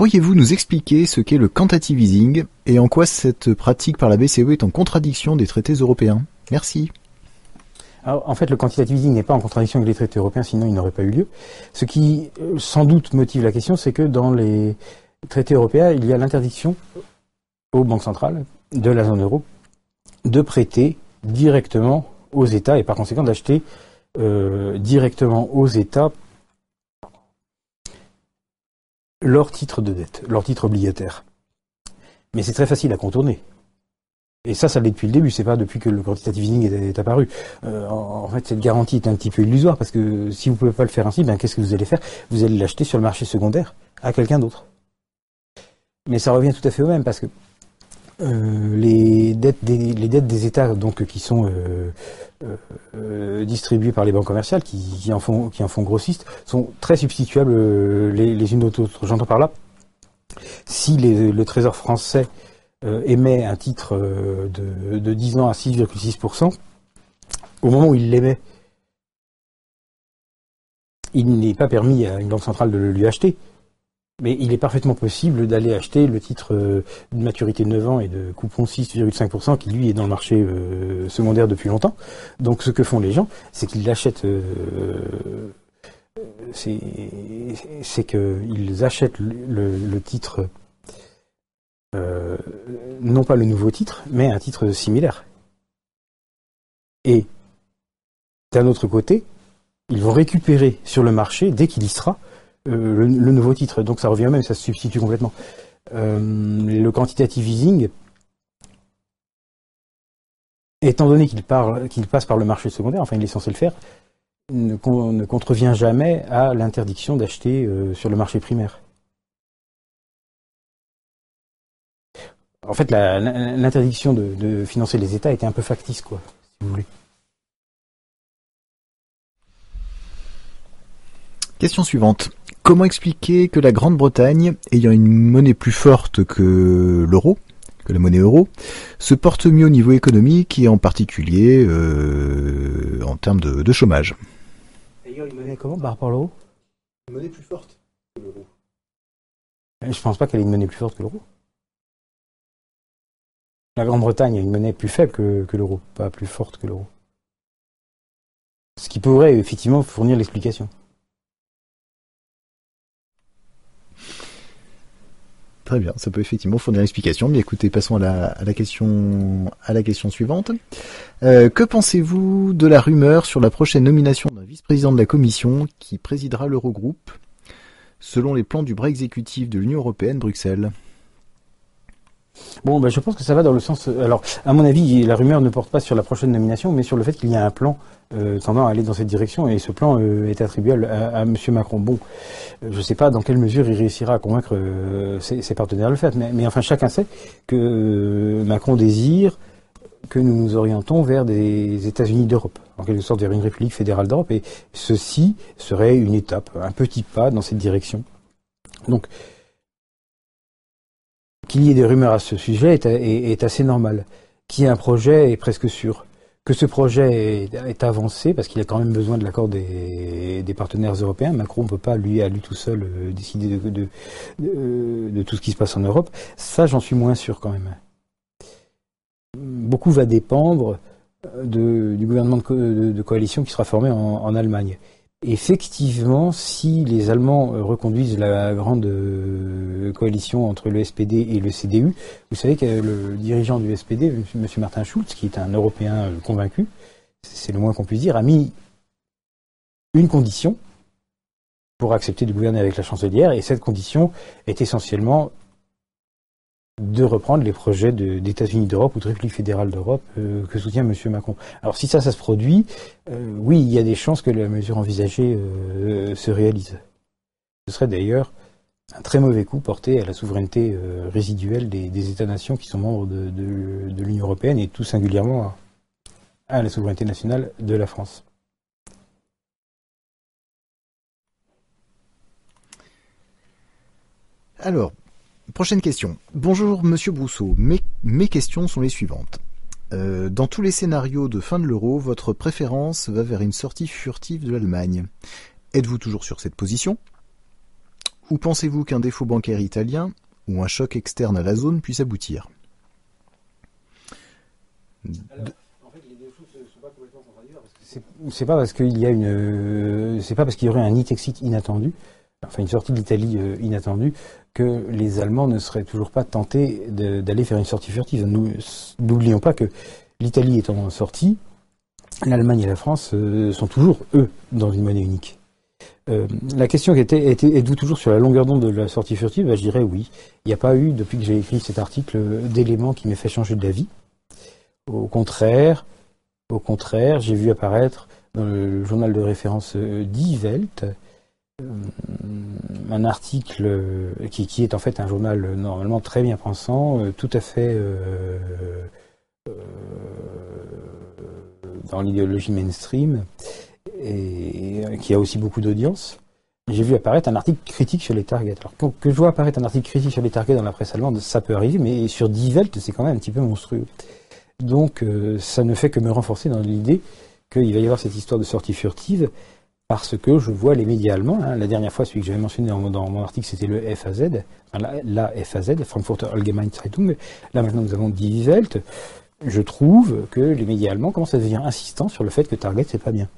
Pourriez-vous nous expliquer ce qu'est le quantitative easing et en quoi cette pratique par la BCE est en contradiction des traités européens? Merci. en fait, le quantitative easing n'est pas en contradiction avec les traités européens, sinon il n'aurait pas eu lieu. Ce qui, euh, sans doute, motive la question, c'est que dans les traités européens, il y a l'interdiction aux banques centrales de la zone euro de prêter directement aux États et par conséquent d'acheter euh, directement aux États leur titre de dette, leur titre obligataire. Mais c'est très facile à contourner. Et ça, ça l'est depuis le début, c'est pas depuis que le quantitative easing est, apparu. Euh, en, fait, cette garantie est un petit peu illusoire parce que si vous pouvez pas le faire ainsi, ben qu'est-ce que vous allez faire? Vous allez l'acheter sur le marché secondaire à quelqu'un d'autre. Mais ça revient tout à fait au même parce que euh, les dettes des États donc qui sont euh, euh, distribuées par les banques commerciales qui, en font qui en font grossistes sont très substituables les, unes aux autres. J'entends par là si le Trésor français émet un titre de, de 10 ans à 6,6%, au moment où il l'émet, il n'est pas permis à une banque centrale de le lui acheter. Mais il est parfaitement possible d'aller acheter le titre euh, de maturité de 9 ans et de coupon 6,5% qui lui est dans le marché euh, secondaire depuis longtemps. Donc ce que font les gens, c'est qu'ils l'achètent euh, c'est qu'ils achètent le, titre, non pas le nouveau titre, mais un titre similaire. Et d'un autre côté, ils vont récupérer sur le marché, dès qu'il y sera, euh, le, nouveau titre. Donc ça revient même, ça se substitue complètement. Euh, le quantitative easing, étant donné qu'il passe par le marché secondaire, enfin il est censé le faire, ne, contrevient jamais à l'interdiction d'acheter euh, sur le marché primaire. En fait, l'interdiction de, financer les États était un peu factice, quoi, si vous voulez. Question suivante. Comment expliquer que la Grande-Bretagne, ayant une monnaie plus forte que l'euro, que la monnaie euro, se porte mieux au niveau économique et en particulier euh, en termes de chômage? Une monnaie comment par rapport à l'euro? Une monnaie plus forte que l'euro. Je pense pas qu'elle ait une monnaie plus forte que l'euro. La Grande-Bretagne a une monnaie plus faible que, l'euro, pas plus forte que l'euro. Ce qui pourrait effectivement fournir l'explication. Très bien, ça peut effectivement fournir l'explication. Mais écoutez, passons à la, question, suivante. Euh, que pensez-vous de la rumeur sur la prochaine nomination d'un vice-président de la Commission qui présidera l'Eurogroupe, selon les plans du bras exécutif de l'Union européenne, Bruxelles? Bon, ben, je pense que ça va dans le sens. Alors, à mon avis, la rumeur ne porte pas sur la prochaine nomination, mais sur le fait qu'il y a un plan tendant à aller dans cette direction, et ce plan euh, est attribué à, M. Macron. Bon, je ne sais pas dans quelle mesure il réussira à convaincre ses, partenaires de le faire, mais, enfin, chacun sait que Macron désire que nous nous orientons vers des États-Unis d'Europe, en quelque sorte vers une République fédérale d'Europe, et ceci serait une étape, un petit pas dans cette direction. Donc, qu'il y ait des rumeurs à ce sujet est, assez normal. Qu'il y ait un projet est presque sûr. Que ce projet est, avancé, parce qu'il a quand même besoin de l'accord des, partenaires européens. Macron ne peut pas, lui, à lui tout seul, euh, décider de, tout ce qui se passe en Europe. Ça, j'en suis moins sûr quand même. Beaucoup va dépendre euh, du gouvernement de, coalition qui sera formé en Allemagne. Effectivement, si les Allemands euh, reconduisent la grande euh, coalition entre le SPD et le CDU, vous savez que le dirigeant du SPD, M. Martin Schulz, qui est un Européen euh, convaincu, c'est le moins qu'on puisse dire, a mis une condition pour accepter de gouverner avec la chancelière, et cette condition est essentiellement de reprendre les projets d'États-Unis d'Europe ou de République fédérale d'Europe euh, que soutient M. Macron. Alors si ça, ça se produit, euh, oui, il y a des chances que la mesure envisagée euh, se réalise. Ce serait d'ailleurs un très mauvais coup porté à la souveraineté résiduelle des, États-nations qui sont membres de, de l'Union européenne et tout singulièrement à la souveraineté nationale de la France. Alors, Prochaine question. Bonjour Monsieur Brousseau, mes, questions sont les suivantes. Euh, dans tous les scénarios de fin de l'euro, votre préférence va vers une sortie furtive de l'Allemagne. Êtes-vous toujours sur cette position? Ou pensez-vous qu'un défaut bancaire italien ou un choc externe à la zone puisse aboutir? C'est pas parce qu'il y a une, euh, c'est pas parce qu'il y aurait un e-exit inattendu enfin une sortie d'Italie euh, inattendue, que les Allemands ne seraient toujours pas tentés d'aller faire une sortie furtive. N'oublions pas que l'Italie étant sortie, l'Allemagne et la France euh, sont toujours, eux, dans une monnaie unique. Euh, la question qui était, êtes-vous toujours sur la longueur d'onde de la sortie furtive? Ben, Je dirais oui. Il n'y a pas eu, depuis que j'ai écrit cet article, d'éléments qui m'aient fait changer d'avis. Au contraire, au contraire, j'ai vu apparaître dans le journal de référence Die Welt un article euh, qui, est en fait un journal normalement très bien pensant, euh, tout à fait dans l'idéologie mainstream et qui a aussi beaucoup d'audience. J'ai vu apparaître un article critique sur les targets. Alors que, je vois apparaître un article critique sur les targets dans la presse allemande, ça peut arriver, mais sur Die Welt, c'est quand même un petit peu monstrueux. Donc ça ne fait que me renforcer dans l'idée qu'il va y avoir cette histoire de sortie furtive parce que je vois les médias allemands. Hein. la dernière fois, celui que j'avais mentionné dans, mon article, c'était le FAZ, la, FAZ, Frankfurter Allgemeine Zeitung. Là, maintenant, nous avons Die Welt. Je trouve que les médias allemands commencent à devenir insistants sur le fait que Target, c'est pas bien.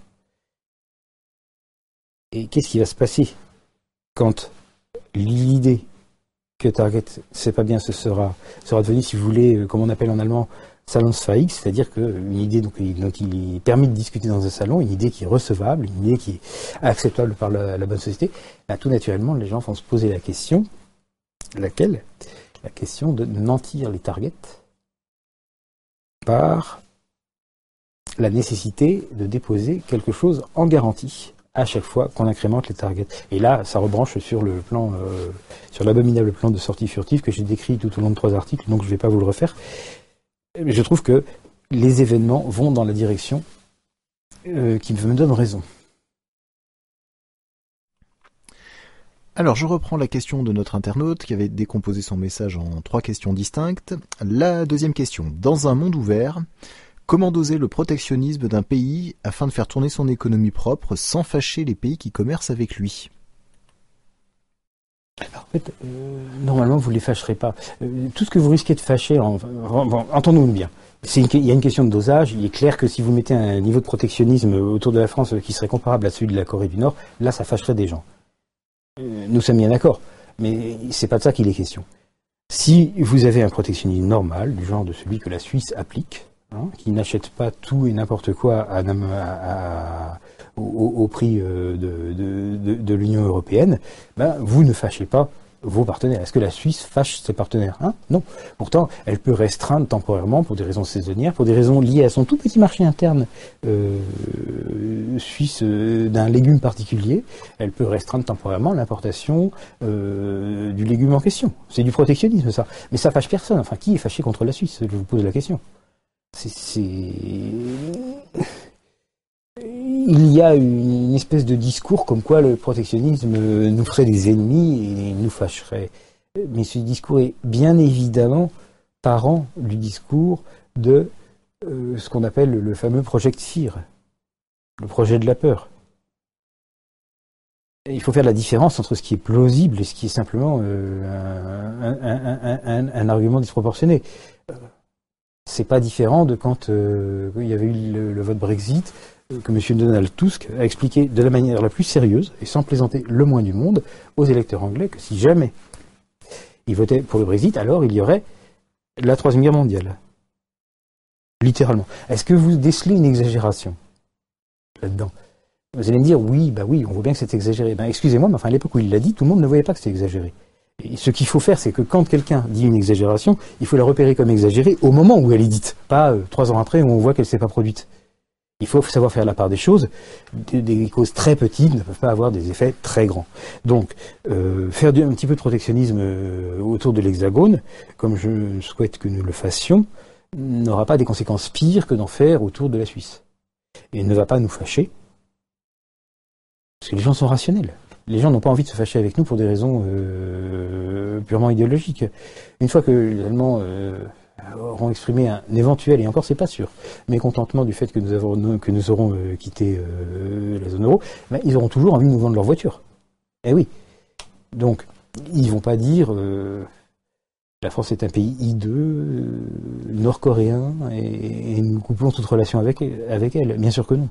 Et qu'est-ce qui va se passer quand l'idée que Target, c'est pas bien, sera, sera si vous voulez, euh, comme on appelle en allemand, salonsfähig, c'est-à-dire qu'une idée donc, donc, permet de discuter dans un salon, une idée qui est recevable, une idée qui est acceptable par la, bonne société, ben, tout naturellement, les gens vont se poser la question, laquelle? La question de nantir les targets par la nécessité de déposer quelque chose en garantie à chaque fois qu'on incrémente les targets. Et là, ça rebranche sur le plan, euh, sur l'abominable plan de sortie furtive que j'ai décrit tout au long de trois articles, donc je ne vais pas vous le refaire. Je trouve que les événements vont dans la direction euh, qui me donne raison. Alors je reprends la question de notre internaute qui avait décomposé son message en trois questions distinctes. La deuxième question. Dans un monde ouvert, Comment doser le protectionnisme d'un pays afin de faire tourner son économie propre sans fâcher les pays qui commercent avec lui? En fait, euh, normalement, vous ne les fâcherez pas. Euh, tout ce que vous risquez de fâcher, entendons-nous bien. il y a une question de dosage. Il est clair que si vous mettez un niveau de protectionnisme autour de la France qui serait comparable à celui de la Corée du Nord, là, ça fâcherait des gens. Euh, nous sommes bien d'accord. Mais c'est pas de ça qu'il est question. Si vous avez un protectionnisme normal, du genre de celui que la Suisse applique, Hein, qui n'achètent pas tout et n'importe quoi au, prix euh, de, l'Union européenne, ben, vous ne fâchez pas vos partenaires. Est-ce que la Suisse fâche ses partenaires hein? Non. Pourtant, elle peut restreindre temporairement pour des raisons saisonnières, pour des raisons liées à son tout petit marché interne euh, suisse euh, d'un légume particulier. Elle peut restreindre temporairement l'importation du légume en question. C'est du protectionnisme, ça. Mais ça fâche personne. Enfin, qui est fâché contre la Suisse? Je vous pose la question c'est il y a une, espèce de discours comme quoi le protectionnisme nous ferait des ennemis et nous fâcherait. Mais ce discours est bien évidemment parent du discours de euh, ce qu'on appelle le fameux project fear, le projet de la peur. il faut faire la différence entre ce qui est plausible et ce qui est simplement euh, un, argument disproportionné c'est pas différent de quand euh, il y avait eu le, vote Brexit, que M. Donald Tusk a expliqué de la manière la plus sérieuse, et sans plaisanter le moins du monde, aux électeurs anglais que si jamais ils votaient pour le Brexit, alors il y aurait la Troisième Guerre mondiale. Littéralement. Est-ce que vous décelez une exagération là-dedans? Vous allez me dire, oui, bah oui, on voit bien que c'est exagéré. Ben, excusez-moi, mais enfin, à l'époque où il l'a dit, tout le monde ne voyait pas que c'était exagéré ce qu'il faut faire, c'est que quand quelqu'un dit une exagération, il faut la repérer comme exagérée au moment où elle est dite, pas euh, trois ans après où on voit qu'elle ne s'est pas produite. Il faut savoir faire la part des choses. Des, causes très petites ne peuvent pas avoir des effets très grands. Donc, euh, faire un petit peu de protectionnisme euh, autour de l'hexagone, comme je souhaite que nous le fassions, n'aura pas des conséquences pires que d'en faire autour de la Suisse. Et ne va pas nous fâcher, parce que les gens sont rationnels les gens n'ont pas envie de se fâcher avec nous pour des raisons euh, purement idéologiques. Une fois que les Allemands auront exprimé un éventuel, et encore c'est pas sûr, mécontentement du fait que nous, avons, que nous aurons euh, quitté la zone euro, ils auront toujours envie de nous vendre leur voiture. Eh oui. Donc, ils vont pas dire la France est un pays hideux, nord-coréen, et, nous couplons toute relation avec, avec elle. Bien sûr que non.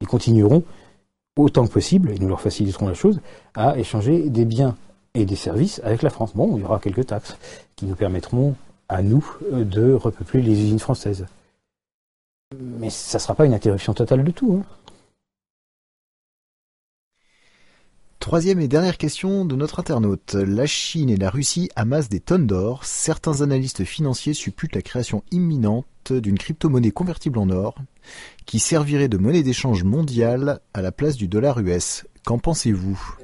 Ils continueront autant que possible, et nous leur faciliterons la chose, à échanger des biens et des services avec la France. Bon, il y aura quelques taxes qui nous permettront à nous de repeupler les usines françaises. Mais ça ne sera pas une interruption totale de tout. Hein. Troisième et dernière question de notre internaute. La Chine et la Russie amassent des tonnes d'or. Certains analystes financiers supputent la création imminente d'une crypto-monnaie convertible en or qui servirait de monnaie d'échange mondiale à la place du dollar US. Qu'en pensez-vous?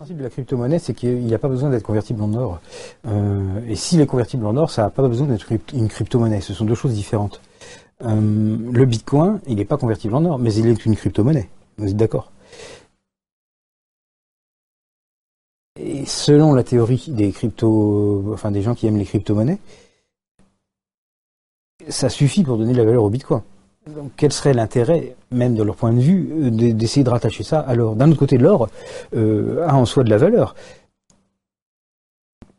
Principe de la crypto-monnaie, c'est qu'il n'y a pas besoin d'être convertible en or. Euh, et s'il est convertible en or, ça n'a pas besoin d'être une crypto-monnaie. Ce sont deux choses différentes. Euh, le bitcoin, il n'est pas convertible en or, mais il est une crypto-monnaie. Vous êtes d'accord? Et selon la théorie des crypto, enfin des gens qui aiment les crypto-monnaies, ça suffit pour donner de la valeur au bitcoin. Quel serait l'intérêt, même de leur point de vue, euh, d'essayer de rattacher ça à l'or? D'un autre côté, l'or euh, a en soi de la valeur.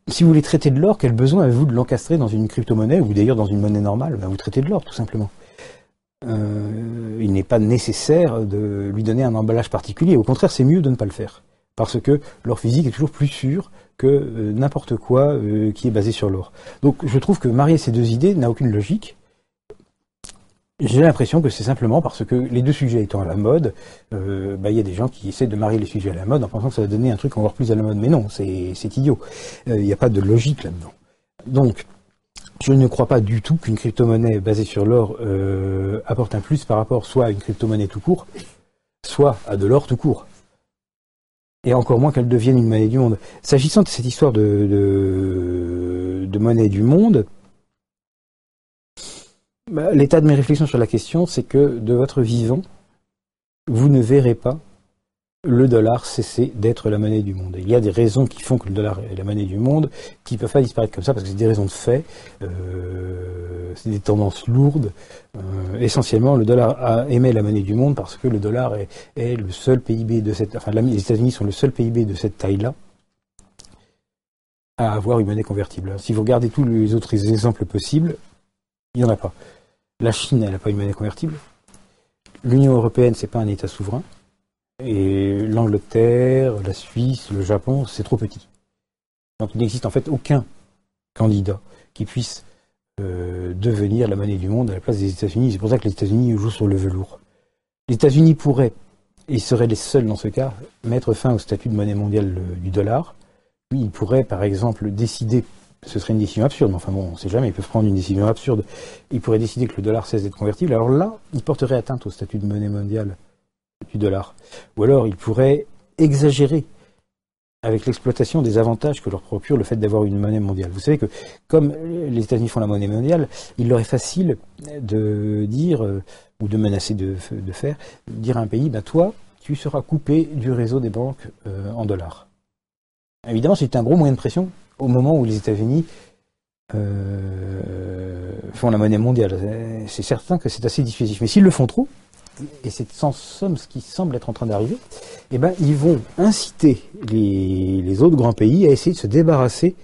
Si vous voulez traiter de l'or, quel besoin avez-vous de l'encastrer dans une crypto-monnaie ou d'ailleurs dans une monnaie normale? Ben, Vous traitez de l'or, tout simplement. il n'est pas nécessaire de lui donner un emballage particulier. Au contraire, c'est mieux de ne pas le faire. Parce que l'or physique est toujours plus sûr que n'importe quoi qui est basé sur l'or. Donc je trouve que marier ces deux idées n'a aucune logique. J'ai l'impression que c'est simplement parce que les deux sujets étant à la mode, euh, bah, il y a des gens qui essaient de marier les sujets à la mode en pensant que ça va donner un truc encore plus à la mode. Mais non, c'est idiot. Euh, il n'y a pas de logique là-dedans. Donc, je ne crois pas du tout qu'une crypto-monnaie basée sur l'or euh, apporte un plus par rapport soit à une crypto-monnaie tout court, soit à de l'or tout court. Et encore moins qu'elle devienne une monnaie du monde. S'agissant de cette histoire de, monnaie du monde, l'état de mes réflexions sur la question, c'est que de votre vivant, vous ne verrez pas le dollar cesser d'être la monnaie du monde. Il y a des raisons qui font que le dollar est la monnaie du monde, qui ne peuvent pas disparaître comme ça, parce que c'est des raisons de fait, euh, c'est des tendances lourdes. Euh, essentiellement, le dollar émet la monnaie du monde parce que le dollar est, le seul PIB de cette... Enfin, les États-Unis sont le seul PIB de cette taille-là à avoir une monnaie convertible. Si vous regardez tous les autres exemples possibles, il n'y en a pas. La Chine, elle n'a pas une monnaie convertible. L'Union européenne, c'est pas un État souverain. Et l'Angleterre, la Suisse, le Japon, c'est trop petit. Donc il n'existe en fait aucun candidat qui puisse euh, devenir la monnaie du monde à la place des États-Unis. C'est pour ça que les États-Unis jouent sur le velours. Les États-Unis pourraient, et seraient les seuls dans ce cas, mettre fin au statut de monnaie mondiale euh, du dollar. Ils pourraient par exemple décider ce serait une décision absurde, enfin bon, on ne sait jamais, ils peuvent prendre une décision absurde. Ils pourraient décider que le dollar cesse d'être convertible, alors là, ils porteraient atteinte au statut de monnaie mondiale du dollar. Ou alors, ils pourraient exagérer avec l'exploitation des avantages que leur procure le fait d'avoir une monnaie mondiale. Vous savez que comme les États-Unis font la monnaie mondiale, il leur est facile de dire, euh, ou de menacer de, faire, dire à un pays, ben toi, tu seras coupé du réseau des banques euh, en dollars. Évidemment, c'est un gros moyen de pression au moment où les États-Unis euh, font la monnaie mondiale. C'est certain que c'est assez difficile. Mais s'ils le font trop, et c'est sans somme ce qui semble être en train d'arriver, eh ben, ils vont inciter les, autres grands pays à essayer de se débarrasser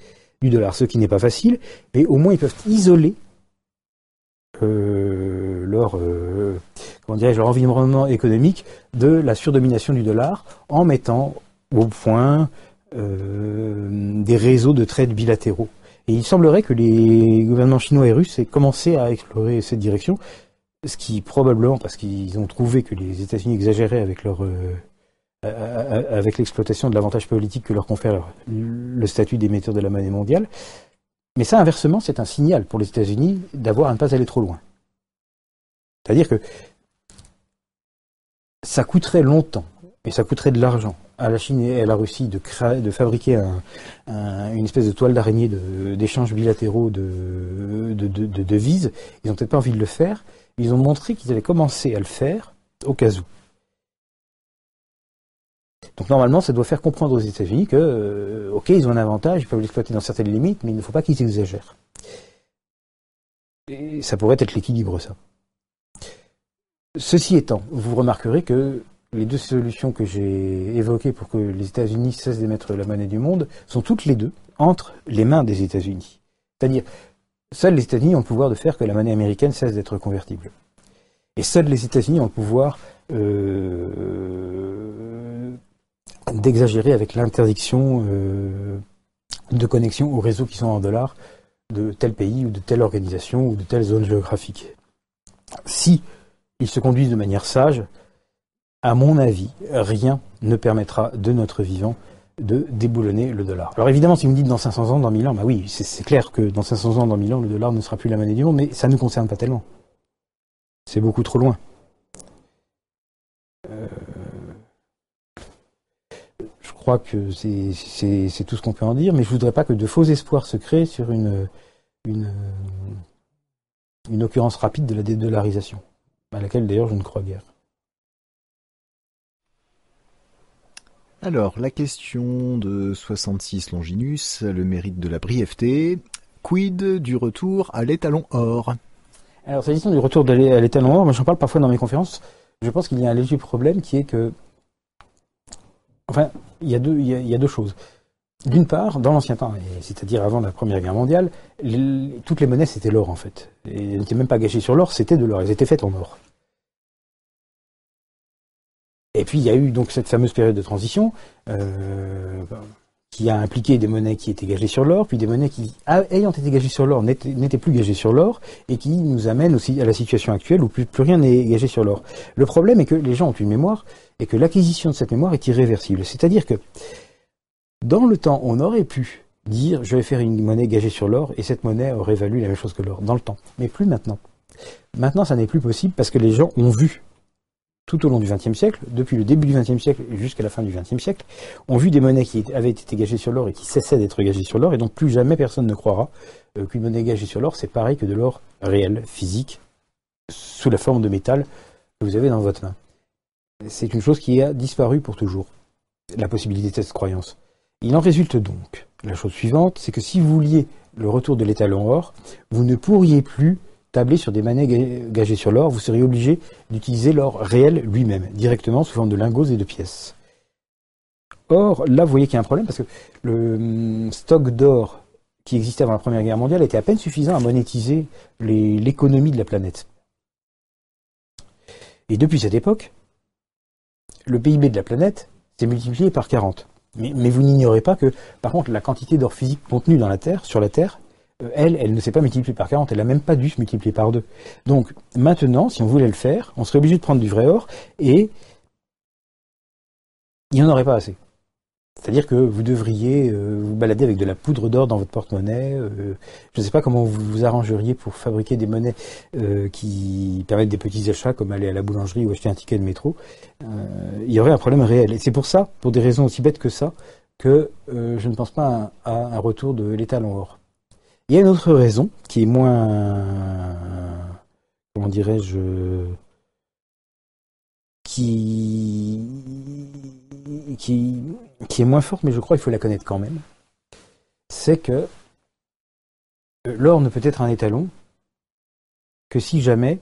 du dollar, ce qui n'est pas facile, mais au moins ils peuvent isoler euh, leur, euh, leur environnement économique de la surdomination du dollar en mettant au point des réseaux de trade bilatéraux. Et il semblerait que les gouvernements chinois et russes aient commencé à explorer cette direction, ce qui probablement parce qu'ils ont trouvé que les États-Unis exagéraient avec leur euh, avec l'exploitation de l'avantage politique que leur confère le statut d'émetteur de la monnaie mondiale. Mais ça, inversement, c'est un signal pour les États-Unis d'avoir à ne pas aller trop loin. C'est-à-dire que ça coûterait longtemps et ça coûterait de l'argent à la Chine et à la Russie de, fabriquer une espèce de toile d'araignée d'échanges bilatéraux de, devises. Ils n'ont peut-être pas envie de le faire. Ils ont montré qu'ils allaient commencer à le faire au cas où. Donc normalement, ça doit faire comprendre aux États-Unis que, euh, ok, ils ont un avantage, ils peuvent l'exploiter dans certaines limites, mais il ne faut pas qu'ils exagèrent. Et ça pourrait être l'équilibre, ça. Ceci étant, vous remarquerez que les deux solutions que j'ai évoquées pour que les États-Unis cessent d'émettre la monnaie du monde sont toutes les deux entre les mains des États-Unis. C'est-à-dire, seuls les États-Unis ont le pouvoir de faire que la monnaie américaine cesse d'être convertible. Et seuls les États-Unis ont le pouvoir euh, d'exagérer avec l'interdiction euh, de connexion aux réseaux qui sont en dollars de tel pays ou de telle organisation ou de telle zone géographique. Si ils se conduisent de manière sage, à mon avis, rien ne permettra de notre vivant de déboulonner le dollar. Alors évidemment, si vous me dites dans 500 ans, dans 1000 ans, bah oui, c'est clair que dans 500 ans, dans 1000 ans, le dollar ne sera plus la monnaie du monde, mais ça ne nous concerne pas tellement. C'est beaucoup trop loin. Euh, je crois que c'est tout ce qu'on peut en dire, mais je voudrais pas que de faux espoirs se créent sur une occurrence rapide de la dédollarisation, à laquelle d'ailleurs je ne crois guère. Alors, la question de 66 Longinus, le mérite de la brièveté. Quid du retour à l'étalon or? Alors, s'agissant du retour à l'étalon or, moi j'en parle parfois dans mes conférences, je pense qu'il y a un léger problème qui est que. Enfin, il y a deux, il y a, deux choses. d'une part, dans l'ancien temps, c'est-à-dire avant la Première Guerre mondiale, toutes les monnaies c'était l'or en fait. Et elles n'étaient même pas gagées sur l'or, c'était de l'or. Elles étaient faites en or. Et puis il y a eu donc cette fameuse période de transition euh, qui a impliqué des monnaies qui étaient gagées sur l'or, puis des monnaies qui, ayant été gagées sur l'or, n'étaient plus gagées sur l'or, et qui nous amènent aussi à la situation actuelle où plus, plus rien n'est gagé sur l'or. Le problème est que les gens ont une mémoire, et que l'acquisition de cette mémoire est irréversible. C'est-à-dire que dans le temps, on aurait pu dire je vais faire une monnaie gagée sur l'or, et cette monnaie aurait valu la même chose que l'or, dans le temps. Mais plus maintenant. Maintenant, ça n'est plus possible parce que les gens ont vu tout au long du XXe siècle, depuis le début du XXe siècle jusqu'à la fin du XXe siècle, ont vu des monnaies qui avaient été gagées sur l'or et qui cessaient d'être gagées sur l'or, et donc plus jamais personne ne croira euh, qu'une monnaie gagée sur l'or, c'est pareil que de l'or réel, physique, sous la forme de métal que vous avez dans votre main. C'est une chose qui a disparu pour toujours, la possibilité de cette croyance. Il en résulte donc la chose suivante, c'est que si vous vouliez le retour de l'étalon or, vous ne pourriez plus sur des monnaies gagées sur l'or, vous seriez obligé d'utiliser l'or réel lui-même, directement sous forme de lingots et de pièces. Or, là, vous voyez qu'il y a un problème parce que le hum, stock d'or qui existait avant la Première Guerre mondiale était à peine suffisant à monétiser l'économie de la planète. Et depuis cette époque, le PIB de la planète s'est multiplié par 40. Mais, mais vous n'ignorez pas que, par contre, la quantité d'or physique contenue dans la Terre, sur la Terre, elle, elle ne s'est pas multipliée par 40, elle n'a même pas dû se multiplier par 2. Donc maintenant, si on voulait le faire, on serait obligé de prendre du vrai or et il n'y en aurait pas assez. C'est-à-dire que vous devriez euh, vous balader avec de la poudre d'or dans votre porte-monnaie. Euh, je ne sais pas comment vous vous arrangeriez pour fabriquer des monnaies qui permettent des petits achats, comme aller à la boulangerie ou acheter un ticket de métro. il y aurait un problème réel. Et c'est pour ça, pour des raisons aussi bêtes que ça, que je ne pense pas à, à un retour de l'étalon or. Il y a une autre raison qui est moins, comment dirais-je, qui, qui, est moins forte, mais je crois qu'il faut la connaître quand même. C'est que l'or ne peut être un étalon que si jamais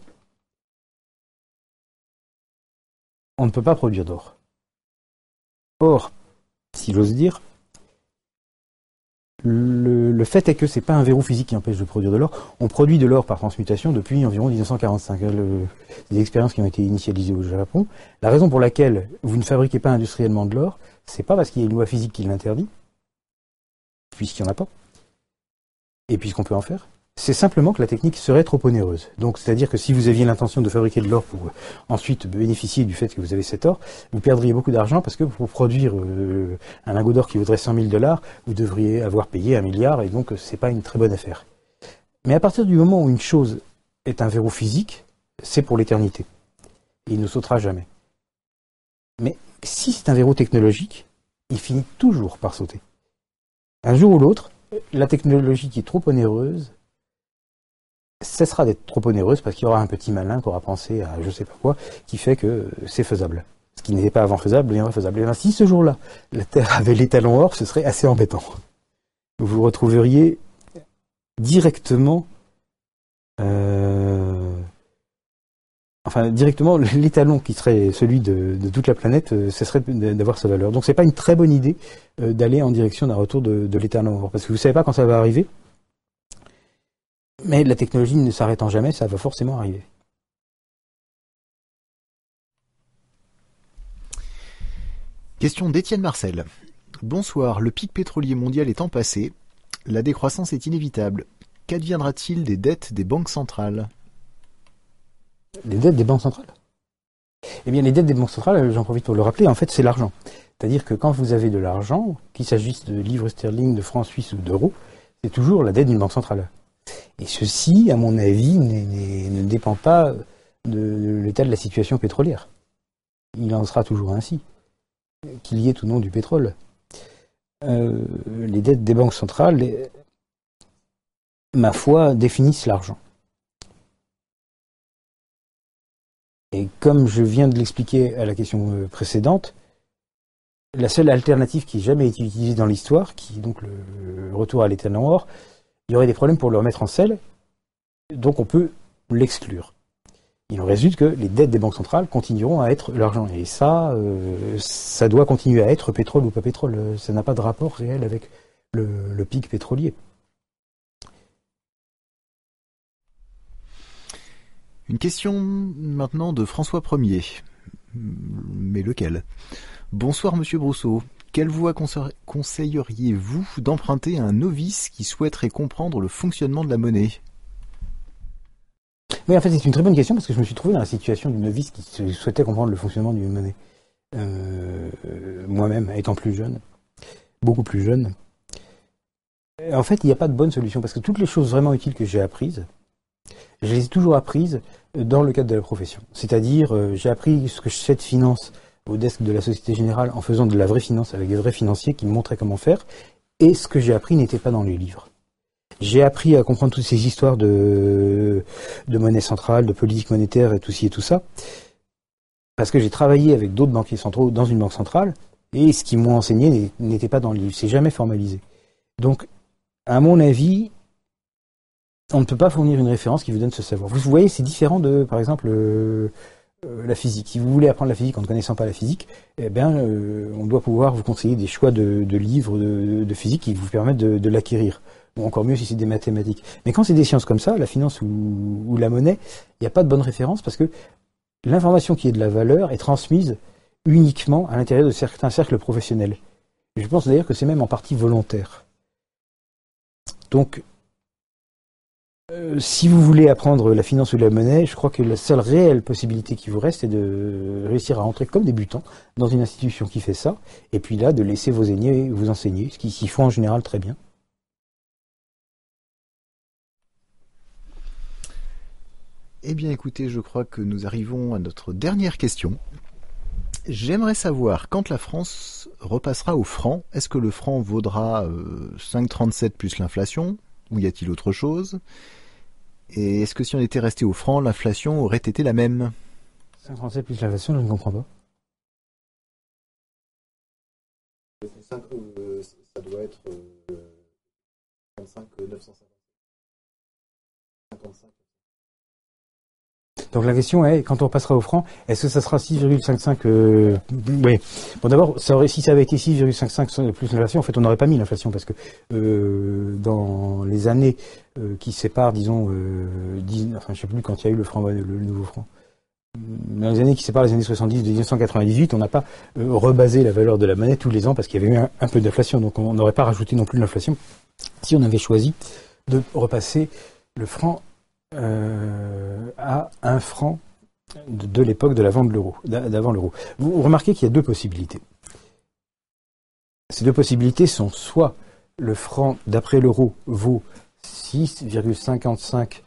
on ne peut pas produire d'or. Or, si j'ose dire, le, fait est que c'est pas un verrou physique qui empêche de produire de l'or. On produit de l'or par transmutation depuis environ 1945. des expériences qui ont été initialisées au Japon. La raison pour laquelle vous ne fabriquez pas industriellement de l'or, c'est pas parce qu'il y a une loi physique qui l'interdit, puisqu'il n'y en a pas, et puisqu'on peut en faire c'est simplement que la technique serait trop onéreuse. Donc, c'est-à-dire que si vous aviez l'intention de fabriquer de l'or pour euh, ensuite bénéficier du fait que vous avez cet or, vous perdriez beaucoup d'argent parce que pour produire euh, un lingot d'or qui vaudrait 100 000 dollars, vous devriez avoir payé un milliard et donc c'est pas une très bonne affaire. Mais à partir du moment où une chose est un verrou physique, c'est pour l'éternité. il ne sautera jamais. Mais si c'est un verrou technologique, il finit toujours par sauter. Un jour ou l'autre, la technologie qui est trop onéreuse cessera d'être trop onéreuse parce qu'il y aura un petit malin qui aura pensé à je sais pas quoi, qui fait que c'est faisable. Ce qui n'était pas avant faisable deviendra faisable. Et bien, si ce jour-là, la Terre avait les talons or, ce serait assez embêtant. Vous retrouveriez directement, euh, enfin directement l'étalon qui serait celui de, toute la planète, euh, ce serait d'avoir sa valeur. Donc c'est pas une très bonne idée euh, d'aller en direction d'un retour de, l'étalon or, parce que vous savez pas quand ça va arriver. Mais la technologie ne s'arrêtant jamais, ça va forcément arriver. Question d'Étienne Marcel. Bonsoir, le pic pétrolier mondial étant passé, la décroissance est inévitable. Qu'adviendra-t-il des dettes des banques centrales? Les dettes des banques centrales? Eh bien, les dettes des banques centrales, j'en profite pour le rappeler, en fait, c'est l'argent. C'est-à-dire que quand vous avez de l'argent, qu'il s'agisse de livres sterling, de francs suisses ou d'euros, c'est toujours la dette d'une banque centrale. Et ceci, à mon avis, ne dépend pas de l'état de la situation pétrolière. Il en sera toujours ainsi, qu'il y ait ou non du pétrole. Euh, les dettes des banques centrales, ma foi, définissent l'argent. Et comme je viens de l'expliquer à la question euh, précédente, la seule alternative qui n'a jamais été utilisée dans l'histoire, qui est donc le retour à l'état or, il y aurait des problèmes pour le remettre en selle, donc on peut l'exclure. Il en résulte que les dettes des banques centrales continueront à être l'argent. Et ça, euh, ça doit continuer à être pétrole ou pas pétrole. Ça n'a pas de rapport réel avec le, pic pétrolier. Une question maintenant de François Ier. Mais lequel? Bonsoir Monsieur Brousseau. Quelle voie conseilleriez-vous d'emprunter à un novice qui souhaiterait comprendre le fonctionnement de la monnaie? Oui, en fait, c'est une très bonne question parce que je me suis trouvé dans la situation d'une novice qui souhaitait comprendre le fonctionnement d'une monnaie. Euh, moi-même, étant plus jeune, beaucoup plus jeune. En fait, il n'y a pas de bonne solution parce que toutes les choses vraiment utiles que j'ai apprises, je les ai toujours apprises dans le cadre de la profession. C'est-à-dire, euh, j'ai appris ce que je sais de finance au desk de la Société Générale en faisant de la vraie finance avec des vrais financiers qui me montraient comment faire, et ce que j'ai appris n'était pas dans les livres. J'ai appris à comprendre toutes ces histoires de, monnaie centrale, de politique monétaire et tout ci et tout ça, parce que j'ai travaillé avec d'autres banquiers centraux dans une banque centrale, et ce qu'ils m'ont enseigné n'était pas dans le livre, c'est jamais formalisé. Donc, à mon avis, on ne peut pas fournir une référence qui vous donne ce savoir. Vous voyez, c'est différent de, par exemple, euh, la physique. Si vous voulez apprendre la physique en ne connaissant pas la physique, eh bien, euh, on doit pouvoir vous conseiller des choix de, livres de, physique qui vous permettent de l'acquérir encore mieux si c'est des mathématiques. Mais quand c'est des sciences comme ça, la finance ou, la monnaie, il n'y a pas de bonne référence parce que l'information qui est de la valeur est transmise uniquement à l'intérieur de certains cercles professionnels. je pense d'ailleurs que c'est même en partie volontaire. Donc, euh, si vous voulez apprendre la finance ou la monnaie, je crois que la seule réelle possibilité qui vous reste est de réussir à entrer comme débutant dans une institution qui fait ça, et puis là de laisser vos aînés vous enseigner, ce qu'ils font en général très bien. Eh bien écoutez, je crois que nous arrivons à notre dernière question. J'aimerais savoir, quand la France repassera au franc, est-ce que le franc vaudra 5,37 euh, plus l'inflation Ou y a-t-il autre chose? Et est-ce que si on était resté au franc, l'inflation aurait été la même? 5,37 plus l'inflation, je ne comprends pas. Euh, ça doit être 35 euh, 950. 55. Donc la question est, quand on passera au franc, est-ce que ça sera 6,55 euh, Oui. Bon d'abord, si ça avait été 6,55 plus l'inflation, en fait on n'aurait pas mis l'inflation parce que euh, dans les années euh, qui séparent, disons, euh, 10, enfin je sais plus quand il y a eu le franc, le, nouveau franc. Dans les années qui séparent les années 70 de 1998, on n'a pas rebasé la valeur de la monnaie tous les ans parce qu'il y avait eu un peu d'inflation. Donc on n'aurait pas rajouté non plus l'inflation si on avait choisi de repasser le franc euh, à un franc de, l'époque de la vente de l'euro, d'avant l'euro. Vous remarquez qu'il y a deux possibilités. Ces deux possibilités sont soit le franc d'après l'euro vaut 6,55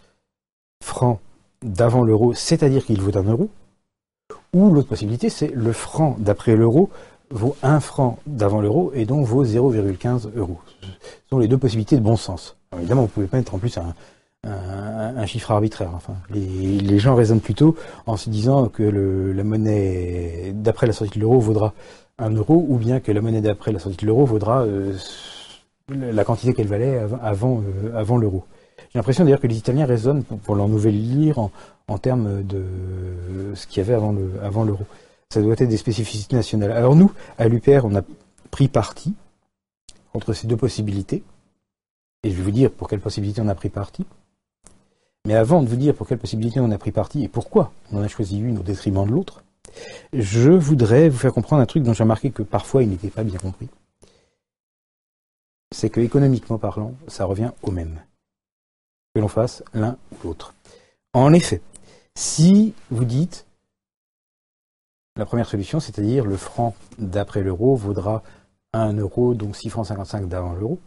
francs d'avant l'euro, c'est-à-dire qu'il vaut un euro, ou l'autre possibilité, c'est le franc d'après l'euro vaut 1 franc d'avant l'euro et donc vaut 0,15 euros. Ce sont les deux possibilités de bon sens. évidemment, vous pouvez pas mettre en plus un, un, chiffre arbitraire. Enfin, les, gens raisonnent plutôt en se disant que la monnaie d'après la sortie de l'euro vaudra un euro, ou bien que la monnaie d'après la sortie de l'euro vaudra euh, la quantité qu'elle valait avant, euh, avant, l'euro. J'ai l'impression d'ailleurs que les Italiens raisonnent pour, leur nouvelle lire en, termes de ce qu'il y avait avant, le, avant l'euro. Ça doit être des spécificités nationales. Alors nous, à l'UPR, on a pris parti entre ces deux possibilités. Et je vais vous dire pour quelle possibilité on a pris parti. Mais avant de vous dire pour quelle possibilité on a pris parti et pourquoi on en a choisi une au détriment de l'autre, je voudrais vous faire comprendre un truc dont j'ai remarqué que parfois il n'était pas bien compris. C'est que économiquement parlant, ça revient au même. Que l'on fasse l'un ou l'autre. En effet, si vous dites la première solution, c'est-à-dire le franc d'après l'euro vaudra 1 euro, donc 6 francs 55 d'avant l'euro,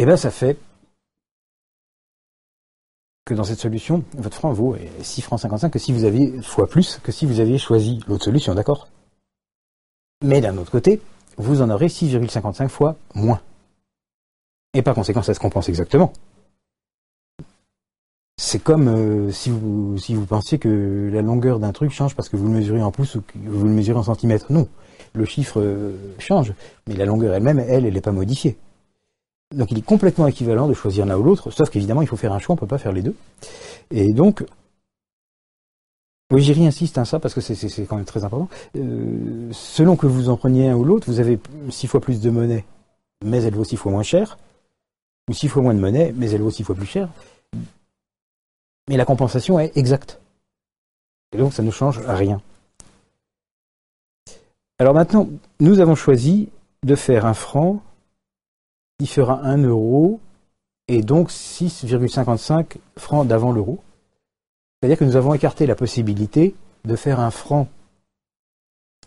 eh bien ça fait que dans cette solution, votre franc vaut 6 francs 55 que si vous aviez fois plus que si vous aviez choisi l'autre solution, d'accord? Mais d'un autre côté, vous en aurez 6,55 fois moins. Et par conséquent, ça se compense exactement. C'est comme euh, si, vous, si vous pensiez que la longueur d'un truc change parce que vous le mesurez en pouces ou que vous le mesurez en centimètres. Non, le chiffre euh, change, mais la longueur elle-même, elle, elle n'est pas modifiée. Donc il est complètement équivalent de choisir l'un ou l'autre, sauf qu'évidemment il faut faire un choix, on ne peut pas faire les deux. Et donc, oui, j'y insiste à ça parce que c'est quand même très important. Euh, selon que vous en preniez un ou l'autre, vous avez six fois plus de monnaie, mais elle vaut six fois moins cher, ou six fois moins de monnaie, mais elle vaut six fois plus cher. Mais la compensation est exacte. Et donc ça ne change rien. Alors maintenant, nous avons choisi de faire un franc qui fera 1 euro et donc 6,55 francs d'avant l'euro. C'est-à-dire que nous avons écarté la possibilité de faire un franc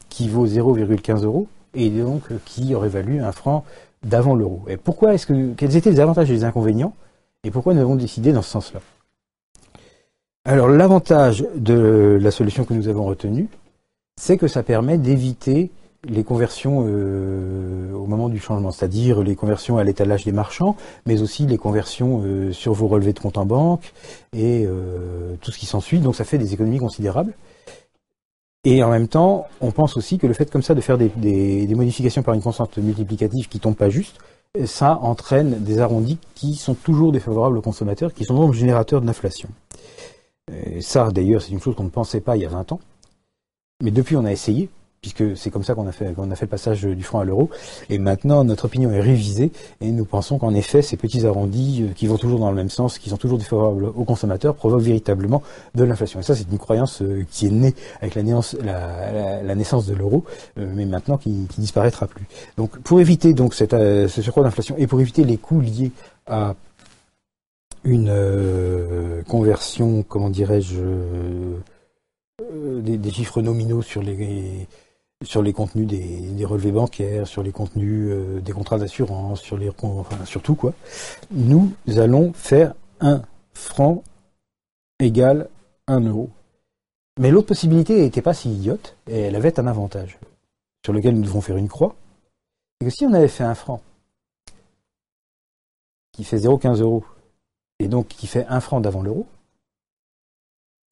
qui vaut 0,15 euros et donc qui aurait valu un franc d'avant l'euro. Et pourquoi est-ce que quels étaient les avantages et les inconvénients et pourquoi nous avons décidé dans ce sens-là? Alors l'avantage de la solution que nous avons retenue, c'est que ça permet d'éviter les conversions euh, au moment du changement, c'est-à-dire les conversions à l'étalage des marchands, mais aussi les conversions euh, sur vos relevés de compte en banque et euh, tout ce qui s'ensuit. Donc ça fait des économies considérables. Et en même temps, on pense aussi que le fait comme ça de faire des, modifications par une constante multiplicative qui tombe pas juste, ça entraîne des arrondis qui sont toujours défavorables aux consommateurs, qui sont donc générateurs d'inflation. Ça, d'ailleurs, c'est une chose qu'on ne pensait pas il y a 20 ans. Mais depuis, on a essayé, puisque c'est comme ça qu'on a fait qu'on a fait le passage du franc à l'euro. Et maintenant, notre opinion est révisée et nous pensons qu'en effet, ces petits arrondis euh, qui vont toujours dans le même sens, qui sont toujours défavorables aux consommateurs, provoquent véritablement de l'inflation. Et ça, c'est une croyance euh, qui est née avec la, naissance de l'euro, euh, mais maintenant qui, qui disparaîtra plus. Donc, pour éviter donc cette, ce surcroît d'inflation et pour éviter les coûts liés à une conversion, comment dirais-je, des, des, chiffres nominaux sur les sur les contenus des, relevés bancaires, sur les contenus euh, des contrats d'assurance, sur les enfin, sur tout quoi. Nous allons faire un franc égal un euro. Mais l'autre possibilité n'était pas si idiote et elle avait un avantage sur lequel nous devons faire une croix. C'est que si on avait fait un franc qui fait 0,15 euros et donc qui fait un franc d'avant l'euro,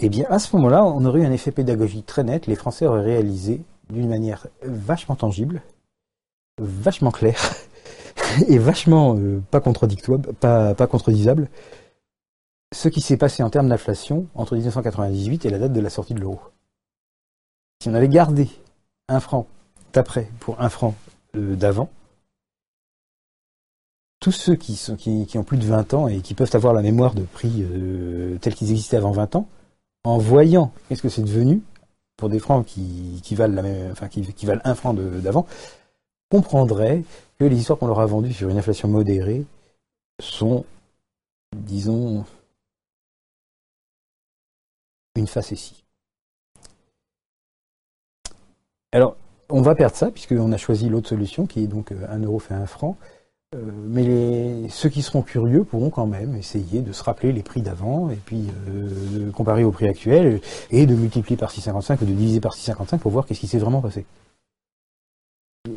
eh bien à ce moment-là, on aurait eu un effet pédagogique très net. Les Français auraient réalisé d'une manière vachement tangible, vachement claire et vachement euh, pas contradictoire, pas, contredisable, ce qui s'est passé en termes d'inflation entre 1998 et la date de la sortie de l'euro. Si on avait gardé un franc d'après pour un franc euh, d'avant, tous ceux qui, ont plus de 20 ans et qui peuvent avoir la mémoire de prix euh, tels qu'ils existaient avant 20 ans, en voyant qu'est-ce que c'est devenu, pour des francs qui, valent enfin qui, valent un franc d'avant, comprendraient que les histoires qu'on leur a vendues sur une inflation modérée sont, disons, une facétie. Alors, on va perdre ça, puisqu'on a choisi l'autre solution, qui est donc 1 euh, euro fait un franc. Euh, mais ceux qui seront curieux pourront quand même essayer de se rappeler les prix d'avant et puis euh, de comparer au prix actuel et de multiplier par 6,55 ou de diviser par 6,55 pour voir qu'est-ce qui s'est vraiment passé.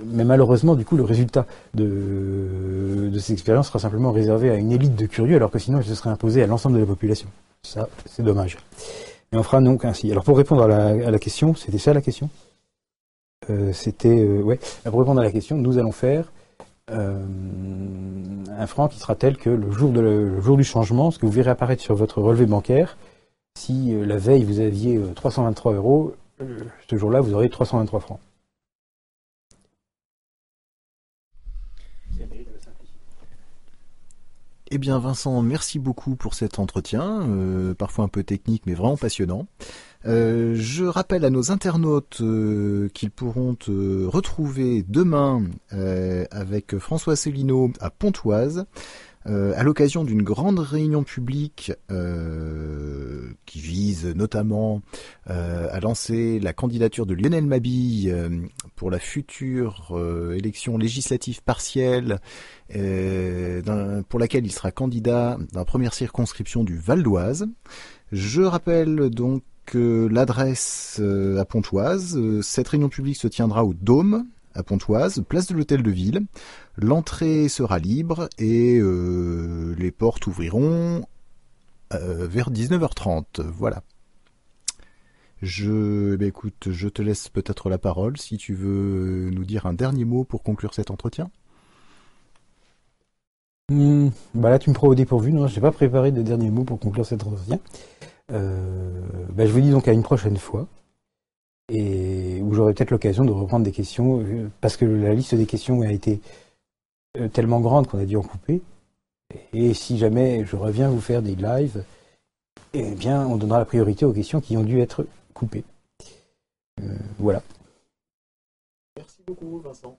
Mais malheureusement, du coup, le résultat de, de cette expérience sera simplement réservé à une élite de curieux, alors que sinon, elle se serait imposée à l'ensemble de la population. Ça, c'est dommage. Et on fera donc ainsi. Alors, pour répondre à la, question, c'était ça la question? Euh, C'était, ouais, pour répondre à la question, nous allons faire euh, un franc qui sera tel que le jour, du changement, ce que vous verrez apparaître sur votre relevé bancaire, si euh, la veille vous aviez 323 euh, euros, ce jour-là vous aurez 323 francs. Eh bien Vincent, merci beaucoup pour cet entretien, parfois un peu technique mais vraiment passionnant. Euh, je rappelle à nos internautes euh, qu'ils pourront te retrouver demain euh, avec François Célineau à Pontoise. à l'occasion d'une grande réunion publique qui vise notamment à lancer la candidature de Lionel Mabille pour la future élection législative partielle pour laquelle il sera candidat dans la première circonscription du Val d'Oise. Je rappelle donc l'adresse euh, à Pontoise. Euh, cette réunion publique se tiendra au Dôme à Pontoise, place de l'Hôtel de Ville. L'entrée sera libre et euh, les portes ouvriront vers 19h30. Voilà. Je, eh ben, écoute, je te laisse peut-être la parole si tu veux nous dire un dernier mot pour conclure cet entretien. Hmm, bah là, tu me prends au dépourvu. Non, je n'ai pas préparé de derniers mots pour conclure cet entretien. Euh, bah, je vous dis donc à une prochaine fois. Et où j'aurai peut-être l'occasion de reprendre des questions, euh, parce que la liste des questions a été euh, tellement grande qu'on a dû en couper. Et si jamais je reviens vous faire des lives, eh bien, on donnera la priorité aux questions qui ont dû être coupées. voilà. Merci beaucoup, Vincent.